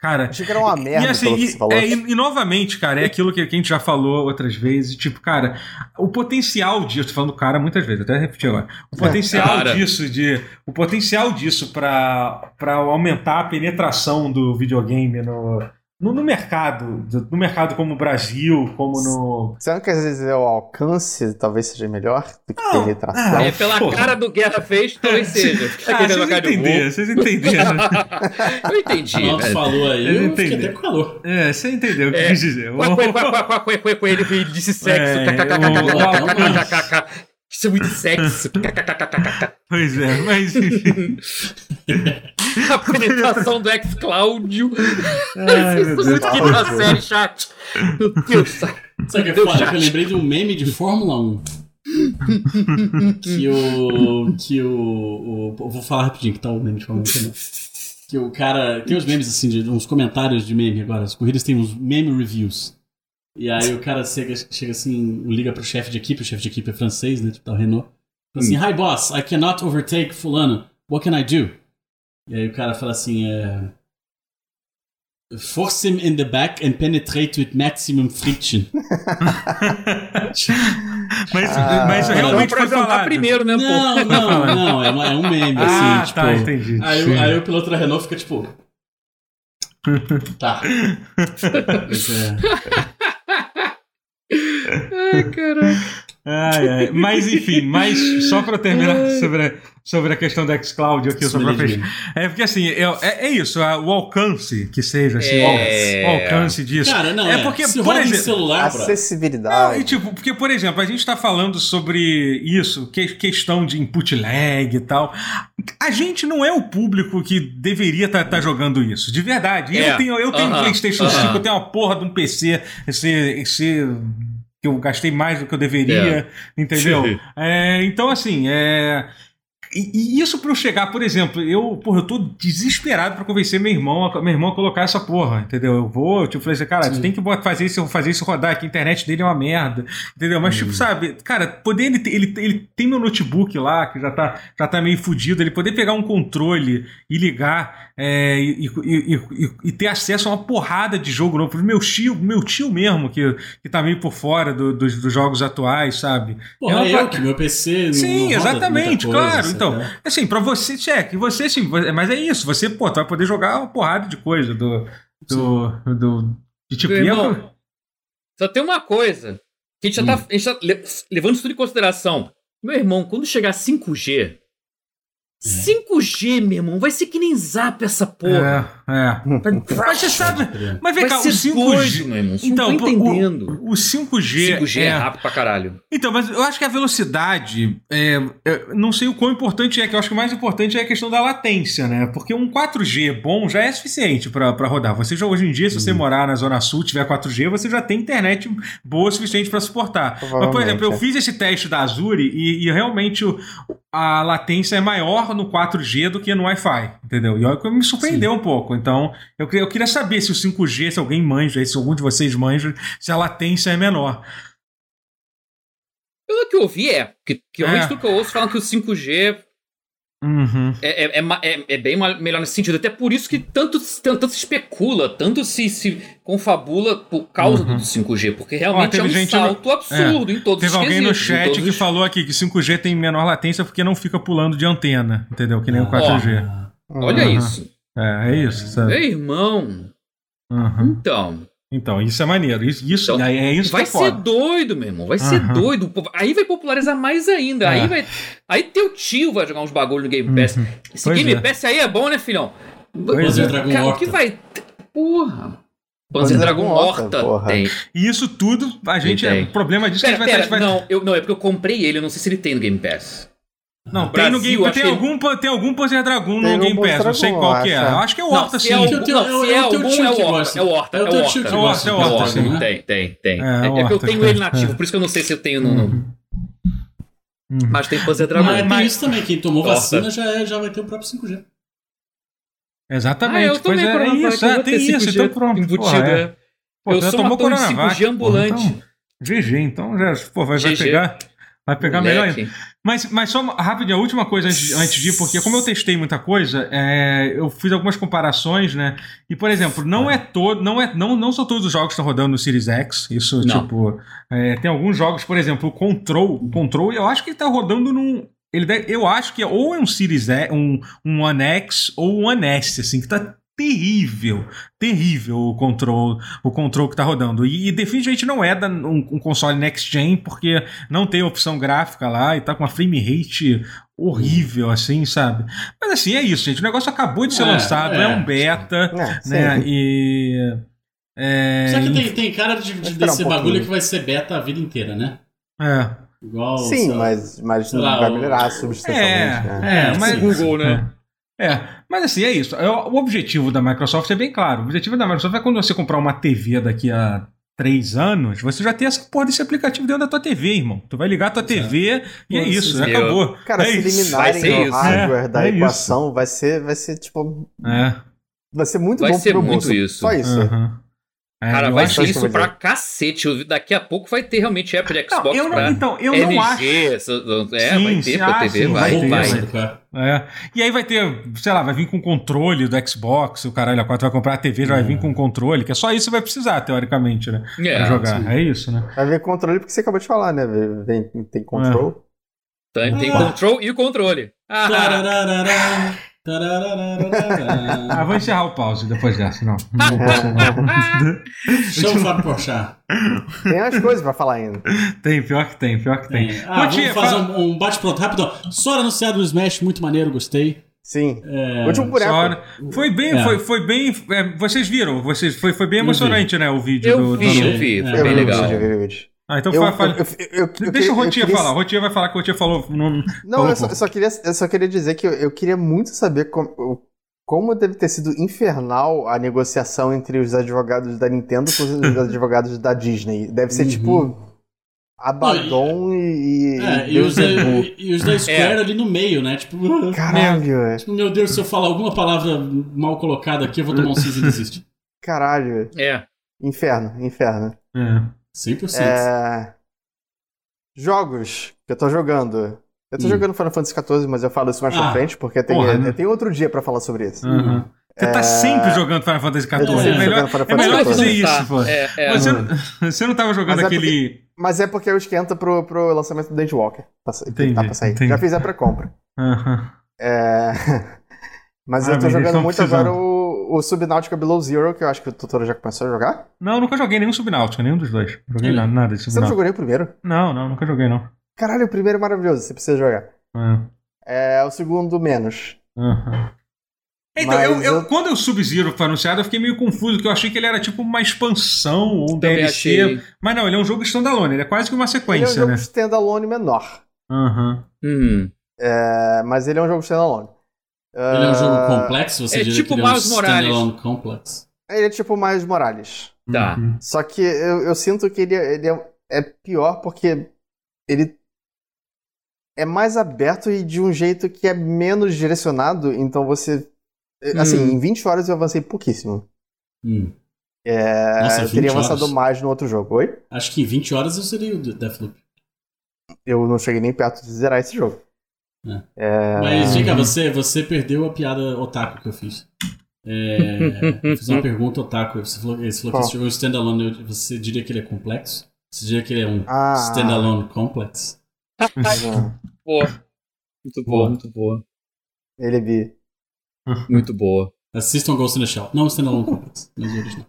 Cara, Achei que era uma merda e, assim, pelo que e, você falou. é, e- e novamente, cara, é aquilo que, que a gente já falou outras vezes. Tipo, cara, o potencial disso, tô falando cara muitas vezes, até repetir agora. O potencial Cara. disso, de, o potencial disso para aumentar a penetração do videogame no, no, no mercado, do- no mercado como o Brasil, como no. Você não quer dizer o alcance talvez seja melhor do que Não, penetração? ah, É, pela Porra. cara do Guerra fez, talvez seja. Ah, Aquele vocês entenderam, vocês entenderam. Eu entendi. O falou aí, Eu eu entendi. até com calor. É, você entendeu o que É. eu quis dizer. Ele ele disse sexo. Isso é muito sexo. pois é, mas a apresentação do ex-Cláudio. Isso é muito que da série, chat. Meu Deus. Sabe que é foda? Eu lembrei de um meme de Fórmula 1. que o. Que o, o. Vou falar rapidinho que tá o meme de Fórmula 1 também. Que o cara. Tem uns memes assim, de, uns comentários de meme agora. As corridas têm uns meme reviews. E aí o cara chega, chega assim, liga pro chefe de equipe, o chefe de equipe é francês, né? Tipo, da Renault. Fala assim, Hi boss, I cannot overtake fulano. What can I do? E aí o cara fala assim, é... Force him in the back and penetrate with maximum friction. Mas, Ah, mas realmente foi falado. primeiro, né? Não, não, não, é, uma- é um meme, assim, Ah, tipo... tá, entendi. Aí, o- aí o piloto da Renault fica tipo... tá. Mas, é, Ai, caraca. Ai, ai. Mas enfim, mas só pra terminar sobre a, sobre a questão da xCloud aqui, só pra fechar. É porque assim, é, é, é isso, o alcance que seja, assim, É. o, alcance disso. Cara, não, é é, porque, se por exemplo, celular. Não, Acessibilidade. e tipo, porque, por exemplo, a gente tá falando sobre isso, que, questão de input lag e tal. A gente não é o público que deveria estar jogando isso, de verdade. É. Eu tenho, eu tenho um Aham. PlayStation Aham. 5, eu tenho uma porra de um PC, esse, esse que eu gastei mais do que eu deveria, entendeu? Sim. É, então, assim, é. E, e isso pra eu chegar, por exemplo, eu, porra, eu tô desesperado pra convencer meu irmão, a, meu irmão a colocar essa porra, entendeu? Eu vou, tipo, falei assim, cara, tu tem que fazer isso, fazer isso rodar, que a internet dele é uma merda, entendeu? Mas, tipo, sabe, cara, poder ele, ele, ele tem meu notebook lá, que já tá, já tá meio fudido, ele poder pegar um controle e ligar é, e, e- e- e- ter acesso a uma porrada de jogo novo. Meu tio, meu tio mesmo, que, que tá meio por fora do- dos, dos jogos atuais, sabe? Porra, É uma- eu que meu PC não Sim, não exatamente, coisa, Então, assim, pra você, check, você sim, mas é isso, você, pô, tu vai poder jogar uma porrada de coisa do. do. do de tipo. Meu é irmão, Só tem uma coisa. Que a gente já tá, a gente tá le- levando isso tudo em consideração. Meu irmão, quando chegar 5G. 5G, meu irmão, vai ser que nem zap essa porra. É, é. Mas você sabe. Mas vem Vai cá, o ser 5G. doido. Você Então, não pô, entendendo. O, o 5G. 5G é rápido pra caralho. Então, mas eu acho que a velocidade, é, é, não sei o quão importante é, que eu acho que o mais importante é a questão da latência, né? Porque um 4G bom já é suficiente pra pra rodar. Você já hoje em dia, se você morar na Zona Sul, tiver 4G, você já tem internet boa o suficiente pra suportar. Mas, por exemplo, eu é. fiz esse teste da Azure e, e realmente o- a latência é maior no 4G do que no Wi-Fi, entendeu? E olha que me surpreendeu um pouco. Então, eu, queria- eu queria saber se o 5G, se alguém manja, se algum de vocês manja, se a latência é menor. Pelo que eu ouvi, é. Que, que É. realmente tudo que eu ouço falam que o 5G Uhum. é, é, é é- é bem melhor nesse sentido. Até por isso que tanto, tanto se especula, tanto se, se confabula por causa Uhum. do 5G. Porque realmente teve é um gente no- salto absurdo em todos Teve os alguém no chat todos que os- falou aqui que 5G tem menor latência porque não fica pulando de antena, entendeu? Que nem o 4G. Olha Uhum. isso. É, é isso, sabe? Ei, irmão. Uhum. Então. Então, isso é maneiro. Isso, isso Então, é, é isso vai que é ser foda. doido, meu irmão. Vai ser Aham. doido. Aí vai popularizar mais ainda. É. Aí vai. Aí teu tio vai jogar uns bagulho no Game Pass. Esse Pois Game é. Pass aí é bom, né, filhão? Pois Panzer é. Dragon Cara, o Horta. que vai. ter- Porra. Panzer Dragon Horta, tem. E isso tudo, a gente. Tem. O problema disso é que Pera, a gente pera, vai. vai- não, eu, não, é porque eu comprei ele, eu não sei se ele tem no Game Pass. Não, tem no Game acho Tem que- algum, tem algum Panzer Dragon no um Game Pass, não sei qual que é. acho, é. Eu acho que é o Horta, se sim. é não, se é algum, tio é o que Horta. gosta. É o Horta, é o Horta. É o Horta, é o é o Horta, Horta. sim. Tem, tem, tem. É, É, o que eu Horta, tenho ele nativo, É. por isso que eu não sei se eu tenho no. Uhum. Mas tem Panzer Dragon. Mas tem isso também, quem tomou Horta. vacina já, é- já vai ter o próprio 5G. Exatamente. Ah, eu pois tomei é, é isso, eu é, tem isso, 5G então pronto. embutido, porra, é. é. Pô, Eu já sou tomou de Coronavac, 5G pô, ambulante. então, GG, então já, pô, vai, vai pegar. Vai pegar melhor ainda. Moleque. Mas, mas só rapidinho, a última coisa antes, antes de ir, porque como eu testei muita coisa, é, eu fiz algumas comparações, né? E, por exemplo, não é todo, não é, não, não são todos os jogos que estão rodando no Series X. Isso, Não. tipo, é, tem alguns jogos, por exemplo, o Control, o Control, eu acho que ele tá rodando num ele deve- eu acho que é ou é um Series E, um, um One X ou um One S, assim, que tá terrível, terrível o control, o control que tá rodando. E, e definitivamente não é da, um, um console next gen, porque não tem opção gráfica lá e tá com uma frame rate horrível, assim, sabe? Mas assim, é isso, gente. O negócio acabou de ser É, lançado, é, é. um beta, É, né? sim. E. É, Só que tem, tem cara de, de um desse pouquinho. bagulho que vai ser beta a vida inteira, né? é. Igual. Sim, mas, mas sei lá, vai melhorar substancialmente. né? É, é, É, mas. Google, né? É, mas assim, é isso. É, O objetivo da Microsoft é bem claro. O objetivo da Microsoft é quando você comprar uma TV daqui a três anos, você já tem essa porra desse aplicativo dentro da tua TV, irmão. Tu vai ligar a tua TV e é Nossa, isso, já meu. acabou. Cara, é se isso. Vai eliminarem ser o isso. hardware É, da é isso. equação, vai ser, vai ser, tipo, É. vai ser muito Vai bom ser pro muito bolso. isso. Só isso. aham. É, Cara, vai ser isso pra cacete. Daqui a pouco vai ter realmente app de Não, Xbox eu não, então, eu LG. não acho. essa- É, Sim, vai ter sim, pra ah, TV, sim, vai, vai ter, vai. É. E aí vai ter, sei lá, vai vir com controle do Xbox, o caralho, a 4 vai comprar a TV, já vai vir com controle, que é só isso que vai precisar, teoricamente, né? É, pra jogar. sim. É isso, né? Vai ver controle porque você acabou de falar, né? Vem- tem control. Tem, tem Ah. control e o controle. Ah. Ah, vou encerrar o pause depois dessa, não. Chama o Fábio Porchat. Tem as coisas pra falar ainda. tem, pior que tem, pior que tem. Tem. Ah, Rotinha, vamos fazer fala- um, um bate-pronto rápido. Só anunciado no Smash, muito maneiro, gostei. Sim. É, Último boneco. Só- Foi bem, É. foi, foi bem. é, vocês viram? Vocês, foi, foi bem emocionante, né? O vídeo Eu do. vi, do- eu vi. É, Foi Eu bem vi o legal. Ah, então Eu- fala- fala- eu- eu- eu- Deixa o Rotinha queria- falar. O Rotinha vai falar que o Rotinha falou. Não, Não, falou eu só, só queria, eu só queria dizer que eu, eu queria muito saber como, como deve ter sido infernal a negociação entre os advogados da Nintendo com os advogados da Disney. Deve ser Uhum. tipo Abaddon e, e, É, e Deus os, da, e os da Square ali no meio, né? Tipo, Caralho, é. tipo, meu Deus, se eu falar alguma palavra mal colocada aqui, eu vou tomar um cinza e desistir. caralho. É. Inferno, inferno. É. 100%. É... Jogos que eu tô jogando. Eu tô Hum. jogando Final Fantasy XIV, mas eu falo isso mais pra Ah, frente, porque tem, porra, né? tem outro dia pra falar sobre isso. Aham. Você tá É. sempre jogando Final Fantasy XIV. sempre É melhor, é melhor. Tá, isso, pô. É, é. Você, não, você não tava jogando Mas é aquele. Mas é porque eu esquento pro, pro lançamento do Daydwalker. Tá, Entendi, tá pra sair. entendi. Já fiz a pré-compra. Aham. É... Mas Ah, eu tô jogando então muito precisamos. agora o, o Subnautica Below Zero, que eu acho que o Totoro já começou a jogar. Não, eu nunca joguei nenhum Subnáutica, nenhum dos dois. Joguei Hum. nada, nada de Você não jogou nem o primeiro? Não, não, nunca joguei, não. Caralho, o primeiro é maravilhoso, você precisa jogar. É. É o segundo menos. Aham. Então, eu, eu- eu- quando o Sub-Zero foi anunciado, eu fiquei meio confuso, porque eu achei que ele era tipo uma expansão ou um DLC. achei. Mas não, ele é um jogo standalone, ele é quase que uma Ele é um sequência, jogo né? standalone menor. Aham. Hum. É, mas ele é um jogo standalone. Ele é um jogo Ah, complexo, você é diria tipo que ele é um Miles Morales. standalone complex. Ele é tipo mais Morales. Tá. Uhum. Só que eu, eu sinto que ele, é- ele é, é pior porque ele é mais aberto e de um jeito que é menos direcionado, então você. Assim, Hum. em 20 horas eu avancei pouquíssimo. Hum. É, Nossa, eu 20 teria avançado horas? mais no outro jogo. Oi? Acho que em 20 horas eu seria o Deathloop. Eu não cheguei nem perto de zerar esse jogo. É, Mas, vem cá, você, você perdeu a piada otaku que eu fiz. É, eu fiz uma pergunta otaku. Você falou, você falou que esse jogo é um standalone. Você diria que ele é complexo? Você diria que ele é um Ah. standalone complex? Boa. Muito boa, muito boa. Ele é bi. Muito boa. Assistam Ghost in the Shell. Não o standalone complex, mas o original.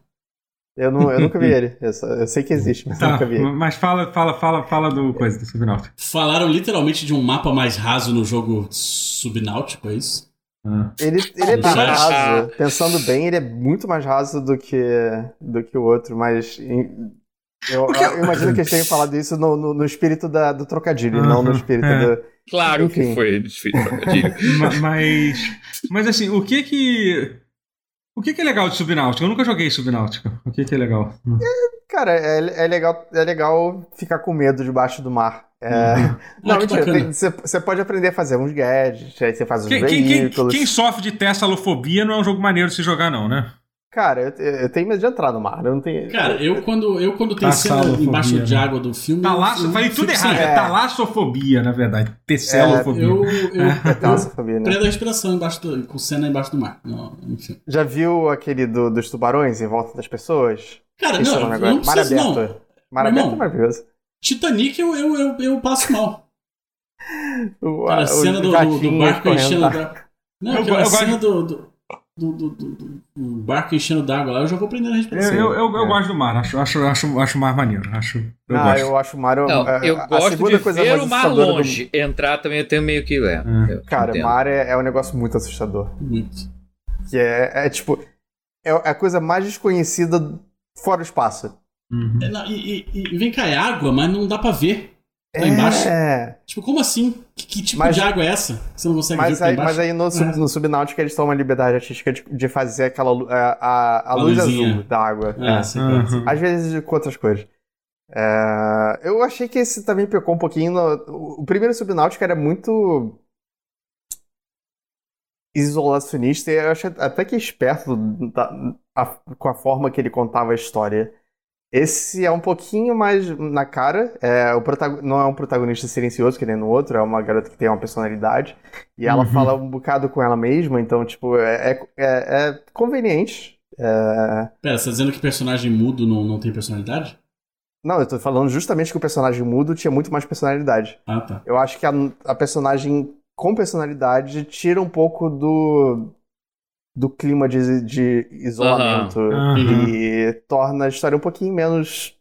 Eu, não, eu nunca vi ele. Eu, só- eu sei que existe, mas eu Tá, nunca vi ele. mas fala, fala, fala, fala do coisa do Subnáutica. Falaram literalmente de um mapa mais raso no jogo subnáutico, é isso? Ah. Ele, ele é No bem raso. Pensando bem, ele é muito mais raso do que, do que o outro, mas. em- Eu, Porque- eu imagino que eles tenham falado isso no, no, no espírito da, do trocadilho, não no Aham, espírito é. do. Claro Enfim. que foi difícil. trocadilho. Ma- mas, mas assim, o que que. O que que é legal de Subnáutica? Eu nunca joguei Subnáutica. O que que é legal? Cara, é, é, legal, é legal ficar com medo debaixo do mar. É, Uhum. Não, Ah, mentira. Você pode aprender a fazer uns gadgets, aí você faz uns Quem, quem, quem, veículos. quem sofre de tessalofobia não é um jogo maneiro de se jogar, não, né? Cara, eu, eu tenho medo de entrar no mar. Eu não tenho. Cara, eu quando, eu quando tem cena embaixo de né? água do filme. Talasso, eu, eu falei tudo errado, é É. talassofobia, na verdade. Tesselofobia. Eu, eu, eu, É talassofobia, né? prendo a respiração embaixo do, com cena embaixo do mar. Não, enfim. Já viu aquele do- dos tubarões em volta das pessoas? Cara, Esse é não, eu agora. não Mar aberto. não. Mar aberto é maravilhoso. Titanic eu, eu, eu, eu passo mal. O, Cara, a cena do, do, do barco enchendo da. Não, Eu- aquela cena do, do, do, do, do- barco enchendo d'água lá, eu já vou prendendo a Eu, respiração. eu, eu, eu É. gosto do mar, acho, acho, acho, acho o mar maneiro. Acho, eu Ah, gosto. eu acho o mar. Não, é, eu a gosto segunda de coisa ver mais o mar longe. Entrar também eu tenho meio que... É, eu Cara, entendo. mar é, é um negócio muito assustador. Muito. Que é, é tipo. É a coisa mais desconhecida fora o espaço. Uhum. É, não, e, e- e vem cá, é água, mas não dá pra ver. Tá embaixo? É. Tipo, como assim? Que, que tipo Mas- de água é essa? Você não consegue ver Mas tá aí, embaixo? mas aí no, sub, no Subnáutica eles tomam a liberdade artística de, de fazer aquela lu- a, a, a luz luzinha. azul da água. Ah, É. sei Uhum. lá, lá. Às vezes com outras cores. É, eu achei que esse também pecou um pouquinho. no- o primeiro Subnáutica era muito isolacionista e eu achei até que esperto da- a- com a forma que ele contava a história. Esse é um pouquinho mais na cara. É, o protago- não é um protagonista silencioso que nem no outro, é uma garota que tem uma personalidade. E ela Uhum. fala um bocado com ela mesma, então, tipo, é, é, é- é conveniente. É, Pera, você tá dizendo que personagem mudo não, não tem personalidade? Não, eu tô falando justamente que o personagem mudo tinha muito mais personalidade. Ah, tá. Eu acho que a, a personagem com personalidade tira um pouco do, do clima de, de isolamento Aham. e torna a história um pouquinho menos.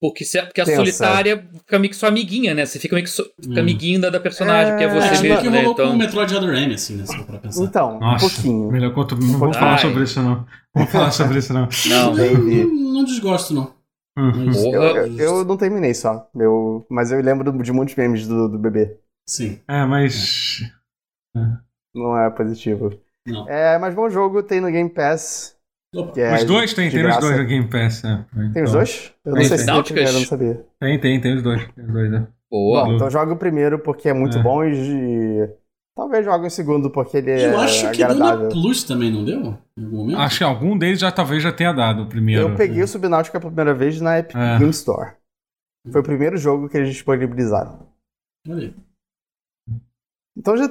Porque, se- porque a Tensa. solitária fica meio que sua amiguinha, né? Você fica meio que so- fica Hum. amiguinho da, da personagem, porque é É, É, você tipo o mesmo, que né? rolou com Então. o Metroid Other M, assim, né? Se for pra pensar. Então, Nossa, um pouquinho. melhor conto. Não falar sobre isso, não. Vamos falar sobre isso, não. Não. Baby. Não, não desgosto, não. Uhum. Eu, eu, eu não terminei só, eu, mas eu lembro de muitos memes do, do bebê. Sim. É, mas. Não é positivo. Não. É, mas bom jogo, tem no Game Pass. É os dois tem, de tem os graça. dois no Game Pass. É. Tem os Então, dois? Eu não Tem, sei tem. se tem o primeiro, eu não sabia. Tem, tem, tem os dois. Tem os dois, né? Boa. Bom, então joga o primeiro porque é muito É. bom e talvez jogue o segundo porque ele é Eu acho que deu na agradável. Plus também, não deu? Em algum momento? Acho que algum deles já talvez já tenha dado o primeiro. Eu peguei o Subnautica pela primeira vez na Epic É. Game Store. Foi o primeiro jogo que eles disponibilizaram. Olha aí. Então já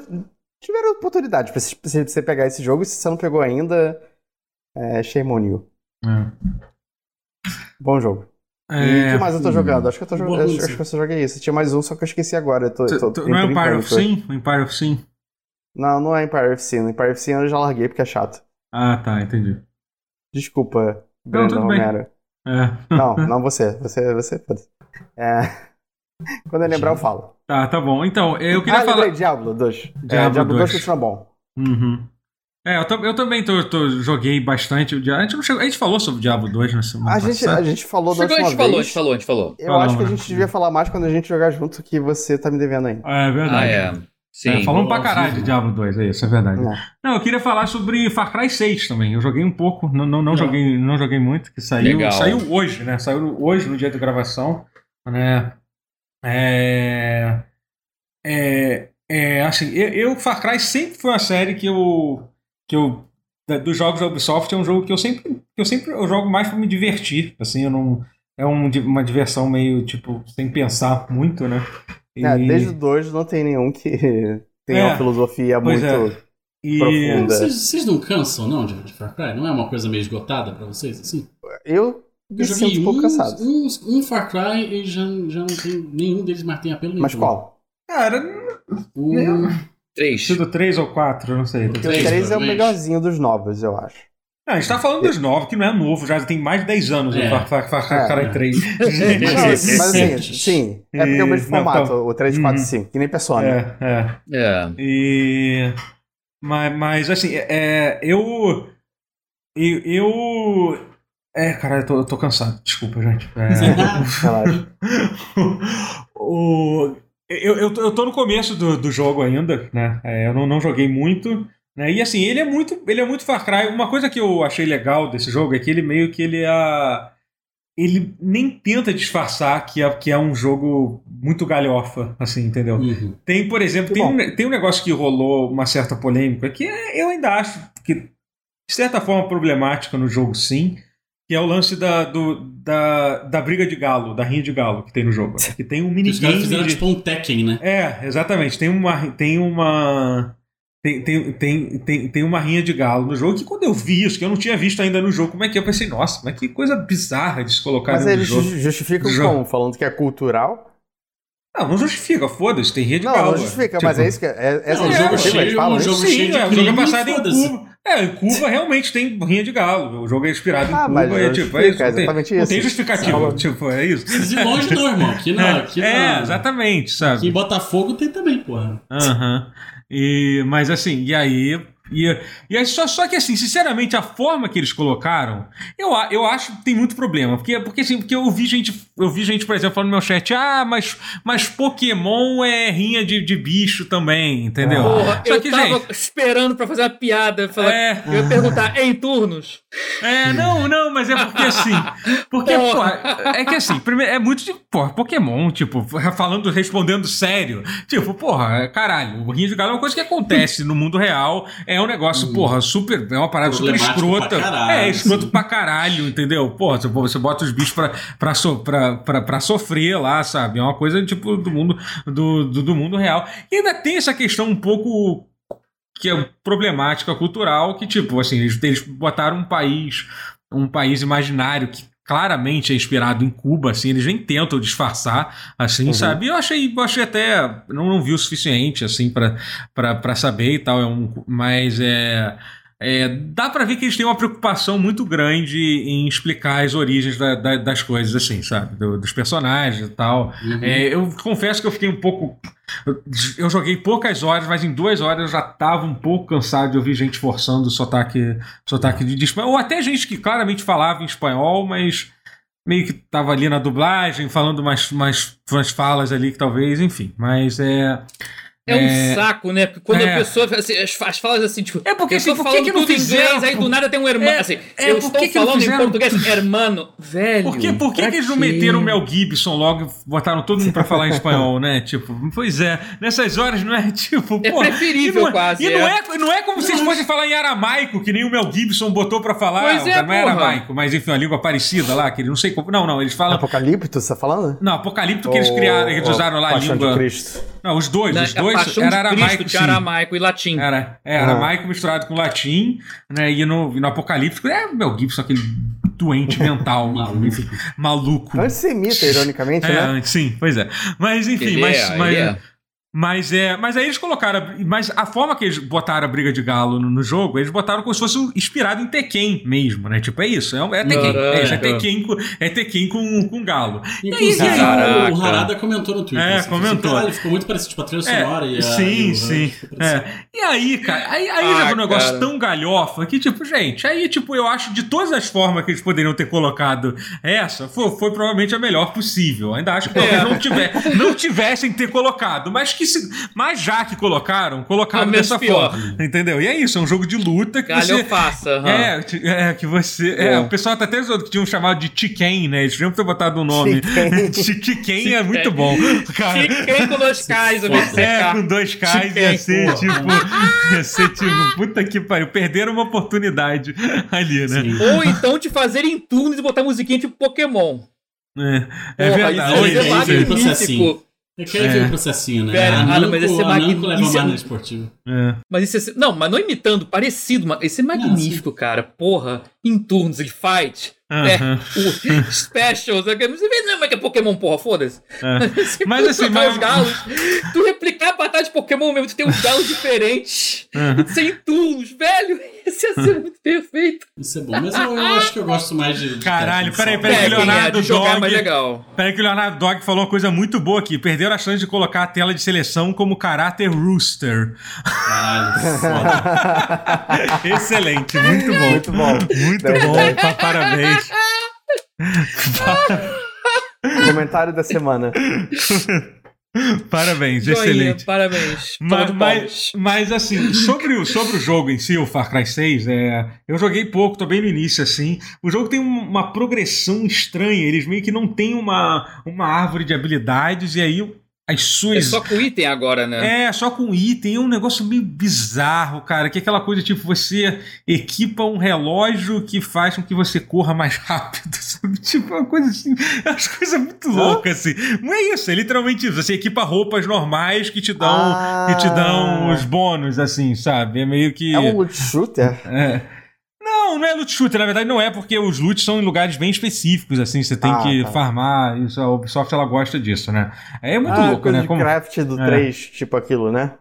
tiveram oportunidade pra você- pegar esse jogo. Se você não pegou ainda, é shame on you. É. Bom jogo. E o É, que mais eu tô jogando? Acho que eu tô jogando. Acho, acho que eu só joguei isso. Tinha mais um, só que eu esqueci agora. Eu tô, tô, tu- não é Empire of. Sin? Empire of Sin? Não, não é Empire of Sin. Empire of Sin eu já larguei porque é chato. Ah, tá, entendi. Desculpa, tudo bem. Romero. É. Não, não você. Você, você, foda-se. É... Quando eu lembrar, eu falo. Tá, tá bom. Então, eu queria ah, falar. Diablo 2. Diablo Diablo, Diablo 2 2 continua bom. Uhum. É, eu, eu também tô, tô- joguei bastante o Diablo. A gente, não chegou- a gente falou sobre o Diablo 2 na semana A gente, passada. a gente falou da Chegou, a última gente falou, a vez. gente falou, a gente falou. Eu Falamos, acho que a né? gente devia falar mais quando a gente jogar junto, que você tá me devendo ainda. É Ah, verdade. é. Sim. É, falamos pra caralho de Diablo 2, é isso, é verdade. É. Não, eu queria falar sobre Far Cry 6 também. Eu joguei um pouco, não, não, não, Não. joguei, não joguei muito, que saiu, Legal. saiu hoje, né? Saiu hoje no dia da gravação, né? É, é, é assim, eu, eu, Far Cry sempre foi uma série que eu, que eu dos jogos da Ubisoft é um jogo que eu sempre, que eu sempre eu jogo mais pra me divertir, assim, eu não é um, uma diversão meio tipo sem pensar muito, né? É, E- desde o 2 não tem nenhum que tem É, uma filosofia muito. e- profunda. Vocês, vocês não cansam, não, de, de Far Cry? Não é uma coisa meio esgotada pra vocês, assim? Eu Eu joguei sinto um pouco uns- cansado. uns- um Far Cry e já, já não tem. Nenhum deles mais tem apelo nenhum. Mas qual? Cara, O, Três. sido 3 ou 4, eu não sei. Porque o Três, 3 é o melhorzinho dos novos, eu acho. Não, a gente tá falando dos novos, que não é novo, já tem mais de 10 anos É. o Far, Far, Far, Far Cry É. 3. Não, mas assim, sim. É porque é o mesmo Não, formato, então- o 3, 4 Uhum. 5, que nem Persona. É, é. É. E. Mas, mas assim, é, eu. Eu. eu é, cara, eu tô, eu tô cansado, desculpa, gente. É, Relaxa. o, eu, eu, tô- eu tô no começo do, do jogo ainda, né? É, eu não, não joguei muito. Né? E assim, ele é muito. Ele é muito Far Cry. Uma coisa que eu achei legal desse jogo é que ele meio que ele é. Ele nem tenta disfarçar que é, que é um jogo muito galhofa, assim, entendeu? Uhum. Tem, por exemplo, tem um, tem um negócio que rolou uma certa polêmica, que é- eu ainda acho que, de certa forma, problemática no jogo, sim, que é o lance da, do, da, da briga de galo, da rinha de galo que tem no jogo. Que tem um Que Os caras minigame. fizeram de- tipo um Tekken, né? É, exatamente. Tem uma. Tem uma. Tem, tem, tem, tem, tem uma rinha de galo no jogo que quando eu vi isso, que eu não tinha visto ainda no jogo, como é que é? eu pensei, nossa, mas que coisa bizarra de se colocar Mas dentro do eles jogo. ju- justificam do jogo. como? Falando que é cultural? Não, não justifica, foda-se, tem rinha de Não, galo. não justifica, Tipo, mas é isso que. É, essa Não, o é jogo justificativa, cheio- eles falam um jogo cheio de é, o jogo é passado em. Cuba. É, em Cuba realmente tem rinha de galo. O jogo é inspirado em Ah, Cuba. mas é, tipo, é justifica, isso. Não tem, exatamente não isso. tem justificativa. Tipo, é isso. Ir longe, não, irmão. Aqui, na, aqui, é, na, exatamente, sabe? aqui em Botafogo tem também, porra. Aham. E, mas assim, e aí, E, e aí, só, só que assim, sinceramente, a forma que eles colocaram, eu, eu acho que tem muito problema. Porque, porque assim, porque eu vi gente, eu vi gente, por exemplo, falando no meu chat, ah, mas, mas Pokémon é rinha de, de bicho também, entendeu? Porra, só eu que, tava gente. esperando pra fazer uma piada. Falar, É. Eu ia perguntar, em turnos? É, não, não, mas é porque assim. Porque, pô, Porra. é que assim, primeiro, é muito de, porra, Pokémon, tipo, falando, respondendo sério. Tipo, porra, caralho, o rinha de galo é uma coisa que acontece no mundo real. É um negócio, porra, super. É uma parada super escrota. pra caralho, é, escroto sim. pra caralho, entendeu? Porra, você, você bota os bichos pra, pra, so, pra, pra, pra sofrer lá, sabe? É uma coisa, tipo, do mundo, do, do, do mundo real. E ainda tem essa questão um pouco que é problemática cultural, que, tipo, assim, eles, eles botaram um país, um país imaginário que claramente é inspirado em Cuba, assim, eles nem tentam disfarçar, assim, Uhum. sabe? Eu achei, eu achei até, não, não vi o suficiente, assim, pra saber e tal, é um, mas é... é, dá pra ver que eles têm uma preocupação muito grande em explicar as origens da- da- das coisas, assim, sabe? Do- dos personagens e tal. Uhum. É, eu confesso que eu fiquei um pouco. eu- joguei poucas horas, mas em duas horas eu já tava um pouco cansado de ouvir gente forçando o sotaque, sotaque de, de espanhol. Ou até gente que claramente falava em espanhol, mas meio que tava ali na dublagem, falando mais, mais, umas falas ali que talvez, enfim. Mas é. É um É. saco, né? Porque quando É. a pessoa. Assim, as, as falas assim, tipo. É porque, eu assim, por que falando que não tudo em fizeram, inglês, aí do nada tem um irmão. É, assim, é, eu por estou que que falando em fizeram? português, hermano, velho. Por que, por que, que eles não meteram o Mel Gibson logo e botaram todo mundo pra falar em espanhol, né? Tipo, pois é, nessas horas não é tipo. É porra, preferível e não é, quase, E não é. é, não é como se vocês fossem falar em aramaico, que nem o Mel Gibson botou pra falar. Pois é, não é aramaico, mas enfim, uma língua parecida lá, que ele não sei como. Não, não, eles falam. Apocalipto, você tá falando? Não, Apocalipto que eles criaram, eles usaram lá a língua. Não, os dois, os dois Paixão era aramaico, Cristo aramaico e latim. Era, é, Ah. aramaico misturado com latim, né? E no, no Apocalipse, é o Mel Gibson, aquele doente mental, Maluco. maluco. Antissemita, ironicamente, É, né? sim, pois é. Mas enfim, mas, é, mas, é. Mas é. Mas aí eles colocaram. Mas a forma que eles botaram a briga de galo no, no jogo, eles botaram como se fosse inspirado em Tekken mesmo, né? Tipo, é isso. É, é Tekken. É, isso, é. Tekken, com, é Tekken com, com galo. Inclusive, Caraca. o Harada comentou no Twitter. É, assim, comentou. Caralho, ficou muito parecido, tipo, a trilha sonora e a. sim, e o sim. É. E aí, cara, aí, aí Ah, já foi um negócio cara. tão galhofa que, tipo, gente, aí, tipo, eu acho de todas as formas que eles poderiam ter colocado essa, foi, foi provavelmente a melhor possível. Ainda acho que talvez É. não, tiver, não tivessem ter colocado, mas que se, mas já que colocaram, colocaram menos dessa pior. forma. Entendeu? E é isso, é um jogo de luta que você. Galhofaça. aham. É, é, que você. É, É. o pessoal tá até zoando que tinham chamado de Chicken, né? Eles tinham ter botado o nome. Chicken. Chicken é muito bom. Cara, Chicken com dois Ks, eu é, com dois Ks ia ser tipo. Ia ser tipo, puta que pariu. Perderam uma oportunidade ali, né? Sim. Ou então te fazer em turnos e botar musiquinha tipo Pokémon. É, é Porra, verdade. Isso Oi, ia ser oi, oi, magnífico. processinho. Eu quero ver É. o processinho, né? Velho, a ah, não, Namco, mas a Namco magnífico. leva Isso é- esportivo. É. Mas isso ia ser... Não, mas não imitando, parecido. Mas isso é magnífico, cara. Porra, em turnos ele fight. É, Aham. o specials. é Você vê, não, mas que é Pokémon, porra, foda-se. É. Mas assim, mas- os galos. Tu replicar a batalha de Pokémon mesmo, tu tem uns galos diferentes. Aham. Sem turnos, velho. Isso ia ser muito perfeito. Isso é bom. Mas eu, eu acho que eu gosto mais de. Caralho, peraí, peraí, É, que quem é Leonardo de jogar é Dog- mais legal. Peraí que o Leonardo Dog falou uma coisa muito boa aqui. Perderam a chance de colocar a tela de seleção como caráter rooster. Caralho, foda. Excelente, muito bom. Muito bom. Muito bom, bom. pa- parabéns. Comentário da semana. Parabéns, Joinha, excelente. Parabéns. Mas, mas, mas, assim, sobre o, sobre o jogo em si, o Far Cry 6, é, eu joguei pouco, tô bem no início, assim. O jogo tem um- uma progressão estranha, eles meio que não têm uma, uma árvore de habilidades, e aí as É suas. só com item agora, né? É, só com item, é um negócio meio bizarro, cara. Que é aquela coisa tipo, você equipa um relógio que faz com que você corra mais rápido, sabe? Tipo, uma coisa assim, é umas coisas muito loucas, assim. Não é isso, é literalmente isso. Você equipa roupas normais que te dão, Ah. que te dão os bônus, assim, sabe? É meio que. É um loot shooter? É. Não, não é loot shooter, na verdade não é, porque os loots são em lugares bem específicos, assim, você tem Ah, que tá. farmar, isso, a Ubisoft ela gosta disso, né? É muito ah, louco, coisa né? de Como- craft do É. 3, tipo aquilo, né?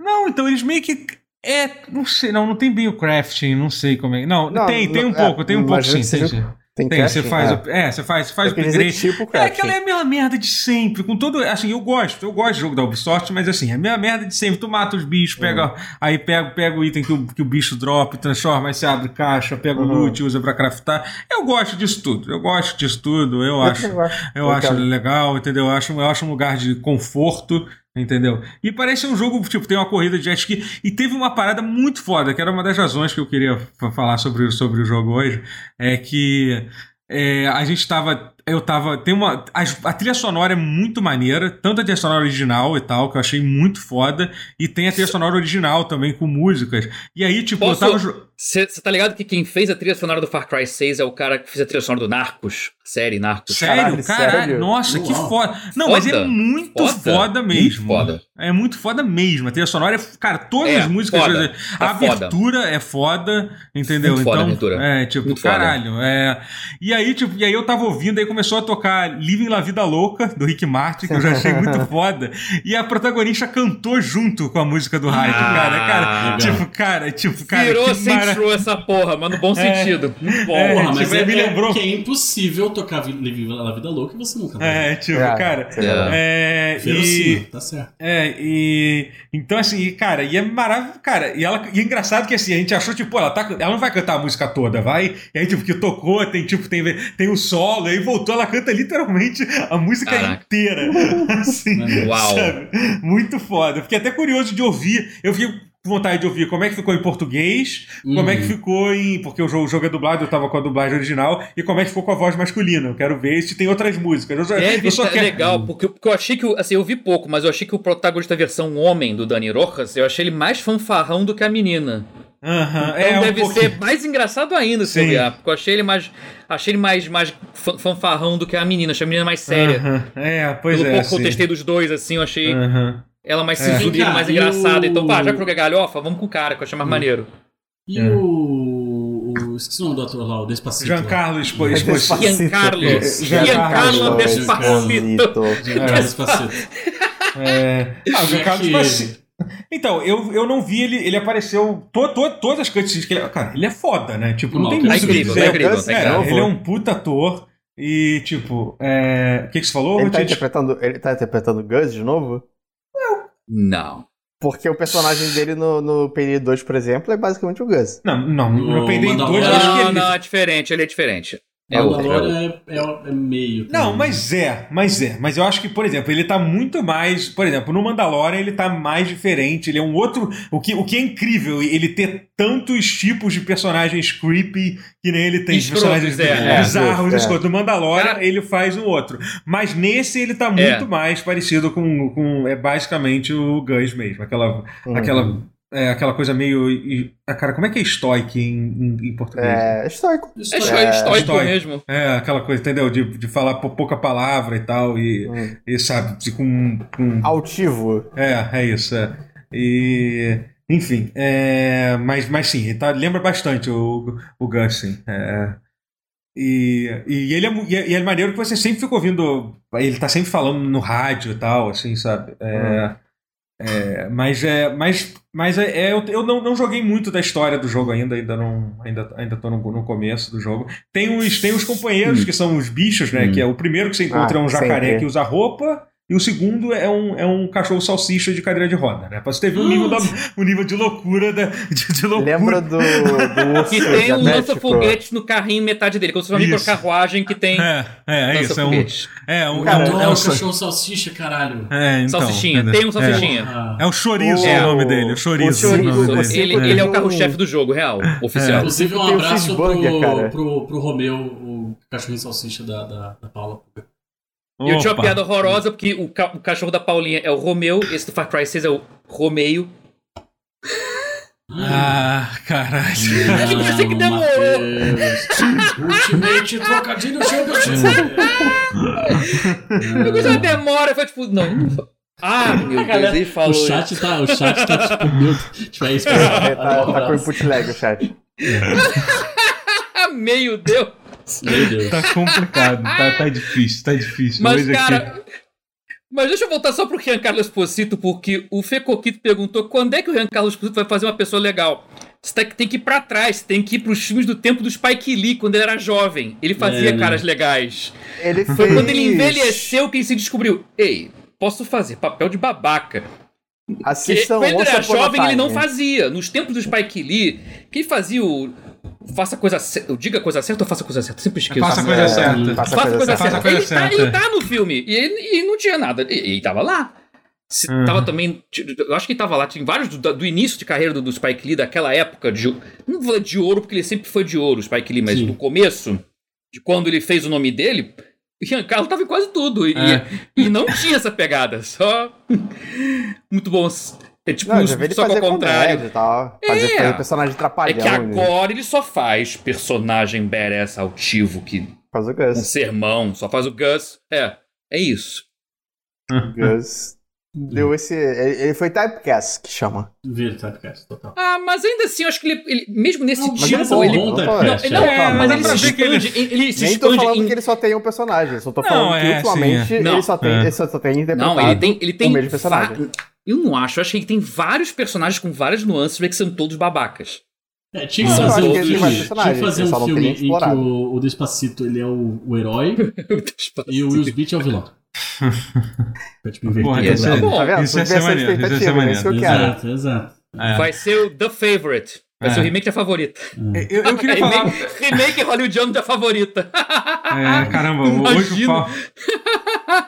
Não, então eles meio que. É, não sei, não, não tem bem o crafting, não sei como é. Não, Não, tem, tem um não- pouco, é, tem um pouco sim. tem, seja- sim. Tem, Tem, casting? você faz, É. o- é, você faz, você faz Eu o upgrade. tipo É casting. aquela é a mesma merda de sempre, com todo, assim, eu gosto, eu gosto de jogo da Ubisoft, mas assim, é a mesma merda de sempre, tu mata os bichos, pega, aí pega, pega o item que o, que o bicho dropa, transforma, aí você abre caixa, pega o Uhum. loot, usa pra craftar, eu gosto disso tudo, eu gosto disso tudo, eu acho, também gosto. eu acho legal, entendeu, eu acho, eu acho um lugar de conforto, Entendeu? E parece um jogo, tipo, tem uma corrida de jet ski. E teve uma parada muito foda, que era uma das razões que eu queria fa- falar sobre, sobre o jogo hoje. É que é, a gente tava. Eu tava. Tem uma. A, a trilha sonora é muito maneira, tanto a trilha sonora original e tal, que eu achei muito foda. E tem a trilha sonora original também, com músicas. E aí, tipo, Posso- eu tava. Você tá ligado que quem fez a trilha sonora do Far Cry 6 é o cara que fez a trilha sonora do Narcos? Série Narcos. Sério? Caralho, nossa, que Uau. foda. Não, Foda. mas é muito Foda. foda, mesmo. Muito foda. É muito foda mesmo. A trilha sonora é. Cara, todas É, as músicas. foda. A Tá foda. abertura é foda, entendeu? Muito foda a então, abertura. É, tipo, Muito caralho. É... E aí, tipo, e aí eu tava ouvindo, aí começou a tocar Living La Vida Louca, do Rick Martin, que eu já achei muito foda. E a protagonista cantou junto com a música do rádio, Ah, cara. Cara, legal. tipo, cara, tipo, cara. Virou que Row essa porra, mas no bom sentido. Muito bom. É, Porra, tipo, mas aí é, me lembrou- é que é impossível tocar Vi- Live a Vida Louca e você nunca vai. É, tipo, É, cara. sei lá. É, e, tá certo. É, e. Então, assim, e, cara, e é maravilhoso. Cara, e, ela, e é engraçado que assim, a gente achou, tipo, ela, tá, ela não vai cantar a música toda, vai. E aí, tipo, que tocou, tem, tipo, tem, tem o solo, aí voltou, ela canta literalmente a música Caraca. inteira. Assim, Uau. sabe? Muito foda. Fiquei até curioso de ouvir. Eu fiquei vontade de ouvir como é que ficou em português, como é que Uhum. ficou em. Porque o jogo, o jogo é dublado, eu tava com a dublagem original, e como é que ficou com a voz masculina. Eu quero ver se tem outras músicas. Eu, só- Deve eu só tá quero. legal, porque, porque eu achei que, assim, eu vi pouco, mas eu achei que o protagonista versão homem do Dani Rojas, eu achei ele mais fanfarrão do que a menina. Aham, Então é, um deve pouquinho. ser mais engraçado ainda se Sim. eu olhar, porque eu achei ele mais, achei ele mais, mais fan- fanfarrão do que a menina, achei a menina mais séria. Aham, É, pois Pelo é. pouco que eu sim. testei dos dois, assim, eu achei Aham. Ela mais É. sisuda e mais engraçada. o- Então, pá, já que joguei galhofa, vamos com o cara, que eu achei mais maneiro. E É. o, o. Esqueci o nome do ator lá, o Despacito. Giancarlo Expo- É Exposito. Despacito. Giancarlo. Isso. Giancarlo Giancarlo Despacito. Giancarlo Despacito. É. Ah, o Giancarlo Que- Exposito. Então, eu, eu não vi ele, ele apareceu. To, to, todas as cutscenes que ele. Cara, ele é foda, né? Tipo, não Não, tem tá muito que incrível, dizer. tá incrível, tá É, incrível. ele é um puta ator. E, tipo, é... o que, que você falou? Ele tá, interpretando, ele tá interpretando o Gus de novo? Não. Porque o personagem dele no, no PD 2, por exemplo, é basicamente o Gus. Não, não, no O Payday 2 eu Mandalorian- acho que Não, ele. não, é diferente, ele é diferente. É é. Mandalorian é, é, é meio. Não, mas é, mas é. Mas eu acho que, por exemplo, ele tá muito mais. Por exemplo, no Mandalorian ele tá mais diferente. Ele é um outro. O que, o que é incrível, ele ter tantos tipos de personagens creepy que nem ele tem. Escrotos, personagens é. bizarros, É. escrotos. No Mandalorian ele faz um outro. Mas nesse ele tá É. muito mais parecido com, com. É basicamente o Gus mesmo. Aquela. Uhum. Aquela. É, aquela coisa meio. ah, cara, como é que é estoic em, em, em português? É estoico. É é- esto- É, estoico estoico. mesmo. É, aquela coisa, entendeu? De, de falar pou- pouca palavra e tal, e, Hum. e sabe, de- com, com. Altivo. É, é isso, é. E. Enfim, é, mas, mas sim, ele tá, lembra bastante o, o Gus, sim. É, e, e ele é, e é, e é maneiro que você sempre fica ouvindo. Ele tá sempre falando no rádio e tal, assim, sabe? É, é, mas é. Mas, mas é, é, eu, eu não, não joguei muito da história do jogo ainda, ainda não. Ainda, ainda tô no, no começo do jogo. Tem os, tem os companheiros, que são os bichos, né? Hum. Que é o primeiro que você encontra Ah, é um jacaré sempre. que usa roupa. E o segundo é um, é um cachorro salsicha de cadeira de roda, né? Pra você ter ver o nível, da, o nível de loucura da, de, de loucura. Lembra do, do urso Que tem um diabético? lança-foguetes no carrinho metade dele, como se fosse uma Isso. microcarruagem que tem É, é, é isso. É um. lança-foguetes. É um. Cara, é um, é um, cachorro salsicha, caralho. é, então, Salsichinha, entendeu? tem um salsichinha. É, é o chorizo O- o nome dele. O chorizo. o o chorizo, nome o dele. Ele, ele é o carro-chefe um- do jogo, real, oficial. Inclusive, um abraço pro, pro, pro Romeu, o cachorrinho salsicha da, da, da Paula. E eu tinha uma piada horrorosa, porque o, ca- o cachorro da Paulinha é o Romeu, esse do Far Cry 6 é o Romeio. Ah, caralho. que você que demorou. Ultimate trocadilho Championship. Eu gostei da demora, foi tipo, não. Ah, meu Deus, Galera, ele falou. o chat tá, o chat tá tipo, meu, tipo, é isso. É, tá, tá com input lag o chat. Ah, meu Deus. Meu Deus. Tá complicado, tá, tá difícil, tá difícil. Mas, Hoje aqui- cara. Mas deixa eu voltar só pro Rian Carlos Esposito, porque o Fê Coquito perguntou quando é que o Rian Carlos Esposito vai fazer uma pessoa legal. Você tem que- tem que ir pra trás, você tem que ir pros filmes do tempo do Spike Lee, quando ele era jovem. Ele fazia É, caras legais. Ele Foi fez... quando ele envelheceu que ele se descobriu. Ei, posso fazer papel de babaca. Assistam quando ele era jovem, ele não fazia. Nos tempos do Spike Lee, quem fazia o. Faça coisa certa. Diga coisa certa ou faça coisa certa? Sempre esqueço. Faça a coisa É, certa. Faça Faça coisa certa. coisa ele, Tá, certa. ele tá no filme. E ele, e não tinha nada. E ele tava lá. Se- Uhum. Tava também. Eu acho que ele tava lá. Tinha vários do, do início de carreira do, do Spike Lee, daquela época de. Não vou falar de ouro, porque ele sempre foi de ouro, o Spike Lee, mas Sim. do começo, de quando ele fez o nome dele, o Giancarlo tava em quase tudo. E, É. e não tinha essa pegada. Só. Muito bom. É tipo, Não, já só que ao contrário. e tal. Fazer É. fazer personagem É trapalhão. que né? agora ele só faz personagem badass altivo que Faz o um Gus. sermão, só faz o Gus. É, é isso. Gus deu esse... Ele foi typecast, que chama. Vira typecast, total. Ah, mas ainda assim, eu acho que ele, ele- mesmo nesse Não, tipo, ele, não, typecast. não, é. é, mas ele pra se que ele- expande, ele se Nem tô expande falando em- que ele só tem um personagem, só tô Não, falando que é, ultimamente sim, é. ele, Não, só tem, é. ele só, só tem interpretado Não, ele tem, ele tem o mesmo personagem. Eu não acho, eu acho que tem vários personagens com várias nuances, vê que são todos babacas. É, tinha que fazer um mais tinha que fazer um filme em que o, o Despacito ele é o, o herói e o Will Smith é o vilão. Pra, tipo, inverter Porra, é- bom. Tá vendo? Isso ia Tudo ser essa maneiro, isso ia ser é isso que eu quero. Exato, exato. É. Vai ser o The Favorite. Vai É. ser o remake da favorita. Eu, eu queria falar. remake, remake hollywoodiano da favorita. É, caramba, hoje o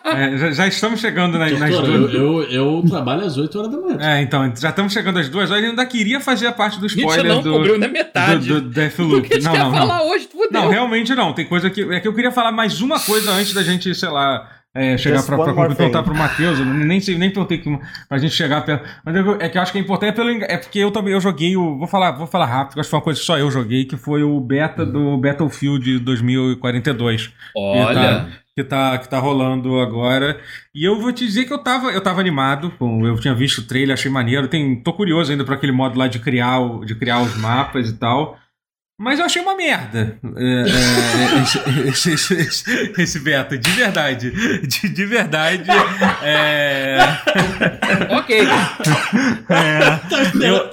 É, já, já estamos chegando nas, nas duas. eu, eu, eu trabalho às 8 horas da manhã. É, então, já estamos chegando às duas horas. Eu ainda queria fazer a parte do spoiler não do, cobriu nem do, metade. do Do Deathloop. que a gente Não, quer não, falar não. hoje, fudeu. Não, realmente não. Tem coisa que. É que eu queria falar mais uma coisa antes da gente, sei lá. É, chegar pra perguntar thing. pro Matheus, eu nem sei, nem perguntei que, pra gente chegar perto. Mas eu- é que eu acho que é importante é, pelo, é porque eu também eu joguei o. Vou falar, vou falar rápido, acho que foi uma coisa que só eu joguei, que foi o beta do Battlefield 2042 Olha, que tá, que tá rolando agora. E eu vou te dizer que eu tava, eu tava animado, com, eu tinha visto o trailer, achei maneiro. Tem, tô curioso ainda pra aquele modo lá de criar, o- de criar os mapas e tal. Mas eu achei uma merda é, é, esse, esse, esse, esse, beta, de verdade. De, de verdade. É, ok. é, eu,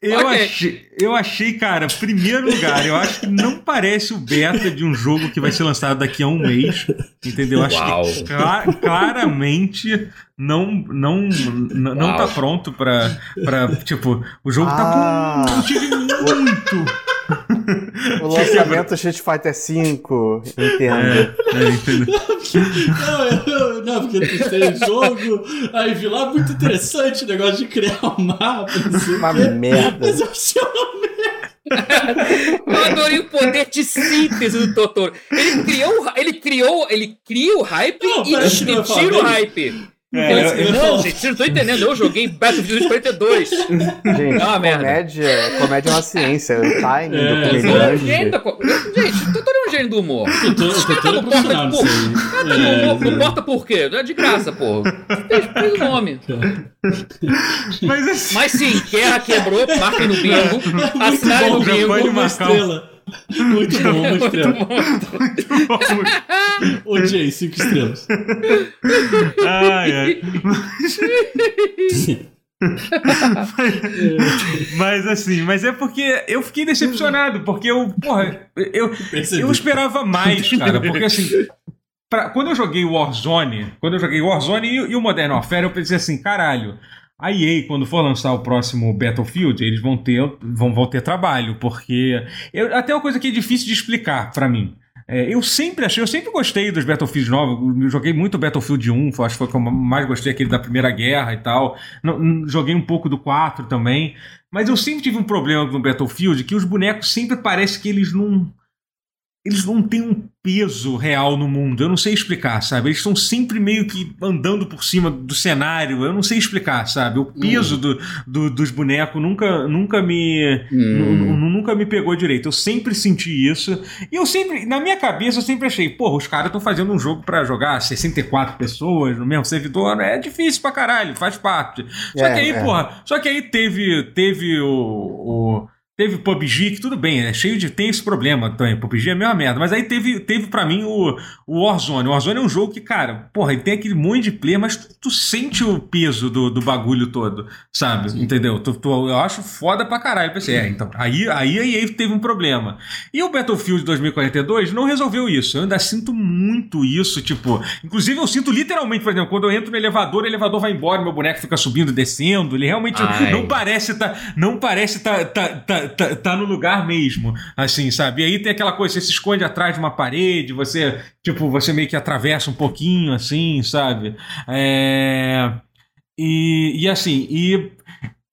Eu, Ok. achei, eu achei, cara, primeiro lugar, eu acho que não parece o beta de um jogo que vai ser lançado daqui a um mês. Entendeu? Eu Acho Uau. que cla- claramente não, não, não, não tá pronto pra, pra. Tipo, o jogo Ah. tá com um tive muito. O lançamento Street Fighter V, entendo. É, entendeu? Não, eu- não, porque tu tem jogo, aí vi lá muito interessante o negócio de criar um mapa, não Uma merda. Mas eu achei uma Eu adorei o poder de síntese do Totoro. Ele criou, ele criou, ele cria o hype Não, e falar tira o hype. É, que eu ia Não, falar. gente, vocês não estão entendendo. Eu joguei Battlefield 42. Gente, É uma comédia, comédia é uma ciência. O timing É, do é comediante. Gente, Totoro é um gênio do humor. É Não importa, nisso aí. Cata É, não, não é. importa por quê. É de graça, pô. Fez, o nome. Mas assim. Mas sim, Guerra quebrou, marquem no bingo. Muito Assinarem no bingo. pode uma marcar um- estrela. Muito bom, uma estrela. Odiei, cinco estrelas. Ai, ai. Mas assim, mas é porque eu fiquei decepcionado, porque eu, porra, eu, Percebi. eu esperava mais, cara, porque assim, pra- quando eu joguei Warzone, quando eu joguei Warzone e, e o Modern Warfare, eu pensei assim, caralho, a EA, quando for lançar o próximo Battlefield, eles vão ter, vão, vão ter trabalho, porque eu, até uma coisa que é difícil de explicar pra mim. É, eu sempre achei, eu sempre gostei dos Battlefield novos. Joguei muito Battlefield 1, foi- acho que foi o que eu mais gostei, aquele da Primeira Guerra e tal. Joguei um pouco do 4 também. Mas eu sempre tive um problema no Battlefield que os bonecos sempre parece que eles não. Eles não têm um peso real no mundo. Eu não sei explicar, sabe? Eles estão sempre meio que andando por cima do cenário. Eu não sei explicar, sabe? O peso do, do- dos bonecos nunca, nunca me. Hum. nu- nu- Nunca me pegou direito. Eu sempre senti isso. E eu sempre, na minha cabeça, eu sempre achei, porra, os caras estão fazendo um jogo pra jogar 64 pessoas no mesmo servidor. É difícil pra caralho, faz parte. Só É, que aí, é. porra, só que aí teve, teve o, o- Teve PUBG, que tudo bem, é cheio de. Tem esse problema também. PUBG é a mesma merda. Mas aí teve, teve para mim o, o Warzone. O Warzone é um jogo que, cara, porra, ele tem aquele monte de player, mas tu, tu sente o peso do, do bagulho todo, sabe? Sim. Entendeu? Tu, tu, eu acho foda pra caralho. Pensei, é, então. Aí, aí, aí teve um problema. E o Battlefield 2042 não resolveu isso. Eu ainda sinto muito isso, tipo. Inclusive, eu sinto literalmente, por exemplo, quando eu entro no elevador, o elevador vai embora, meu boneco fica subindo e descendo. Ele realmente Ai. não parece tá. Não parece tá, tá, tá tá, tá, no lugar mesmo, assim, sabe? E aí tem aquela coisa, você se esconde atrás de uma parede, você, tipo, você meio que atravessa um pouquinho, assim, sabe? É... E, e assim, e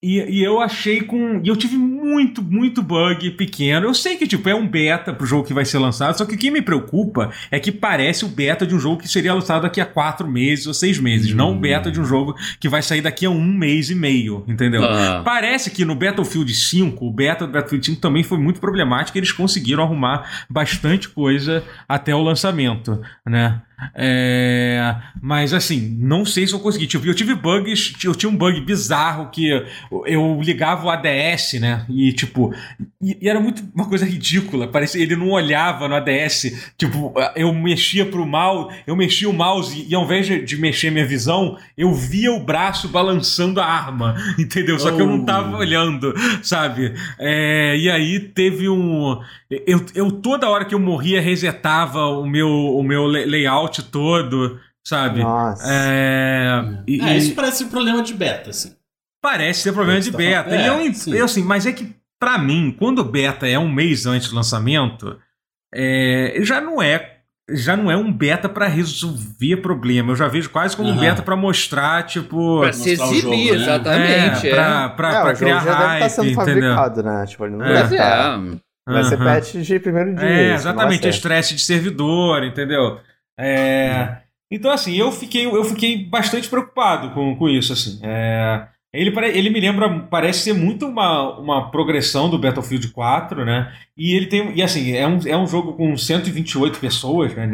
e, e, eu achei com. E eu tive muito, muito bug pequeno. Eu sei que, tipo, é um beta pro jogo que vai ser lançado, só que o que me preocupa é que parece o beta de um jogo que seria lançado daqui a quatro meses ou seis meses, hum. não o beta de um jogo que vai sair daqui a um mês e meio, entendeu? Ah. Parece que no Battlefield 5, o beta do Battlefield 5 também foi muito problemático, eles conseguiram arrumar bastante coisa até o lançamento, né? É, mas assim, não sei se eu consegui. Tipo, eu tive bugs, eu tinha um bug bizarro que eu ligava o ADS, né? E tipo, e, e, era muito uma coisa ridícula. Parecia ele não olhava no ADS. Tipo, eu mexia pro mal, eu mexia o mouse e, e ao invés de, de, mexer minha visão, eu via o braço balançando a arma, entendeu? Só que eu não tava oh. olhando, sabe? É, e aí teve um. Eu, eu toda hora que eu morria resetava o meu, o meu layout todo, sabe? Nossa. É, e, é isso parece um problema de beta, assim. Parece ser problema de beta. É, e eu, eu, assim, mas é que, para mim, quando o beta é um mês antes do lançamento, é, já não é já não é um beta para resolver problema. Eu já vejo quase como uhum. um beta para mostrar, tipo. Pra se exibir, jogo, né? exatamente. É, pra, pra, é, pra criar já hype, deve estar sendo entendeu? fabricado, né? Tipo, ele não é. deve estar... Vai uhum. ser patch de primeiro dia. É, exatamente, estresse de servidor, entendeu? É. Então, assim, eu fiquei, eu fiquei bastante preocupado com, com isso, assim. É, ele, ele me lembra, parece ser muito uma, uma progressão do Battlefield 4, né? E ele tem. E assim, é um, é um jogo com 128 pessoas né,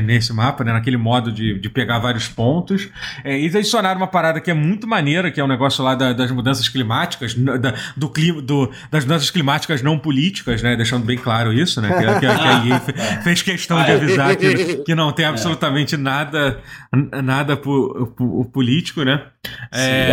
nesse mapa, né, naquele modo de, de pegar vários pontos. É, eles adicionaram uma parada que é muito maneira, que é o um negócio lá da, das mudanças climáticas, da, do clima, do, das mudanças climáticas não políticas, né? Deixando bem claro isso, né? Que, que, que a EA fez questão de avisar que, que não tem absolutamente nada, nada político, né? É,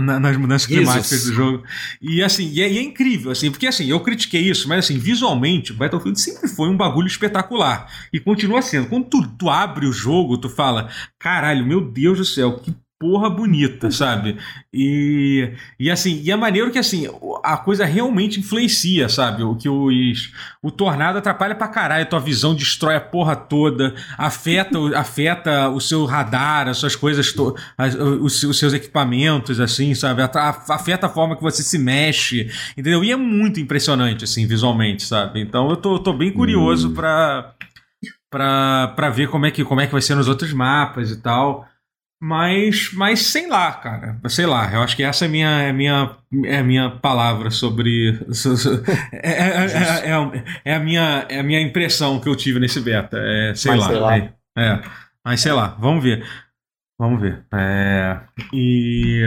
nas mudanças climáticas do jogo. E assim, e é, e é incrível, assim, porque assim, eu critiquei isso, mas assim assim, visualmente, Battlefield sempre foi um bagulho espetacular. E continua sendo. Quando tu, tu abre o jogo, tu fala: caralho, meu Deus do céu, que porra bonita, sabe? E, e assim, e é maneiro que assim, a coisa realmente influencia, sabe? O que os, o tornado atrapalha pra caralho, a tua visão destrói a porra toda, afeta, afeta o seu radar, as suas coisas, to, as, os, os, seus equipamentos, assim, sabe? Afeta a forma que você se mexe, entendeu? E é muito impressionante, assim, visualmente, sabe? Então eu tô, tô bem curioso hum. pra, pra, pra ver como é, que, como é que vai ser nos outros mapas e tal. Mas, mas sei lá, cara. Sei lá, eu acho que essa é a minha, é minha, é minha palavra sobre. É, é, é, é, é, a minha, é a minha impressão que eu tive nesse beta. É, sei mas lá. Sei lá. É, é, mas sei lá, vamos ver. Vamos ver. É, e.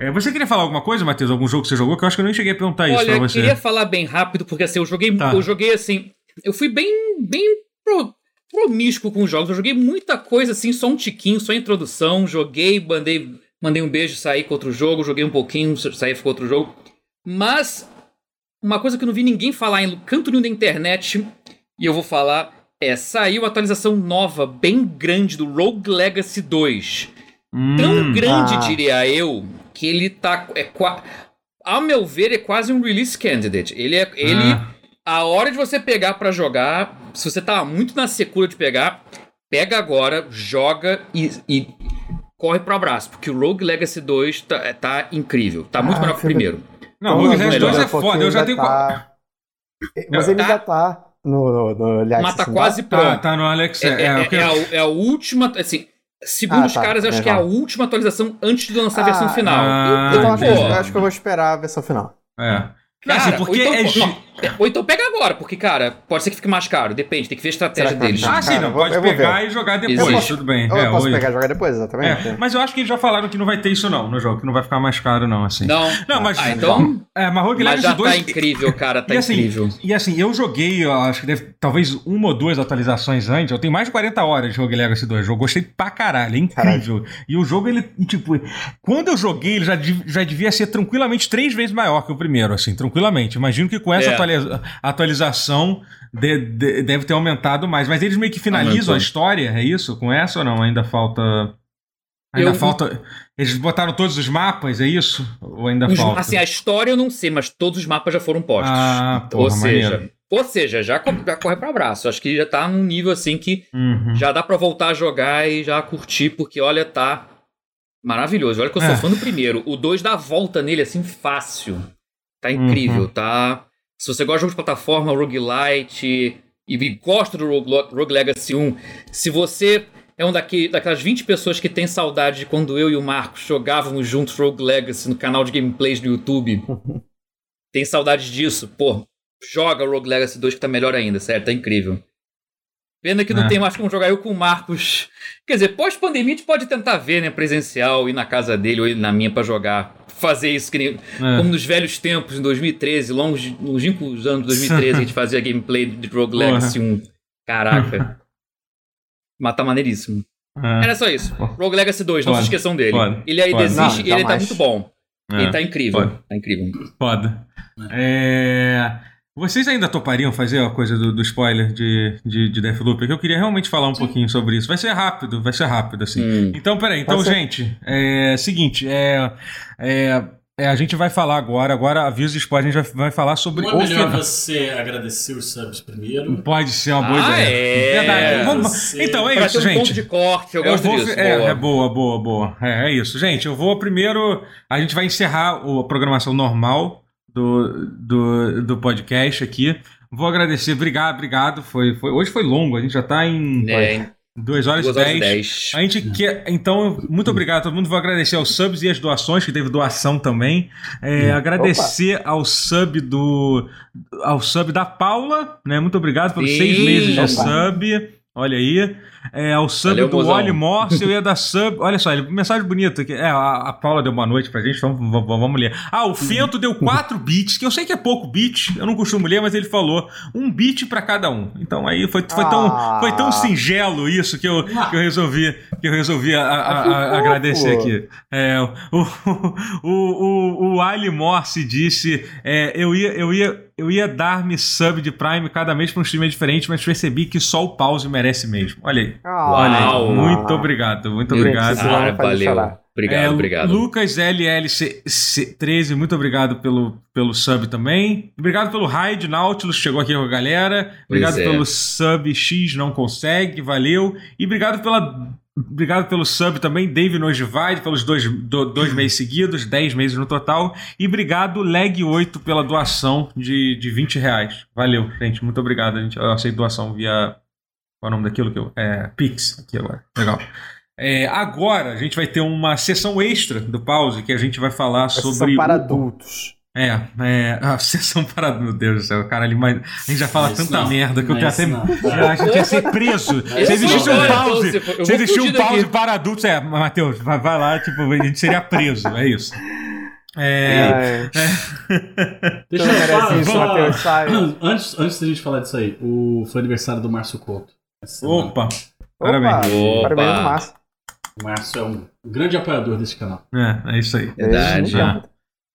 É, você queria falar alguma coisa, Matheus? Algum jogo que você jogou? Que eu acho que eu nem cheguei a perguntar Olha, isso pra você. Olha, eu queria falar bem rápido, porque assim, eu joguei, tá. eu joguei assim. Eu fui bem, bem pro, promíscuo com jogos. Eu joguei muita coisa assim, só um tiquinho, só introdução. Joguei, mandei, mandei um beijo, saí com outro jogo. Joguei um pouquinho, saí com outro jogo. Mas uma coisa que eu não vi ninguém falar em canto nenhum da internet, e eu vou falar, é: saiu a atualização nova, bem grande, do Rogue Legacy 2. Hum, Tão grande, ah. diria eu, que ele tá. É, ao meu ver, é quase um release candidate. Ele é. Ele. Ah a hora de você pegar para jogar, se você tá muito na secura de pegar, pega agora, joga e, e corre pro abraço, porque o Rogue Legacy 2 tá, tá incrível. Tá muito ah, melhor que o primeiro. Não, o Rogue Legacy 2 é foda, eu já tenho. Tá... Mas ele tá... já tá no, no, no Mas tá quase pronto. Tá, tá no Alex. É, é, é, é, a, é a última. Assim, Segundo ah, os tá, caras, eu acho que é a última atualização antes de lançar ah, a versão final. Ah, então, acho, acho, que eu vou esperar a versão final. É. Cara, assim, porque então, é. Ou então pega agora, porque, cara, pode ser que fique mais caro. Depende, tem que ver a estratégia que deles. vai Ah, sim, não, eu pode eu pegar e jogar depois, Existe. tudo bem. Ou É, eu posso hoje- pegar e jogar depois, exatamente. É, mas eu acho que eles já falaram que não vai ter isso não no jogo, que não vai ficar mais caro não, assim. Não. Não, mas... Ah, então. É, mas Rogue Legacy já 2... tá incrível, cara. Tá e assim, incrível. E assim, eu joguei, eu acho que deve, talvez uma ou duas atualizações antes. Eu tenho mais de 40 horas de Rogue Legacy 2. Eu gostei pra caralho, é incrível. E o jogo, ele, tipo, quando eu joguei, ele já, já devia ser tranquilamente três vezes maior que o primeiro, assim, tranquilamente. Imagino que com essa É. atualiza- atualização de- de- deve ter aumentado mais. Mas eles meio que finalizam Aumentou. a história, é isso? Com essa ou não? Ainda falta. Ainda Eu- falta. Eles botaram todos os mapas, é isso? Ou ainda Os- falta? assim, a história eu não sei, mas todos os mapas já foram postos. Ah, porra, ou seja, maneiro. ou seja, já, co- já corre pra abraço. Acho que já tá num nível assim que Uhum. já dá pra voltar a jogar e já curtir, porque olha, tá maravilhoso. Olha que eu sou É. fã do primeiro. O 2 dá a volta nele assim fácil. Tá incrível, Uhum. tá? Se você gosta de jogos de plataforma, roguelite e gosta do Rogue, Rogue Legacy 1, se você é um daqui, daquelas 20 pessoas que tem saudade de quando eu e o Marcos jogávamos juntos Rogue Legacy no canal de gameplays do YouTube, tem saudade disso, pô, joga Rogue Legacy 2 que tá melhor ainda, sério, tá incrível. Pena que não É. tem mais como jogar eu com o Marcos. Quer dizer, pós-pandemia a gente pode tentar ver, né, presencial, ir na casa dele ou ir na minha pra jogar. Fazer isso que nem, É. como nos velhos tempos, em 2013, longos, longínquos anos de 2013, a gente fazia gameplay de Rogue Porra. Legacy 1. Caraca. Mas tá maneiríssimo. É. Era só isso. Rogue Legacy 2, não se esqueçam dele. Foda. Ele desiste Não, e ele tá muito bom. É. Ele tá incrível. Foda. Tá incrível. Foda. É, Vocês ainda topariam fazer a coisa do, do spoiler de, de, de Deathloop? Que eu queria realmente falar um pouquinho sobre isso. Vai ser rápido, vai ser rápido, assim. Hum. Então, peraí. Então, gente, é seguinte, é, é, é, a gente vai falar agora, agora aviso de spoiler, a gente vai, vai falar sobre Não é o melhor final. você agradecer os subs primeiro? Pode ser uma boa Ah, ideia. é. Verdade. Vamos- Você- Então, é pra isso, ter um ponto gente. de corte, eu gosto vou, disso. É, boa. é boa, boa, boa. É, é isso. Gente, eu vou primeiro. A gente vai encerrar o- a programação normal do, do, do podcast aqui. Vou agradecer, obrigado, obrigado. Foi, foi, hoje foi longo, a gente já tá em É, 2 horas e 2 horas e 10. 10. A gente quer. Então, muito obrigado a todo mundo. Vou agradecer aos subs e as doações, que teve doação também. É, agradecer ao sub do. Ao sub da Paula, né? Muito obrigado pelos Sim. seis meses de Opa. sub. Olha aí. É, ao sub Valeu, do mozão. Wally Morse, eu ia dar sub. Olha só, ele- mensagem bonita. aqui. É, a, a Paula deu boa noite pra gente, vamos, vamos, vamos ler. Ah, o Fento deu 4 bits, que eu sei que é pouco bit, eu não costumo ler, mas ele falou um bit pra cada um. Então aí foi, foi, tão, Ah. foi tão singelo isso que eu, que eu resolvi, que eu resolvi a- a- Ah, que agradecer aqui. É, o, o, o, o Ali Morse disse: é, eu, ia, eu, ia, eu ia dar-me sub de Prime cada mês pra um streamer diferente, mas percebi que só o pause merece mesmo. Olha aí. Ah, Olha. Muito obrigado, muito Meu obrigado. Fazer valeu. Obrigado, É, obrigado. Lucas LLC13, muito obrigado pelo, pelo sub também. Obrigado pelo raid, Nautilus, chegou aqui com a galera. Obrigado Pois é. pelo sub X, não consegue, valeu. E obrigado pela. Obrigado pelo sub também, Dave Nojivide, pelos dois, do- dois meses seguidos, 10 meses no total. E obrigado, Leg8, pela doação de, de 20 reais. Valeu, gente. Muito obrigado. A gente, eu aceito doação via. Qual é o nome daquilo que eu. É. Pix, aqui agora. Legal. É, agora a gente vai ter uma sessão extra do pause que a gente vai falar São sobre. para o- adultos. É, é, a sessão para. Meu Deus do céu, cara, ali, mas a gente já fala Isso tanta não, merda que eu tenho até. a gente ia ser preso. Se existisse um não, pause, então, se- existisse um daqui. pause para adultos, é, Matheus, vai, vai lá, tipo, a gente seria preso, é isso. É. É. Deixa Então eu merece falar. isso, Matheus, sai. Antes, antes da gente falar disso aí, o, foi aniversário do Márcio Couto. Semana. Opa! Parabéns. Opa. Parabéns no Márcio. O Márcio é um grande apoiador desse canal. É, é isso aí. Verdade. Ah,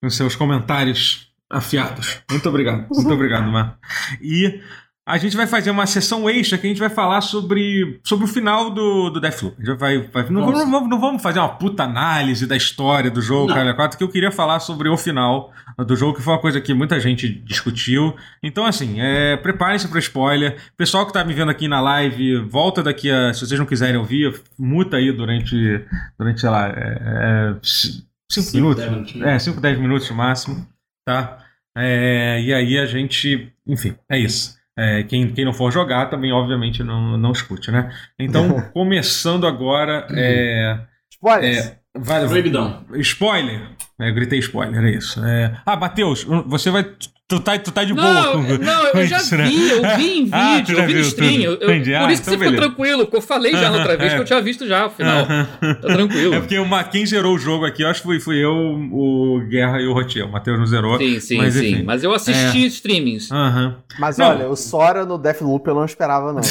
com seus comentários afiados. Muito obrigado. Muito obrigado, Mar. E a gente vai fazer uma sessão extra que a gente vai falar sobre, sobre o final do, do Deathloop. A gente vai, vai- não, Vamos. não, não vamos fazer uma puta análise da história do jogo, Não. cara, quatro, que eu queria falar sobre o final do jogo, que foi uma coisa que muita gente discutiu. Então, assim, é, preparem-se para spoiler. Pessoal que tá me vendo aqui na live, volta daqui a. Se vocês não quiserem ouvir, muta aí durante, durante sei lá, é, é, cinco Cinco, minutos. dez minutinhos. É, 5, 10 minutos no máximo, tá? É, e aí a gente. Enfim, é isso. É, quem, quem não for jogar também, obviamente, não, não escute, né? Então, começando agora. É, Spoilers. é, Vai, Proibidão. Spoiler. É, eu gritei spoiler, é isso. É... Ah, Matheus, você vai. Tu tá, tu tá de boa Não, com não, com eu já isso, né? vi, eu vi em vídeo, Ah, tu já eu vi no stream. Eu, eu- Entendi. por Ah, isso que então você ficou beleza. tranquilo, porque eu falei já na outra vez É. que eu tinha visto já o final. Tá tranquilo. É porque uma, quem zerou o jogo aqui, eu acho que fui, fui eu, o Guerra e o Rotier. O Matheus não zerou. Sim, sim, mas, sim. enfim. É. Mas eu assisti streamings. Aham. Mas Não. olha, o Sora no Deathloop eu não esperava, não.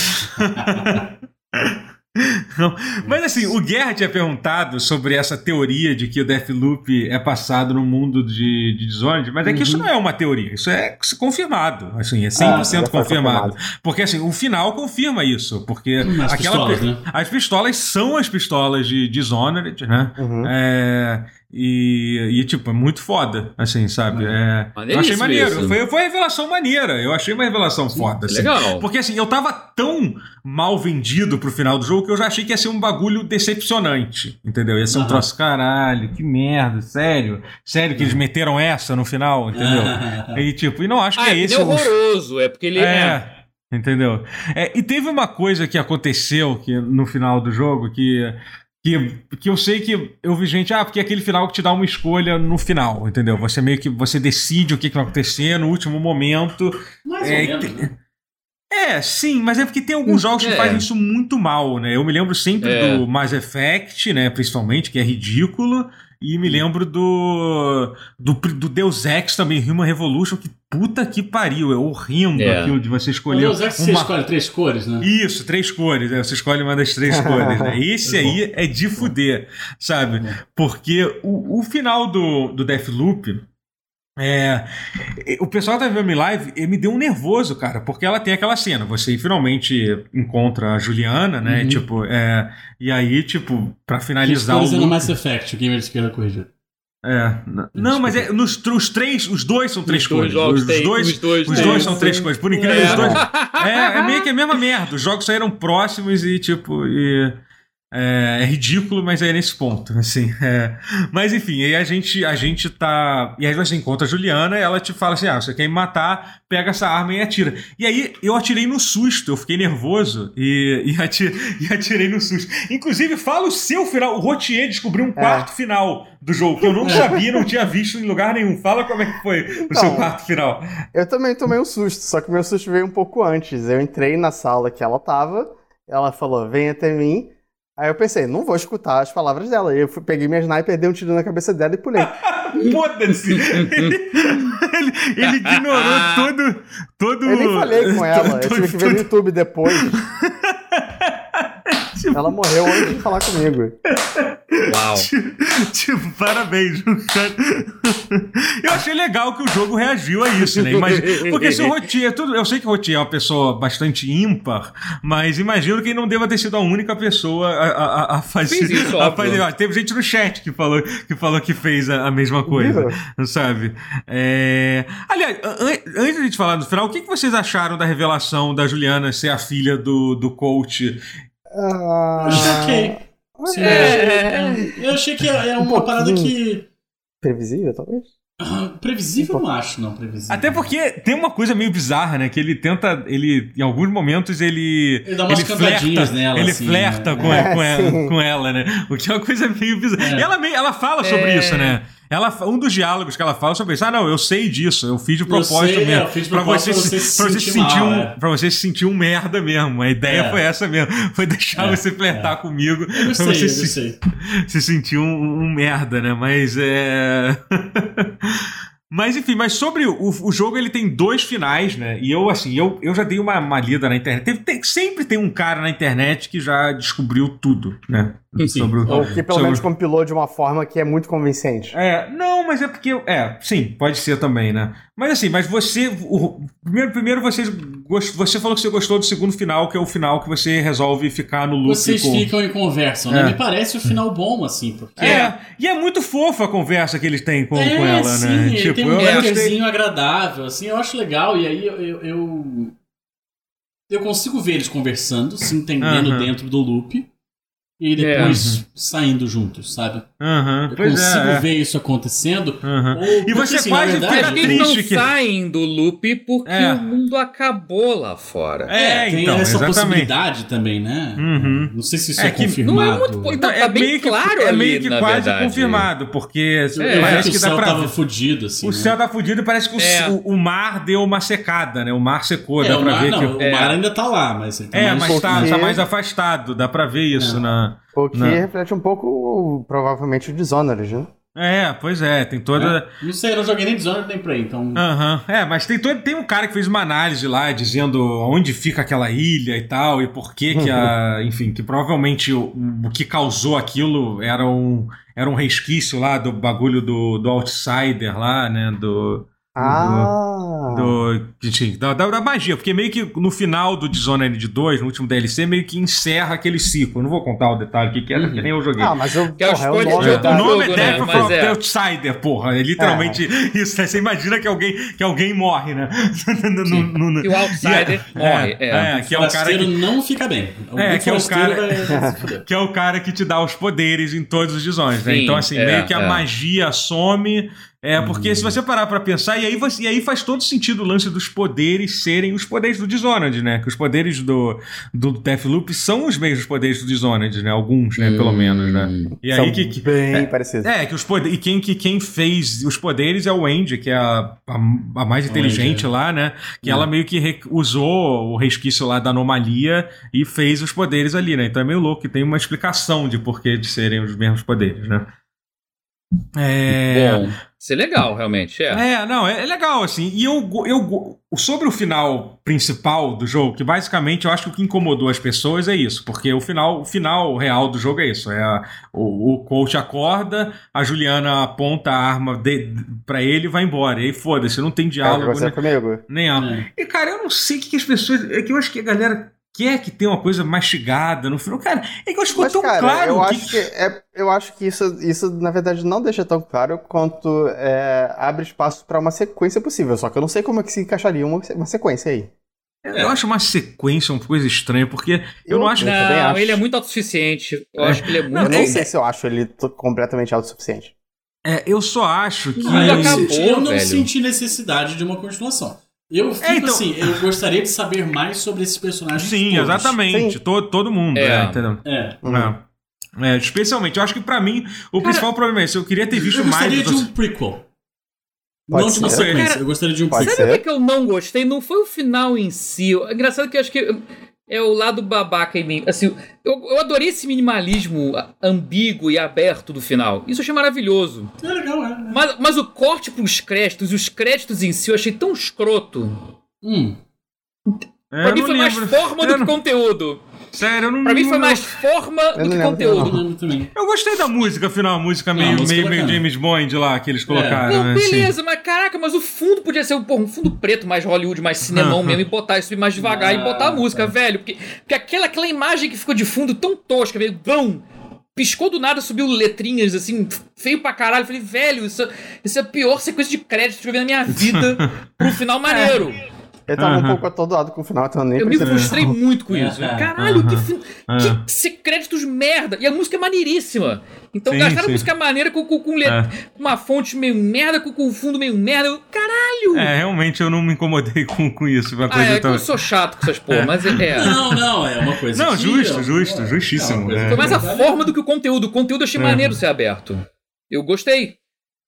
Não, Mas assim, o Guerra tinha perguntado sobre essa teoria de que o Deathloop é passado no mundo de, de Dishonored, mas é que isso não é uma teoria, isso é confirmado, assim, é 100% Ah, confirmado. confirmado. Porque assim, o final confirma isso, porque Hum, as pistolas, pe- né? as pistolas são as pistolas de Dishonored, né? Uhum. É, e, e, tipo, é muito foda, assim, sabe? É, eu Maneiríssimo achei maneiro. Foi, foi uma revelação maneira. Eu achei uma revelação foda. assim. Legal. Porque assim, eu tava tão mal vendido pro final do jogo que eu já achei que ia ser um bagulho decepcionante. Entendeu? Ia ser um troço, caralho, que merda, sério. Sério que eles meteram essa no final, entendeu? E tipo, e não acho que Ah, é esse é horroroso, é porque ele é. É. Entendeu? É, e teve uma coisa que aconteceu que, no final do jogo que, que, que eu sei que eu vi gente, ah, porque é aquele final que te dá uma escolha no final, entendeu? Você meio que você decide o que, que vai acontecer no último momento. Mais É, ou menos, né? É, sim, mas é porque tem alguns jogos que É. fazem isso muito mal, né? Eu me lembro sempre É. do Mass Effect, né? Principalmente, que é ridículo. E me lembro do, do, do Deus Ex também, Human Revolution, que puta que pariu, é horrível É. aquilo de você O escolher Deus Ex você uma escolhe três cores, né? isso, três cores. né? Você escolhe uma das três cores, né? Esse aí é de fuder, sabe? Porque o, o final do, do Deathloop. É, o pessoal tá vendo em live e me deu um nervoso, cara, porque ela tem aquela cena. Você finalmente encontra a Juliana, né? Uhum. Tipo, é, e aí, tipo, pra Três finalizar o. loop- Mass Effect, o gamer de esquerda corrigir. É, não, mas é, nos, os três, os dois são três Os jogos Os, tem- dois, os dois os tem, dois são sim. três cores. Por incrível É. que os dois. É, é meio que a mesma merda. Os jogos saíram próximos e, tipo, e, é, é ridículo, mas é nesse ponto, assim. é. Mas enfim, aí a gente, a gente tá. E aí você encontra a Juliana e ela te fala assim: ah, você quer me matar, pega essa arma e atira. E aí eu atirei no susto, eu fiquei nervoso e, e, ati- e atirei no susto. Inclusive, fala o seu final. O Rotier descobriu um quarto final do jogo, que eu não sabia, não tinha visto em lugar nenhum. Fala como é que foi o Então, seu quarto final. Eu também tomei um susto, só que meu susto veio um pouco antes. Eu entrei na sala que ela tava, ela falou, vem até mim. Aí eu pensei, não vou escutar as palavras dela. E eu fui- peguei minha sniper, dei um tiro na cabeça dela e pulei. Foda-se! Ele, ele, ele ignorou todo. todo Eu nem falei com ela, eu tive que ver no YouTube depois. Ela morreu antes de falar comigo. Uau. Tipo, parabéns. o cara- Eu achei legal que o jogo reagiu a isso, né? Imagina- Porque se o Rotier. Tudo... Eu sei que o Rotier é uma pessoa bastante ímpar, mas imagino que ele não deva ter sido a única pessoa a, a- a fazer. Isso, a fazer- ó, Teve gente no chat que falou que, falou que fez a, a mesma coisa. Sabe? É... Aliás, an- antes de a gente falar no final, o que, que vocês acharam da revelação da Juliana ser a filha do, do coach? Ah, Eu achei ok. Sim, É. eu achei- Eu achei que é é uma pouquinho. parada que. Previsível, talvez? ah, Previsível, eu não acho, não, previsível. Até porque tem uma coisa meio bizarra, né? Que ele tenta. Ele, em alguns momentos, ele. Ele dá umas cantadinhas nela, Ele assim, flerta né? com, É, com, ela, com ela, né? O que é uma coisa meio bizarra. É. E ela, ela fala sobre É. isso, né? Ela, um dos diálogos que ela fala sobre isso, ah, não, eu sei disso, eu fiz de propósito sei, é, mesmo. fiz de pra você, pra você se- pra você sentir se sentir mal, um, é. pra você se sentir um merda mesmo. A ideia É. foi essa mesmo. Foi deixar É, você flertar comigo. Eu pra gostei, você eu se, se sentir um, um merda, né? Mas é. Mas enfim, mas sobre o, o jogo, ele tem dois finais, né? E eu, assim, eu, eu já dei uma, uma lida na internet. Teve- tem- sempre tem um cara na internet que já descobriu tudo, né? Sim. Sobre o- Ou que pelo sobre- menos compilou de uma forma que é muito convincente. É, não, mas é porque. É, sim, pode ser também, né? Mas assim, mas você. o- primeiro, primeiro você, gost- você falou que você gostou do segundo final, que é o final que você resolve ficar no loop Vocês com. ficam e conversam, né? É. Me parece o final bom, assim, porque. É, e é muito fofa a conversa que eles têm com, É, com ela, sim, né? ele tem um bannerzinho agradável, assim, eu acho legal, e aí eu, eu, eu, eu consigo ver eles conversando, se entendendo dentro do loop, e depois saindo juntos, sabe? Aham, Eu pois consigo é. é. ver isso acontecendo. Ou- E porque, você assim, na quase verdade, fica que eles não triste que- saem do loop porque É. o mundo acabou lá fora. É, tem então, essa exatamente. possibilidade também, né? Uhum. Não sei se isso É é, que confirmado. não é muito- Então, tá bem claro é ali, meio que na quase verdade. confirmado, porque É, parece que que o céu pra tava fudido, assim. O né? céu tá fudido e parece que o, É. o- o mar deu uma secada, né? O mar secou, É, dá o pra mar, ver que. o É. mar ainda tá lá, mas tá É, mais mas tá, tá mais afastado, dá pra ver isso É. na. O que Não. reflete um pouco, provavelmente, o Dishonored, né? É, pois é, tem toda. É. Não sei, eu não joguei nem Dishonored nem Prey, então... Aham, É, mas tem, todo, tem um cara que fez uma análise lá dizendo onde fica aquela ilha e tal, e por que que a. enfim, que provavelmente o, o que causou aquilo era um, era um resquício lá do bagulho do, do Outsider lá, né? Do. Ah! do enfim, da, da, magia, porque meio que no final do Dishonored 2, no último DLC, meio que encerra aquele ciclo. Eu não vou contar o detalhe o que, que era, porque nem eu joguei. Ah, mas eu. Que é o porra, de nome o é né? Death Mas from é. the Outsider, porra. É literalmente isso. né? Você imagina que alguém, que alguém morre, né? No- no- no- E o Outsider é, morre. É, É. é, que é o cara que, não fica bem. O É, que é o cara- vai- que é o cara que te dá os poderes em todos os Dishonored, né? Então, assim, é, meio que a é. magia some. É, porque Hum. se você parar pra pensar, e aí, você- e aí faz todo sentido o lance dos poderes serem os poderes do Dishonored, né? Que os poderes do, do Deathloop são os mesmos poderes do Dishonored, né? Alguns, né? Pelo Hum. menos, né? E São aí que, que- bem parecidos. É, que os poderes. E quem, que, quem fez os poderes é o Andy, que é a, a, a mais inteligente Andy, é. lá, né? Que Hum. ela meio que re- usou o resquício lá da anomalia e fez os poderes ali, né? Então é meio louco que tem uma explicação de porquê de serem os mesmos poderes, né? É. Bom, isso é legal, realmente. É. É, não, é, é legal, assim. E eu, eu. Sobre o final principal do jogo, que basicamente eu acho que o que incomodou as pessoas é isso, porque o final, o final real do jogo é isso. É a- o, o coach acorda, a Juliana aponta a arma de, pra ele e vai embora. E aí foda-se, não tem É diálogo, você né? comigo. nem a... É. E cara, eu não sei o que, que as pessoas. É que eu acho que a galera quer que tenha uma coisa mastigada no final. Cara, é que eu acho que tão cara, claro eu que. acho que, é, eu acho que isso, isso, na verdade, não deixa tão claro quanto é, abre espaço pra uma sequência possível. Só que eu não sei como é que se encaixaria uma, uma sequência aí. Eu acho uma sequência uma coisa estranha, porque eu, não acho. Eu Não, acho. ele é muito autossuficiente. Eu É. acho que ele é Eu muito. não é- sei se eu acho ele completamente autossuficiente. É, eu só acho que. Eu, acabou, eu não velho. senti necessidade de uma continuação. Eu fico É, então- assim, eu gostaria de saber mais sobre esses personagens. Sim, todos. exatamente. Sim. Todo, todo mundo, É. é, entendeu? É. Uhum. É. É, especialmente, eu acho que pra mim, o principal problema é esse. Eu queria ter visto Eu mais. gostaria do- de um prequel. Pode não de uma sequência, Cara, eu gostaria de um pode prequel. Sabe o que que eu não gostei? Não foi o final em si. É engraçado que eu acho que é o lado babaca em mim. Assim, eu, eu adorei esse minimalismo ambíguo e aberto do final. Isso eu achei maravilhoso. É legal, é. Mas, mas o corte pros créditos e os créditos em si eu achei tão escroto. Hum. É, Pra mim foi mais lembro. forma Eu do que não- conteúdo. Sério, eu não Pra mim foi não- mais forma Eu do não que conteúdo. Também. Eu gostei da música, afinal, a música Não, meio, a música meio, é meio bacana. James Bond lá que eles colocaram, Não, né? Assim. beleza, mas caraca, mas o fundo podia ser um fundo preto, mais Hollywood, mais cinemão mesmo, e botar isso mais devagar e Ah, botar a música, tá. velho. Porque, porque aquela, aquela imagem que ficou de fundo tão tosca, velho, bum, piscou do nada, subiu letrinhas assim, feio pra caralho. Falei, velho, isso, isso é a pior sequência de crédito que eu vi na minha vida pro final maneiro. Ele tava um pouco atordoado com o final, então eu nem Eu me frustrei muito com isso. É, Caralho, que, fin... É. que créditos merda. E a música é maneiríssima. Então Sim, gastaram sim. música maneira com, com, com le- É. uma fonte meio merda, com, com fundo meio merda. Eu, Caralho! É, realmente eu não me incomodei com, com isso. Uma Ah, coisa é que tão... eu sou chato com essas porra, mas é. é. Não, não, é uma coisa. Não, que- justo, é, justo, é, justíssimo, é coisa é. Foi mais a forma do que o conteúdo. O conteúdo eu achei É. maneiro ser aberto. Eu gostei.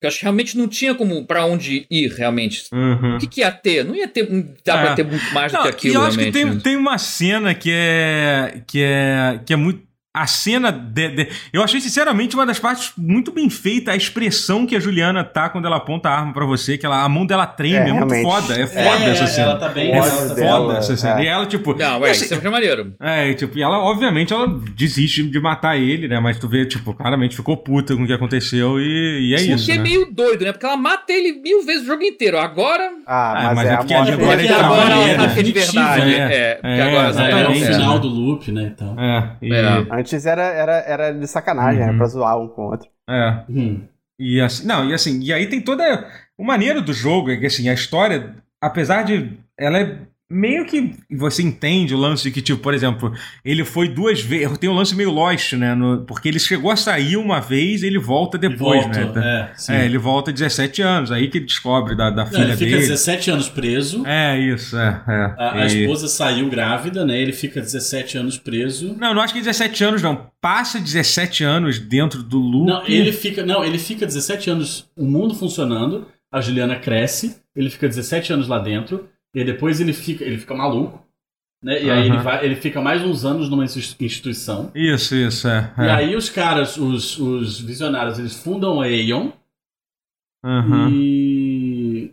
Eu acho que realmente não tinha como pra onde ir, realmente. Uhum. O que, que ia ter? Não ia ter. Dá É. pra ter muito mais do Não, que e aquilo, eu acho que tem, tem uma cena que é. que é. que é muito. A cena. De, de- eu achei, sinceramente, uma das partes muito bem feita, a expressão que a Juliana tá quando ela aponta a arma pra você, que ela, a mão dela treme, É, é, muito foda. É É, foda essa cena. Ela tá bem. É tá foda dela, essa cena. é. E ela, tipo. Não, ué, assim, isso é maneiro. é, e, tipo, e ela, obviamente, ela desiste de matar ele, né? Mas tu vê, tipo, claramente ficou puta com o que aconteceu e, e é Porque isso. é né? meio doido, né? Porque ela mata ele mil vezes o jogo inteiro. Agora. Ah, Ah, mas, mas é, é porque agora ele Porque tá agora ela é de verdade. é. É, porque É, agora É, é o final do loop, né? Então. É, e, É. Antes era, era, era de sacanagem, Uhum. era pra zoar um com o outro. é. Hum. E assim, não, e assim, e aí tem toda o maneiro do jogo é que assim, a história, apesar de ela é meio que você entende o lance de que, tipo, por exemplo, ele foi duas vezes. Tem um lance meio Lost, né? no- porque ele chegou a sair uma vez e ele volta depois, Volta, né? É. É, ele volta 17 anos, aí que ele descobre da, da Não, filha ele fica dele. 17 anos preso. É, isso, é. é. A, a E- esposa saiu grávida, né? Ele fica 17 anos preso. Não, não acho que 17 anos, não. Passa 17 anos dentro do loop. Não, ele fica, não, ele fica 17 anos, o mundo funcionando, a Juliana cresce, ele fica 17 anos lá dentro, e aí depois ele fica, ele fica maluco, né? E aí Aham. ele vai, ele fica mais uns anos numa ins- instituição. Isso, isso, é. E é. aí os caras, os, os visionários, eles fundam a Aeon Aham. e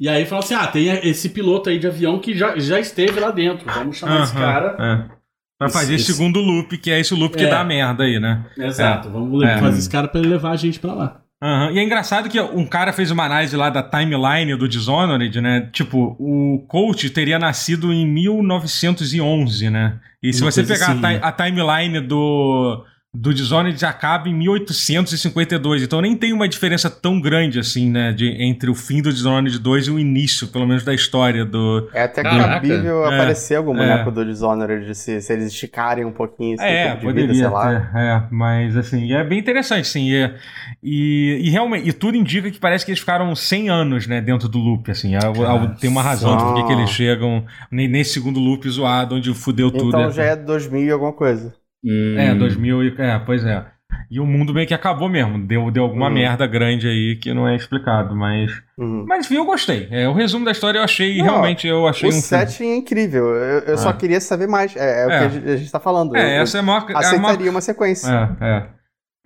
e aí falam assim: "Ah, tem esse piloto aí de avião que já, já esteve lá dentro. Vamos chamar esse Aham, cara". é. Pra Esse- fazer esse esse- segundo loop, que é esse loop que É. dá merda aí, né? Exato. Vamos É. fazer esse cara pra ele levar a gente pra lá. Aham. E é engraçado que um cara fez uma análise lá da timeline do Dishonored, né? Tipo, o coach teria nascido em 1911, né? E se Uma você pegar assim, a, né? a timeline do, do Dishonored, acaba em 1852. Então nem tem uma diferença tão grande assim, né? De, entre o fim do Dishonored 2 e o início, pelo menos, da história do. É até Caraca. cabível É, aparecer algum é. boneco do Dishonored se, se eles esticarem um pouquinho esse É, tempo de poderia vida, sei lá. ter, é, mas assim, é bem interessante, sim, e, e, e realmente, e tudo indica que parece que eles ficaram 100 anos, né, dentro do loop, assim, é algo- algo- tem uma razão de por que eles chegam ne- nesse segundo loop zoado, onde fudeu tudo. Então já é 2000 e alguma coisa. É, Hum. 2000 e, é, pois é. E o mundo meio que acabou mesmo, deu, deu alguma Uhum. merda grande aí que não é explicado, mas... Uhum. Mas enfim, eu gostei. É, o resumo da história eu achei, Não, realmente, eu achei O um filme... setting é incrível. Eu, eu só É. queria saber mais. É, é o É. que a gente, a gente tá falando. É, eu essa é a maior... é a maior- aceitaria uma sequência. É, é.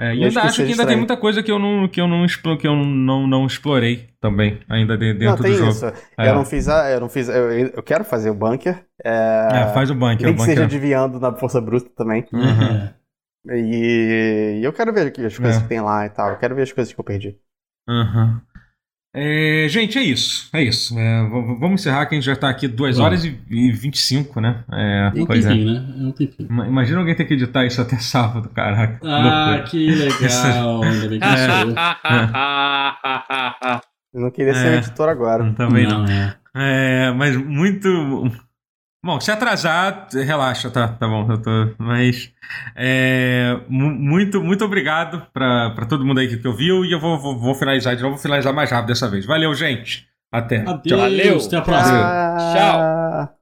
É, e ainda acho que ainda tem muita coisa que eu não, que eu não, que eu não, não explorei também, ainda de- Não, dentro tem do jogo. isso. É. Eu não fiz a. Eu não fiz. Eu, eu quero fazer o bunker. É, É, faz o bunker. nem o que seja bunker. desviando na força bruta também. Uhum. E, e eu quero ver as coisas É. que tem lá e tal. Eu quero ver as coisas que eu perdi. Uhum. É, gente, é isso. É isso. É, vamos encerrar que a gente já tá aqui 2 Vamos. horas e, e 25, né? É, É um pois é. tempinho, né? É um tempinho. Ima- Imagina alguém ter que editar isso até sábado, caraca. Ah, Loucura. que legal. Ainda bem que não sou eu. Não queria ser É. o editor agora. Também não. Não, é. É, mas muito. Bom, se atrasar, relaxa, tá, tá bom, eu tô. Mas. é, mu- muito, muito obrigado pra, pra todo mundo aí que, que ouviu e eu vou, vou, vou finalizar de novo, vou finalizar mais rápido dessa vez. Valeu, gente. Até. Adeus, Valeu. até a próxima. Ah, Tchau.